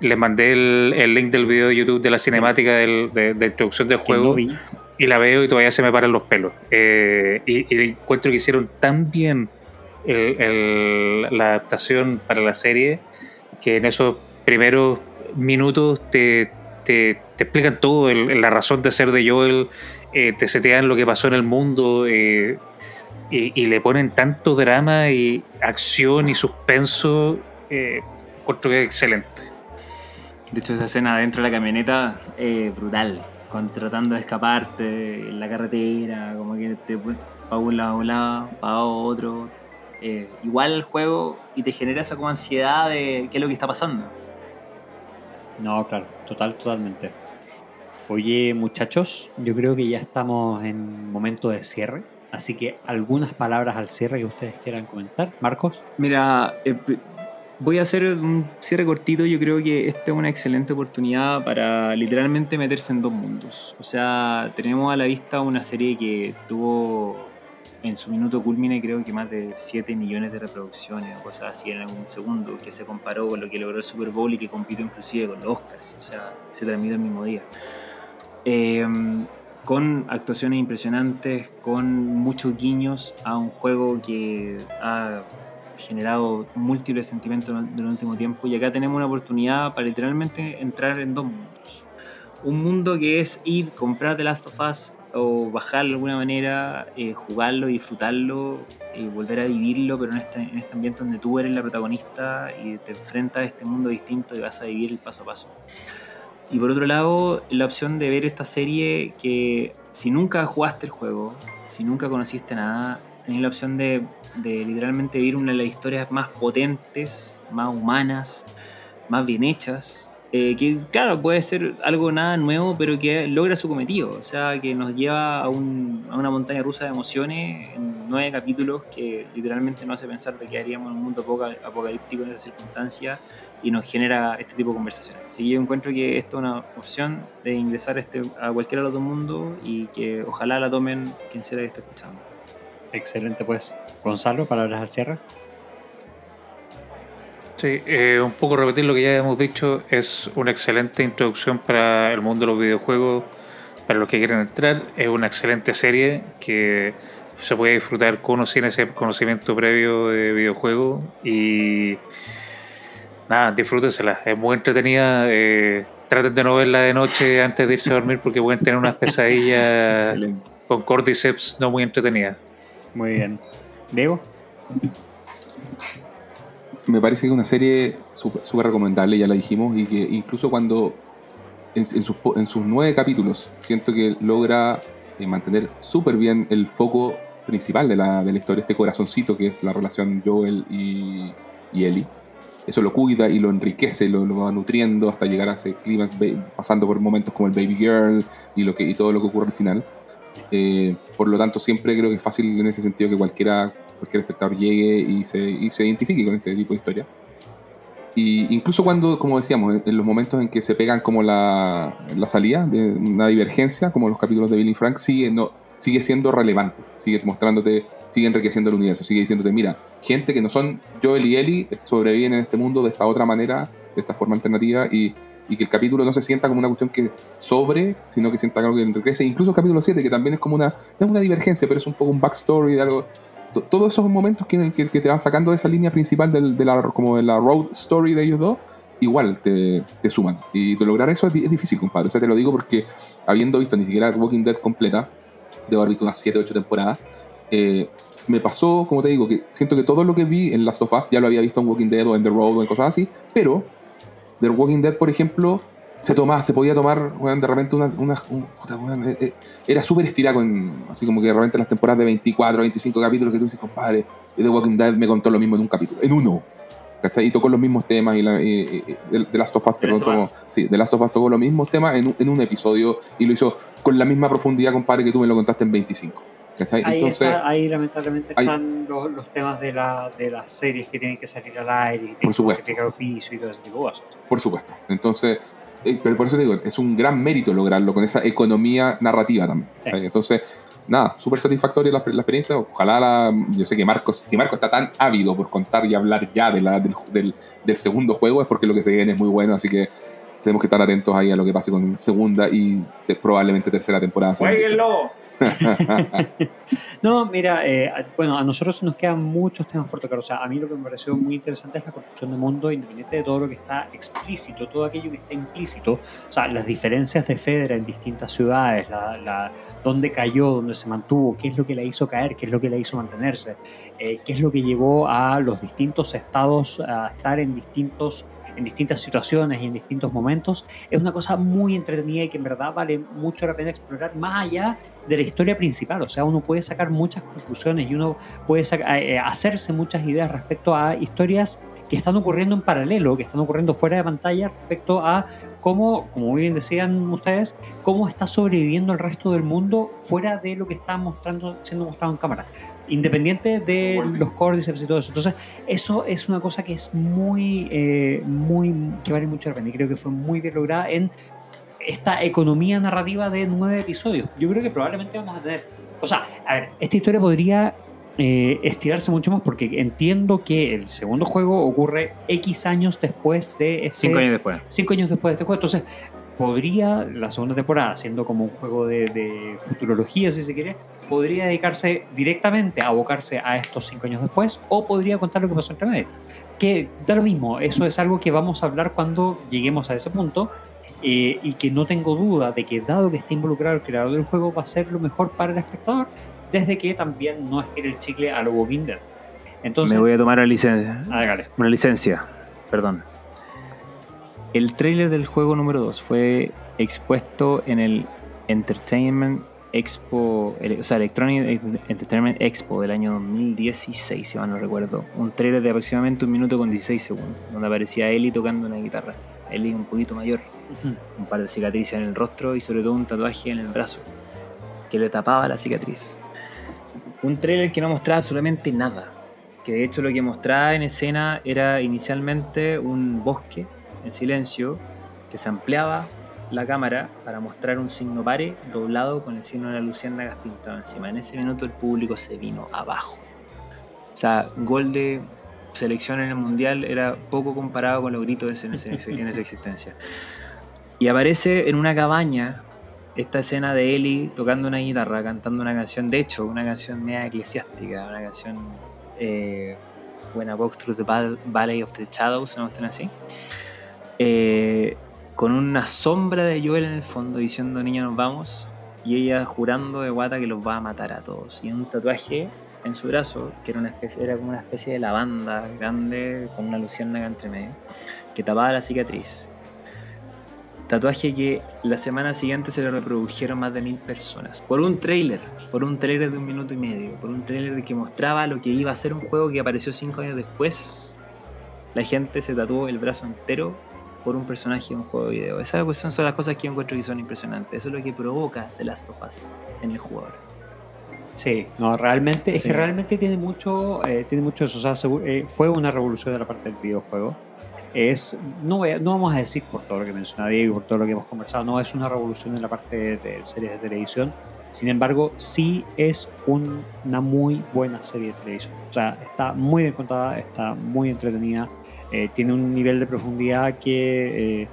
les mandé el, el link del video de YouTube de la cinemática del- de, de introducción del juego no y la veo y todavía se me paran los pelos. Eh, y, y encuentro que hicieron tan bien el- el- la adaptación para la serie que en esos primeros minutos te, te- te explican todo, el- la razón de ser de Joel, eh, te setean lo que pasó en el mundo eh, y, le ponen tanto drama y acción y suspenso. Eh, encuentro que es excelente. De hecho, esa escena dentro de la camioneta brutal. Con, tratando de escaparte en la carretera, como que te para un lado, un lado, para otro. Eh, igual el juego y te genera esa como ansiedad de qué es lo que está pasando. No, claro, total, totalmente. Oye, muchachos, yo creo que ya estamos en momento de cierre. Así que algunas palabras al cierre que ustedes quieran comentar. Marcos. Mira, eh, voy a hacer un cierre cortito. Yo creo que esta es una excelente oportunidad para literalmente meterse en dos mundos. O sea, tenemos a la vista una serie que tuvo en su minuto culmine creo que más de 7 millones de reproducciones o cosas así en algún segundo, que se comparó con lo que logró el Super Bowl y que compitió inclusive con los Oscars. O sea, se transmitió el mismo día. Eh, con actuaciones impresionantes, con muchos guiños a un juego que ha generado múltiples sentimientos durante el último tiempo y acá tenemos una oportunidad para literalmente entrar en dos mundos. Un mundo que es ir, comprar The Last of Us o bajarlo de alguna manera, eh, jugarlo, disfrutarlo, y volver a vivirlo, pero en este, en este ambiente donde tú eres la protagonista y te enfrentas a este mundo distinto y vas a vivir el paso a paso. Y por otro lado, la opción de ver esta serie que si nunca jugaste el juego, si nunca conociste nada, tenés la opción de, de literalmente vivir una de las historias más potentes, más humanas, más bien hechas. Eh, que claro, puede ser algo nada nuevo, pero que logra su cometido. O sea, que nos lleva a, un- a una montaña rusa de emociones en nueve capítulos que literalmente nos hace pensar de que haríamos en un mundo apoca- apocalíptico en esas circunstancias y nos genera este tipo de conversaciones. Así que yo encuentro que esto es una opción de ingresar este, a cualquiera de los dos mundos y que ojalá la tomen quien sea que esté escuchando. Excelente, pues. Gonzalo, palabras al cierre. Sí, eh, un poco repetir lo que ya hemos dicho, es una excelente introducción para el mundo de los videojuegos, para los que quieren entrar, es una excelente serie que se puede disfrutar con o sin ese conocimiento previo de videojuegos y nada, disfrútensela, es muy entretenida, eh, traten de no verla de noche antes de irse a dormir porque pueden tener unas pesadillas <laughs> con cordyceps no muy entretenidas. Muy bien. Diego. Me parece que es una serie súper recomendable, ya la dijimos, y que incluso cuando en sus nueve capítulos siento que logra eh, mantener súper bien el foco principal de la, de la historia, este corazoncito que es la relación Joel y, y Ellie. Eso lo cuida y lo enriquece, lo, lo va nutriendo hasta llegar a ese clima, pasando por momentos como el Baby Girl y, lo que, y todo lo que ocurre al final. Eh, por lo tanto, siempre creo que es fácil en ese sentido que cualquiera, cualquier espectador llegue y se, y se identifique con este tipo de historia. Y incluso cuando, como decíamos, en, los momentos en que se pegan como la, la salida, de una divergencia, como los capítulos de Billy Frank, sigue, no, sigue siendo relevante, sigue mostrándote, sigue enriqueciendo el universo, sigue diciéndote, mira, gente que no son Joel y Ellie sobreviven en este mundo de esta otra manera, de esta forma alternativa, y y que el capítulo no se sienta como una cuestión que sobre, sino que sienta algo que enriquece. Incluso el capítulo 7, que también es como una, no es una divergencia, pero es un poco un backstory de algo. Todos esos momentos que, te van sacando de esa línea principal de, la, como de la road story de ellos dos, igual te, suman. Y de lograr eso es difícil, compadre. O sea, te lo digo porque habiendo visto ni siquiera Walking Dead completa, debo haber visto unas 7 8 temporadas, eh, me pasó, como te digo, que siento que todo lo que vi en Last of Us ya lo había visto en Walking Dead o en The Road o en cosas así, pero The Walking Dead, por ejemplo, se tomaba, se podía tomar, weón, de repente una, una- un- puta, weón, eh, eh, era súper estirado con, así como que de repente las temporadas de 24, 25 capítulos que tú dices, compadre, The Walking Dead me contó lo mismo en un capítulo, en uno. ¿Cachai? Y tocó los mismos temas y, la, y- y- y- The Last of Us, perdón, tocó- sí, The Last of Us tocó los mismos temas en un, en un episodio y lo hizo con la misma profundidad, compadre, que tú me lo contaste en 25. ¿Cachai? Ahí, Entonces, está- ahí lamentablemente ahí- están los, los temas de, la, de las series que tienen que salir al aire, y tienen Por que supuesto. justificar oficio y todo ese tipo de cosas. Por supuesto. Entonces, pero por eso te digo, es un gran mérito lograrlo con esa economía narrativa también. Sí. Entonces, nada, súper satisfactoria la, la experiencia. Ojalá la, yo sé que Marcos, si Marcos está tan ávido por contar y hablar ya de la, del, del- del segundo juego, es porque lo que se viene es muy bueno, así que tenemos que estar atentos ahí a lo que pase con segunda y te- probablemente tercera temporada. <laughs> No, mira, eh, a- bueno, a nosotros nos quedan muchos temas por tocar. O sea, a mí lo que me pareció muy interesante es la construcción de mundo, independiente de todo lo que está explícito, todo aquello que está implícito. O sea, las diferencias de Fedra en distintas ciudades, la, la, dónde cayó, dónde se mantuvo, qué es lo que la hizo caer, qué es lo que la hizo mantenerse, eh, qué es lo que llevó a los distintos estados a estar en distintos en distintas situaciones y en distintos momentos, es una cosa muy entretenida y que en verdad vale mucho la pena explorar más allá de la historia principal. O sea, uno puede sacar muchas conclusiones y uno puede saca- eh, hacerse muchas ideas respecto a historias que están ocurriendo en paralelo, que están ocurriendo fuera de pantalla respecto a cómo, como muy bien decían ustedes, cómo está sobreviviendo el resto del mundo fuera de lo que está mostrando, siendo mostrado en cámara, independiente de los córdiceps y todo eso. Entonces, eso es una cosa que es muy, eh, muy, que vale mucho la pena y creo que fue muy bien lograda en esta economía narrativa de nueve episodios. Yo creo que probablemente vamos a tener. O sea, a ver, esta historia podría eh, estirarse mucho más porque entiendo que el segundo juego ocurre X años después de este. Cinco años después. cinco años después de este juego. Entonces, podría la segunda temporada, siendo como un juego de, de futurología, si se quiere, podría dedicarse directamente a abocarse a estos cinco años después, o podría contar lo que pasó entre medio. Que da lo mismo, eso es algo que vamos a hablar cuando lleguemos a ese punto. eh, y que no tengo duda de que dado que está involucrado el creador del juego va a ser lo mejor para el espectador desde que también no estire el chicle a lo Dead. Entonces, Me voy a tomar una licencia. Una licencia, perdón. El tráiler del juego número 2 fue expuesto en el Entertainment Expo, o sea, Electronic Entertainment Expo del año 2016, si mal no recuerdo. Un tráiler de aproximadamente un minuto con 16 segundos, donde aparecía Ellie tocando una guitarra. Ellie un poquito mayor, un par de cicatrices en el rostro y sobre todo un tatuaje en el brazo que le tapaba la cicatriz. Un trailer que no mostraba absolutamente nada. Que de hecho lo que mostraba en escena era inicialmente un bosque en silencio que se ampliaba la cámara para mostrar un signo pare doblado con el signo de la luciérnagas pintado encima. En ese minuto el público se vino abajo. O sea, gol de selección en el mundial era poco comparado con los gritos en, ese- en esa <laughs> existencia. Y aparece en una cabaña esta escena de Ellie tocando una guitarra, cantando una canción, de hecho, una canción media eclesiástica, una canción eh, When I Walk Through the Val- Valley of the Shadows, una cuestión así. Eh, con una sombra de Joel en el fondo diciendo niña nos vamos y ella jurando de guata que los va a matar a todos y un tatuaje en su brazo que era una especie era como una especie de lavanda grande con una luciérnaga entre medio que tapaba la cicatriz Tatuaje que la semana siguiente se le reprodujeron más de mil personas. Por un trailer, por un trailer de un minuto y medio, por un trailer que mostraba lo que iba a ser un juego que apareció cinco años después. La gente se tatuó el brazo entero por un personaje de un juego de video. Esas cuestiones son las cosas que yo encuentro que son impresionantes. Eso es lo que provoca The Last of Us en el jugador. Sí, no, realmente, es que realmente tiene mucho, eh, tiene mucho eso. O sea, eh, fue una revolución de la parte del videojuego. No, vamos a decir por todo lo que mencionaba Diego y por todo lo que hemos conversado, no es una revolución en la parte de, series de televisión. Sin embargo, sí es un- una muy buena serie de televisión. O sea, está muy bien contada, está muy entretenida, eh, tiene un nivel de profundidad que eh,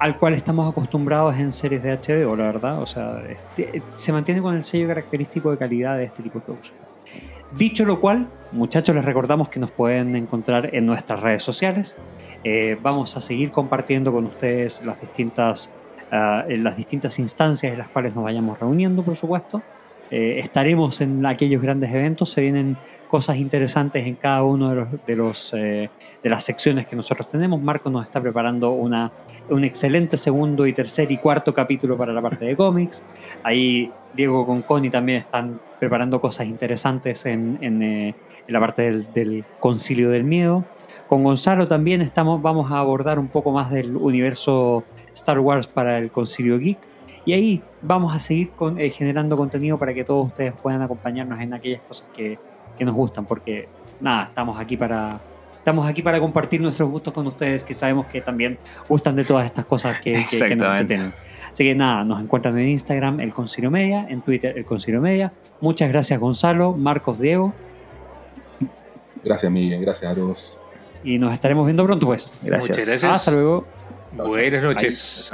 al cual estamos acostumbrados en series de HBO, la verdad. O sea, este, se mantiene con el sello característico de calidad de este tipo de producción. Dicho lo cual, muchachos, les recordamos que nos pueden encontrar en nuestras redes sociales. Eh, vamos a seguir compartiendo con ustedes las distintas, en las distintas instancias en las cuales nos vayamos reuniendo, por supuesto. Eh, estaremos en aquellos grandes eventos, se vienen cosas interesantes en cada uno de, los, de, los, eh, de las secciones que nosotros tenemos. Marco nos está preparando una, un excelente segundo y tercer y cuarto capítulo para la parte de cómics. Ahí Diego con Connie también están preparando cosas interesantes en, en, eh, en la parte del, del, concilio del miedo. Con Gonzalo también estamos, vamos a abordar un poco más del universo Star Wars para el concilio geek. Y ahí vamos a seguir con, eh, generando contenido para que todos ustedes puedan acompañarnos en aquellas cosas que, que, nos gustan, porque nada, estamos aquí para estamos aquí para compartir nuestros gustos con ustedes, que sabemos que también gustan de todas estas cosas que, que, que nos entretienen. Así que nada, nos encuentran en Instagram el Concilio Media, en Twitter el Concilio Media. Muchas gracias Gonzalo, Marcos, Diego. Gracias Miguel, gracias a todos. Y nos estaremos viendo pronto pues. Gracias. Muchas gracias. Hasta luego. Buenas noches.